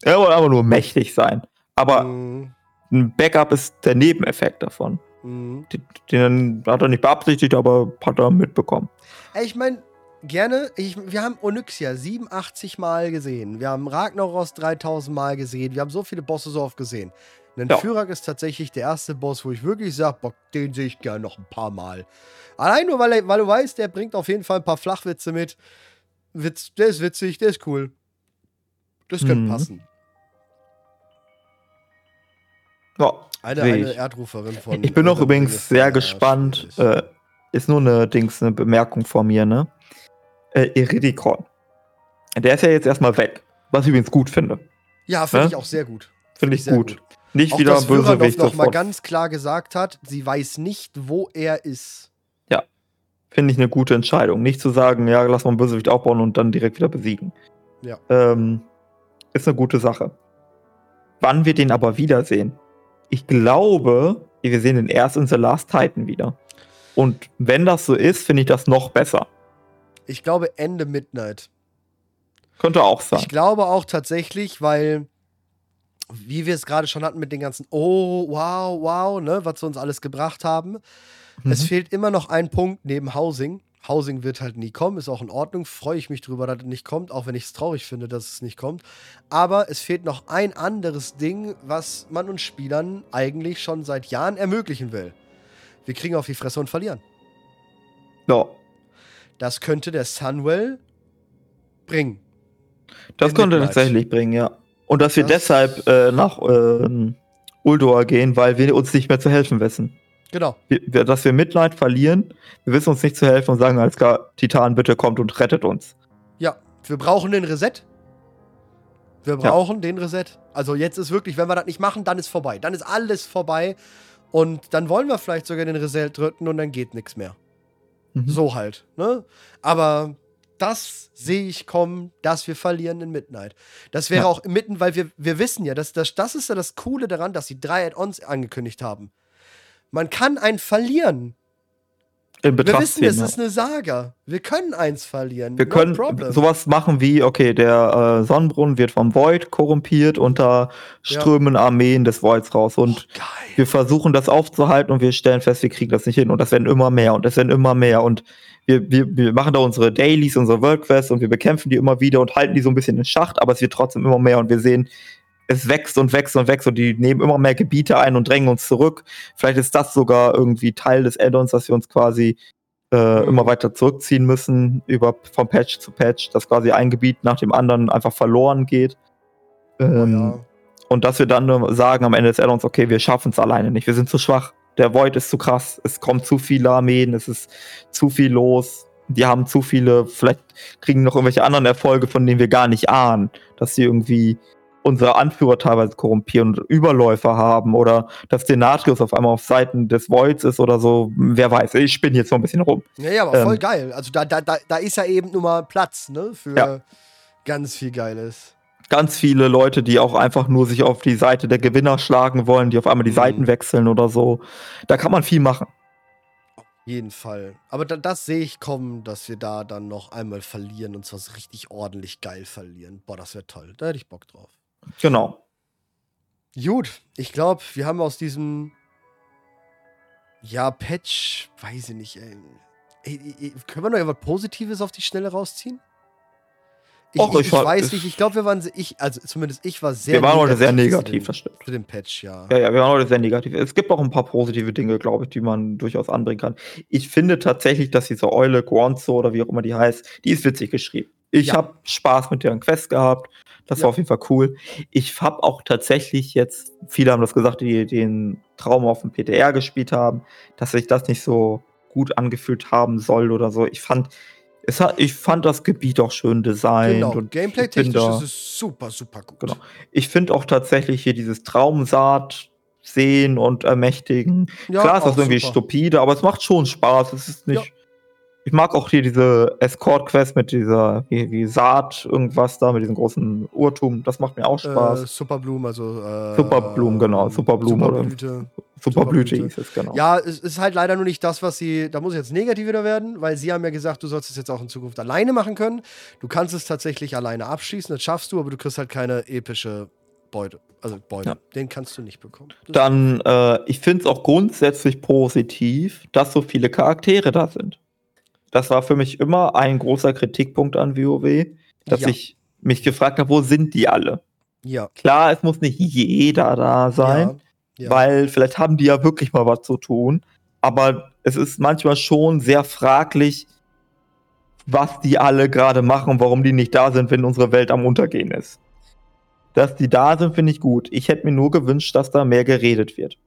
Er wollte aber nur mächtig sein. Aber Mhm. ein Backup ist der Nebeneffekt davon. Mhm. Den, den hat er nicht beabsichtigt, aber hat er mitbekommen. Ich meine, gerne, ich, wir haben Onyxia 87 Mal gesehen. Wir haben Ragnaros 3000 Mal gesehen. Wir haben so viele Bosse so oft gesehen. Ein Ja. Führer ist tatsächlich der erste Boss, wo ich wirklich sage, boah, den sehe ich gerne noch ein paar Mal. Allein nur, weil, er, weil du weißt, der bringt auf jeden Fall ein paar Flachwitze mit. Witz, der ist witzig, der ist cool. Das könnte Mhm. passen. Ja, Eine, eine ich. Erdruferin von. ich bin auch übrigens sehr ja gespannt. Äh, ist nur eine Dings, eine Bemerkung von mir, ne? Äh, Iridikon. Der ist ja jetzt erstmal weg. Was ich übrigens gut finde. ja, finde ne? ich auch sehr gut. Finde ich sehr gut. Nicht Auch wieder dass Bösewicht noch, mal ganz klar gesagt hat, sie weiß nicht, wo er ist. Finde ich eine gute Entscheidung. Nicht zu sagen, ja, lass mal einen Bösewicht aufbauen und dann direkt wieder besiegen. Ja. Ähm, ist eine gute Sache. Wann wir den aber wiedersehen? Ich glaube, wir sehen den erst in The Last Titan wieder. Und wenn das so ist, finde ich das noch besser. Ich glaube Ende Midnight. Könnte auch sein. Ich glaube auch tatsächlich, weil, wie wir es gerade schon hatten mit den ganzen Oh, wow, wow, ne, was sie uns alles gebracht haben. Es Mhm. fehlt immer noch ein Punkt neben Housing. Housing wird halt nie kommen, ist auch in Ordnung. Freue ich mich drüber, dass es nicht kommt, auch wenn ich es traurig finde, dass es nicht kommt. Aber es fehlt noch ein anderes Ding, was man uns Spielern eigentlich schon seit Jahren ermöglichen will. Wir kriegen auf die Fresse und verlieren. ja, Das könnte der Sunwell bringen. das könnte Midnight. tatsächlich bringen, ja. Und dass wir Das- deshalb äh, nach ähm, Uldor gehen, weil wir uns nicht mehr zu helfen wissen. Genau. wir, dass wir Mitleid verlieren, wir wissen uns nicht zu helfen und sagen, als klar, Titan, bitte kommt und rettet uns. Ja, wir brauchen den Reset. Wir Ja. brauchen den Reset. Also jetzt ist wirklich, wenn wir das nicht machen, dann ist vorbei. Dann ist alles vorbei. Und dann wollen wir vielleicht sogar den Reset drücken und dann geht nichts mehr. Mhm. So halt. Ne? Aber das sehe ich kommen, dass wir verlieren in Midnight. Das wäre Ja. auch mitten, weil wir, wir wissen ja, dass, das, das ist ja das Coole daran, dass sie drei Add-ons angekündigt haben. Man kann einen verlieren. In Wir Betracht wissen, ziehen, es ja. ist eine Saga. Wir können eins verlieren. Wir No können problem. sowas machen wie, okay, der äh, Sonnenbrunnen wird vom Void korrumpiert und da strömen Armeen des Voids raus. Und oh, wir versuchen das aufzuhalten und wir stellen fest, wir kriegen das nicht hin. Und das werden immer mehr und das werden immer mehr. Und wir, wir, wir machen da unsere Dailies, unsere World Quests und wir bekämpfen die immer wieder und halten die so ein bisschen in Schacht, aber es wird trotzdem immer mehr und wir sehen, es wächst und wächst und wächst und die nehmen immer mehr Gebiete ein und drängen uns zurück. Vielleicht ist das sogar irgendwie Teil des Add-ons, dass wir uns quasi äh, Mhm. immer weiter zurückziehen müssen, über vom Patch zu Patch, dass quasi ein Gebiet nach dem anderen einfach verloren geht. Oh, Ähm, ja. Und dass wir dann nur sagen am Ende des Add-ons, okay, wir schaffen es alleine nicht, wir sind zu schwach. Der Void ist zu krass, es kommen zu viele Armeen, es ist zu viel los. Die haben zu viele, vielleicht kriegen noch irgendwelche anderen Erfolge, von denen wir gar nicht ahnen, dass sie irgendwie unsere Anführer teilweise korrumpieren und Überläufer haben oder dass Denatrius auf einmal auf Seiten des Voids ist oder so. Wer weiß, ich spinne jetzt noch ein bisschen rum. Ja, ja, aber voll ähm, geil. Also da, da, da, da ist ja eben nur mal Platz, ne? Für Ja. ganz viel Geiles. Ganz viele Leute, die auch einfach nur sich auf die Seite der Gewinner schlagen wollen, die auf einmal die Mhm. Seiten wechseln oder so. Da kann man viel machen. Jeden Fall. Aber da, das sehe ich kommen, dass wir da dann noch einmal verlieren und zwar so richtig ordentlich geil verlieren. Boah, das wäre toll. Da hätte ich Bock drauf. Genau. Gut, ich glaube, wir haben aus diesem ja, Patch, weiß ich nicht, ey. Ey, ey, können wir noch etwas Positives auf die Schnelle rausziehen? Ich, Och, ich, ich war- weiß ich- nicht, ich glaube, wir waren, ich, also zumindest ich war sehr wir waren heute sehr negativ, dem, das stimmt. zu dem Patch, ja. Ja, ja, wir waren heute sehr negativ. Es gibt auch ein paar positive Dinge, glaube ich, die man durchaus anbringen kann. Ich finde tatsächlich, dass diese Eule, Guanzo oder wie auch immer die heißt, die ist witzig geschrieben. Ich Ja. habe Spaß mit deren Quest gehabt. Das Ja. war auf jeden Fall cool. Ich habe auch tatsächlich jetzt, viele haben das gesagt, die den Traum auf dem PTR gespielt haben, dass sich das nicht so gut angefühlt haben soll oder so. Ich fand, es hat, ich fand das Gebiet auch schön designt Genau, und Gameplay-technisch ist es super, super gut. Genau. ich finde auch tatsächlich hier dieses Traumsaat sehen und ermächtigen. Ja, Klar ist das irgendwie super. stupide, aber es macht schon Spaß. Es ist nicht. Ich mag auch hier diese Escort-Quest mit dieser wie, wie Saat, irgendwas da, mit diesem großen Urtum. Das macht mir auch Spaß. Äh, Superblumen, also äh, Superblumen, genau, Superblumen oder- Superblüte. Superblüte Superblüte. hieß es, genau. Ja, es ist halt leider nur nicht das, was sie. Da muss ich jetzt negativ wieder werden, weil sie haben ja gesagt, du sollst es jetzt auch in Zukunft alleine machen können. Du kannst es tatsächlich alleine abschließen, das schaffst du, aber du kriegst halt keine epische Beute. Also Beute. Ja. Den kannst du nicht bekommen. Das- Dann, äh, ich finde es auch grundsätzlich positiv, dass so viele Charaktere da sind. Das war für mich immer ein großer Kritikpunkt an WoW, dass Ja. ich mich gefragt habe, wo sind die alle? ja. Klar, es muss nicht jeder da sein, Ja. ja. weil vielleicht haben die ja wirklich mal was zu tun. Aber es ist manchmal schon sehr fraglich, was die alle gerade machen, warum die nicht da sind, wenn unsere Welt am Untergehen ist. Dass die da sind, finde ich gut. Ich hätte mir nur gewünscht, dass da mehr geredet wird.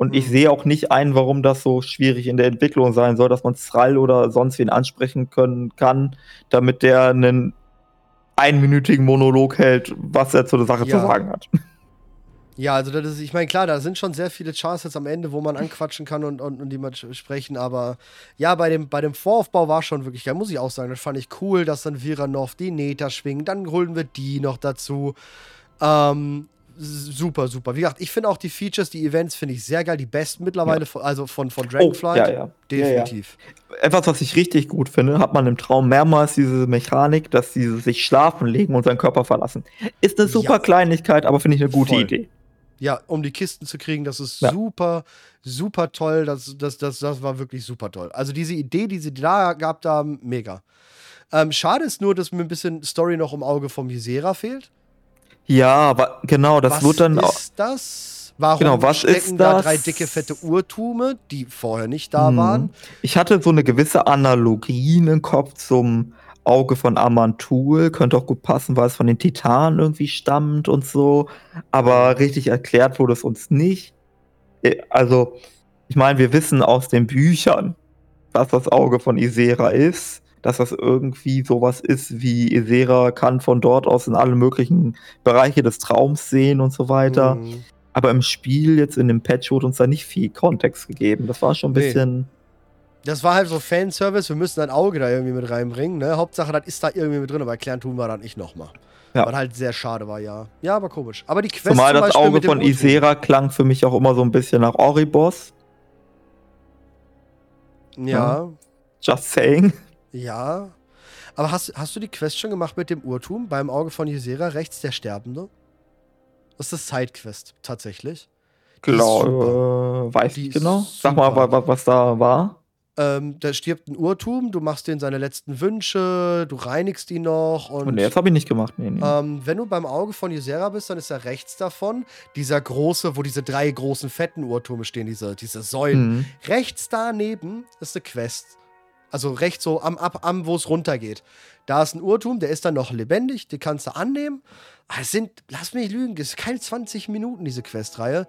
Und ich Mhm. sehe auch nicht ein, warum das so schwierig in der Entwicklung sein soll, dass man Thrall oder sonst wen ansprechen können kann, damit der einen einminütigen Monolog hält, was er zu der Sache Ja. zu sagen hat. Ja, also das ist, ich meine, klar, da sind schon sehr viele Chars jetzt am Ende, wo man anquatschen kann und, und, und die mal sprechen, aber ja, bei dem, bei dem Voraufbau war schon wirklich, da muss ich auch sagen, das fand ich cool, dass dann Viranov die Neta schwingen, dann holen wir die noch dazu. Ähm, super, super. Wie gesagt, ich finde auch die Features, die Events finde ich sehr geil, die besten mittlerweile, von, also von, von Dragonflight. Oh, ja, ja. Definitiv. etwas, was ich richtig gut finde, hat man im Traum mehrmals diese Mechanik, dass sie sich schlafen legen und seinen Körper verlassen. Ist eine super Ja. Kleinigkeit, aber finde ich eine gute Voll. Idee. Ja, um die Kisten zu kriegen, das ist Ja. super, super toll. Das, das, das, das war wirklich super toll. Also diese Idee, die sie da gehabt haben, mega. Ähm, schade ist nur, dass mir ein bisschen Story noch im Auge vom Visera fehlt. Ja, aber genau, das was wird dann auch. ist das? Warum Genau, was stecken ist da das? drei dicke, fette Urtume, die vorher nicht da Hm. waren? Ich hatte so eine gewisse Analogie im Kopf zum Auge von Amantul. Könnte auch gut passen, weil es von den Titanen irgendwie stammt und so. Aber richtig erklärt wurde es uns nicht. Äh, Also, ich meine, wir wissen aus den Büchern, was das Auge von Isera ist. Dass das irgendwie sowas ist wie Isera kann von dort aus in alle möglichen Bereiche des Traums sehen und so weiter. Hm. Aber im Spiel, jetzt in dem Patch, wurde uns da nicht viel Kontext gegeben. Das war schon ein Nee. bisschen. Das war halt so Fanservice, wir müssen ein Auge da irgendwie mit reinbringen, ne? Hauptsache, das ist da irgendwie mit drin, aber erklären tun wir das nicht nochmal. Ja. Was halt sehr schade war, ja. Ja, aber komisch. Aber die Quest Zumal zum das Beispiel Auge von. Isera klang für mich auch immer so ein bisschen nach Oribos. Ja, Just saying. Ja. Aber hast, hast du die Quest schon gemacht mit dem Urtum? Beim Auge von Ysera, rechts der Sterbende? Das ist das Sidequest, tatsächlich. Glaube, weiß Die ich genau. Sag mal, was, was da war. Ähm, da stirbt ein Urtum, du machst den seine letzten Wünsche, du reinigst ihn noch und. Und nee, das habe ich nicht gemacht. Nee, nee. Ähm, wenn du beim Auge von Ysera bist, dann ist er rechts davon dieser große, wo diese drei großen fetten Uhrtürme stehen, diese, diese Säulen. Mhm. Rechts daneben ist eine Quest. Also rechts so am, ab, am wo es runtergeht. Da ist ein Uhrturm, der ist dann noch lebendig, den kannst du annehmen. Ah, Es sind, lass mich nicht lügen, es ist keine 20 Minuten, diese Questreihe.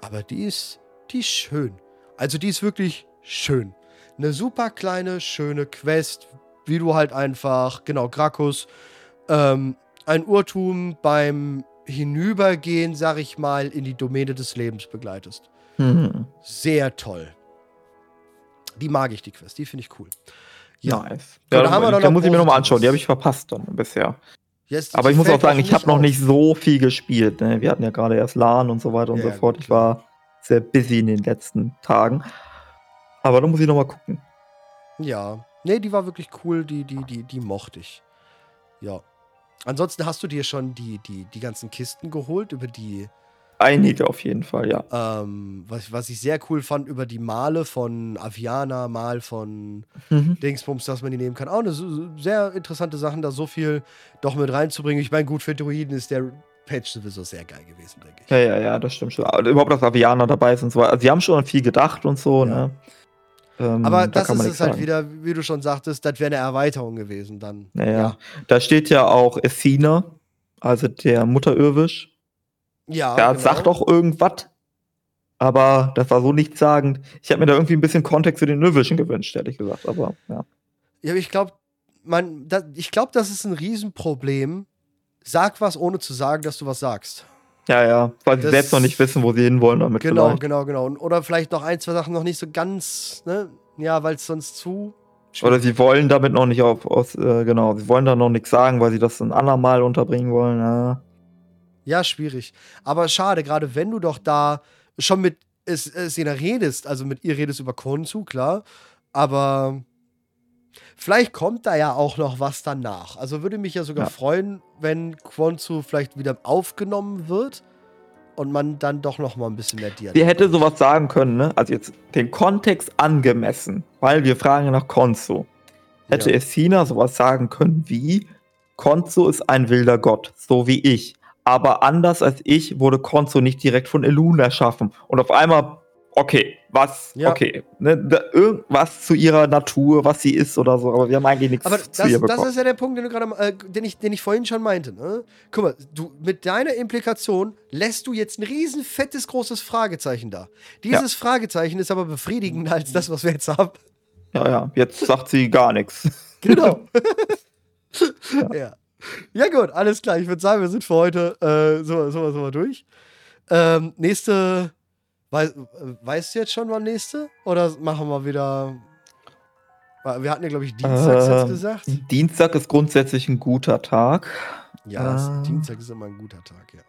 Aber die ist, die ist schön. Also die ist wirklich schön. Eine super kleine, schöne Quest, wie du halt einfach, genau, Grakus, ähm, ein Uhrtum beim Hinübergehen, sag ich mal, in die Domäne des Lebens begleitest. Mhm. Sehr toll. Die mag ich, die Quest. Die finde ich cool. Ja. Nice. Ja, da haben wir da doch noch muss ich mir nochmal anschauen. Die habe ich verpasst dann bisher. Jetzt, Aber ich muss auch sagen, ich habe noch nicht so viel gespielt. Ne? Wir hatten ja gerade erst LAN und so weiter und Ja, so fort. gut, Ich war sehr busy in den letzten Tagen. Aber da muss ich nochmal gucken. Ja. Nee, die war wirklich cool. Die, die, die, die mochte ich. Ja. Ansonsten hast du dir schon die, die, die ganzen Kisten geholt, über die, Einige auf jeden Fall, ja. ähm, was, was ich sehr cool fand, über die Male von Aviana, Mal von Mhm. Dingsbums, dass man die nehmen kann. Auch eine sehr interessante Sache, da so viel doch mit reinzubringen. Ich meine, gut, für Druiden ist der Patch sowieso sehr geil gewesen, denke ich. Ja, ja, ja, das stimmt schon. Aber überhaupt, dass Avianer dabei sind und so. Also, sie haben schon viel gedacht und so, Ja. ne? Ähm, Aber da das ist es halt sagen. wieder, wie du schon sagtest, das wäre eine Erweiterung gewesen dann. Naja. Da steht ja auch Essina, also der Mutterirwisch. Ja, Der genau. sagt auch irgendwas. Aber das war so nichtssagend. Ich habe mir da irgendwie ein bisschen Kontext zu den Irwischen gewünscht, ehrlich gesagt. Aber ja. Ja, aber ich glaube, man, da, ich glaube, das ist ein Riesenproblem. Sag was, ohne zu sagen, dass du was sagst. Ja, ja. Weil sie selbst noch nicht wissen, wo sie hinwollen damit Genau, vielleicht. genau, genau. Oder vielleicht noch ein, zwei Sachen noch nicht so ganz, ne? Ja, weil es sonst zu. Oder sie wollen damit noch nicht auf, aus, äh, genau, sie wollen da noch nichts sagen, weil sie das ein andermal unterbringen wollen. Ja. Ja, schwierig. Aber schade, gerade wenn du doch da schon mit es, Sena redest, also mit ihr redest über Konzu, klar. Aber Vielleicht kommt da ja auch noch was danach. Also würde mich ja sogar Ja. freuen, wenn Quonzu vielleicht wieder aufgenommen wird und man dann doch noch mal ein bisschen mehr Dialog. Sie hätte sowas sagen können, ne? Also jetzt den Kontext angemessen, weil wir fragen ja nach Konzo. Hätte Ja. Essina sowas sagen können wie Konzo ist ein wilder Gott, so wie ich. Aber anders als ich wurde Konzo nicht direkt von Elun erschaffen. Und auf einmal, okay, was, Ja. okay, ne, da, irgendwas zu ihrer Natur, was sie ist oder so, aber wir haben eigentlich nichts Aber zu das, ihr das bekommen. ist ja der Punkt, den, du gerade, äh, den, ich, den ich vorhin schon meinte. Ne? Guck mal, du, mit deiner Implikation lässt du jetzt ein riesen fettes, großes Fragezeichen da. Dieses Fragezeichen ist aber befriedigender als das, was wir jetzt haben. ja, ja, jetzt sagt sie gar nichts. Genau. *laughs* *laughs* ja. ja, gut, alles klar. Ich würde sagen, wir sind für heute äh, so, so, so mal durch. Ähm, nächste. Wei äh, weißt du jetzt schon, wann nächste? Oder machen wir wieder. Wir hatten ja, glaube ich, Dienstags jetzt Ähm, gesagt. Dienstag ist grundsätzlich ein guter Tag. Ja, äh, Dienstag ist immer ein guter Tag, ja.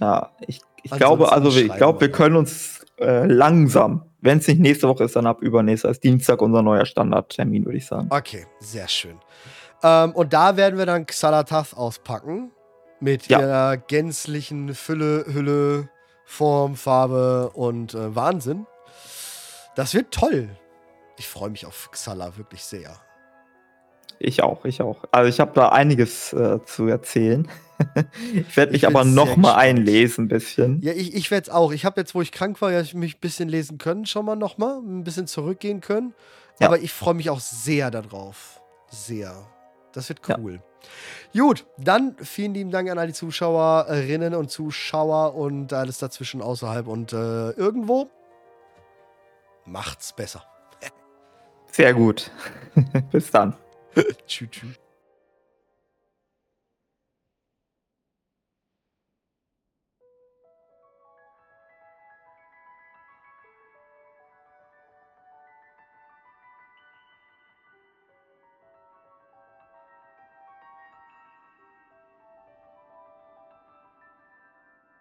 Ja, ich, ich Ansonsten glaube, also wir- ich glaube, wir können uns äh, langsam, wenn es nicht nächste Woche ist, dann ab übernächste, als Dienstag unser neuer Standardtermin, würde ich sagen. Okay, sehr schön. Ähm, und da werden wir dann Xalatath auspacken. Mit Ja. ihrer gänzlichen Fülle, Hülle, Form, Farbe und äh, Wahnsinn. Das wird toll. Ich freue mich auf Xala wirklich sehr. Ich auch, ich auch. Also ich habe da einiges äh, zu erzählen. *laughs* ich werde mich Ich aber bin noch sehr mal gespannt. einlesen ein bisschen. Ja, ich, ich werde es auch. Ich habe jetzt, wo ich krank war, ja, ich mich ein bisschen lesen können, schon mal nochmal, ein bisschen zurückgehen können. Ja. Aber ich freue mich auch sehr darauf. Sehr. Das wird Ja. cool. Gut, dann vielen lieben Dank an alle Zuschauerinnen und Zuschauer und alles dazwischen außerhalb und äh, irgendwo. Macht's besser. Sehr gut. *laughs* Bis dann. *laughs* tschüss, tschüss.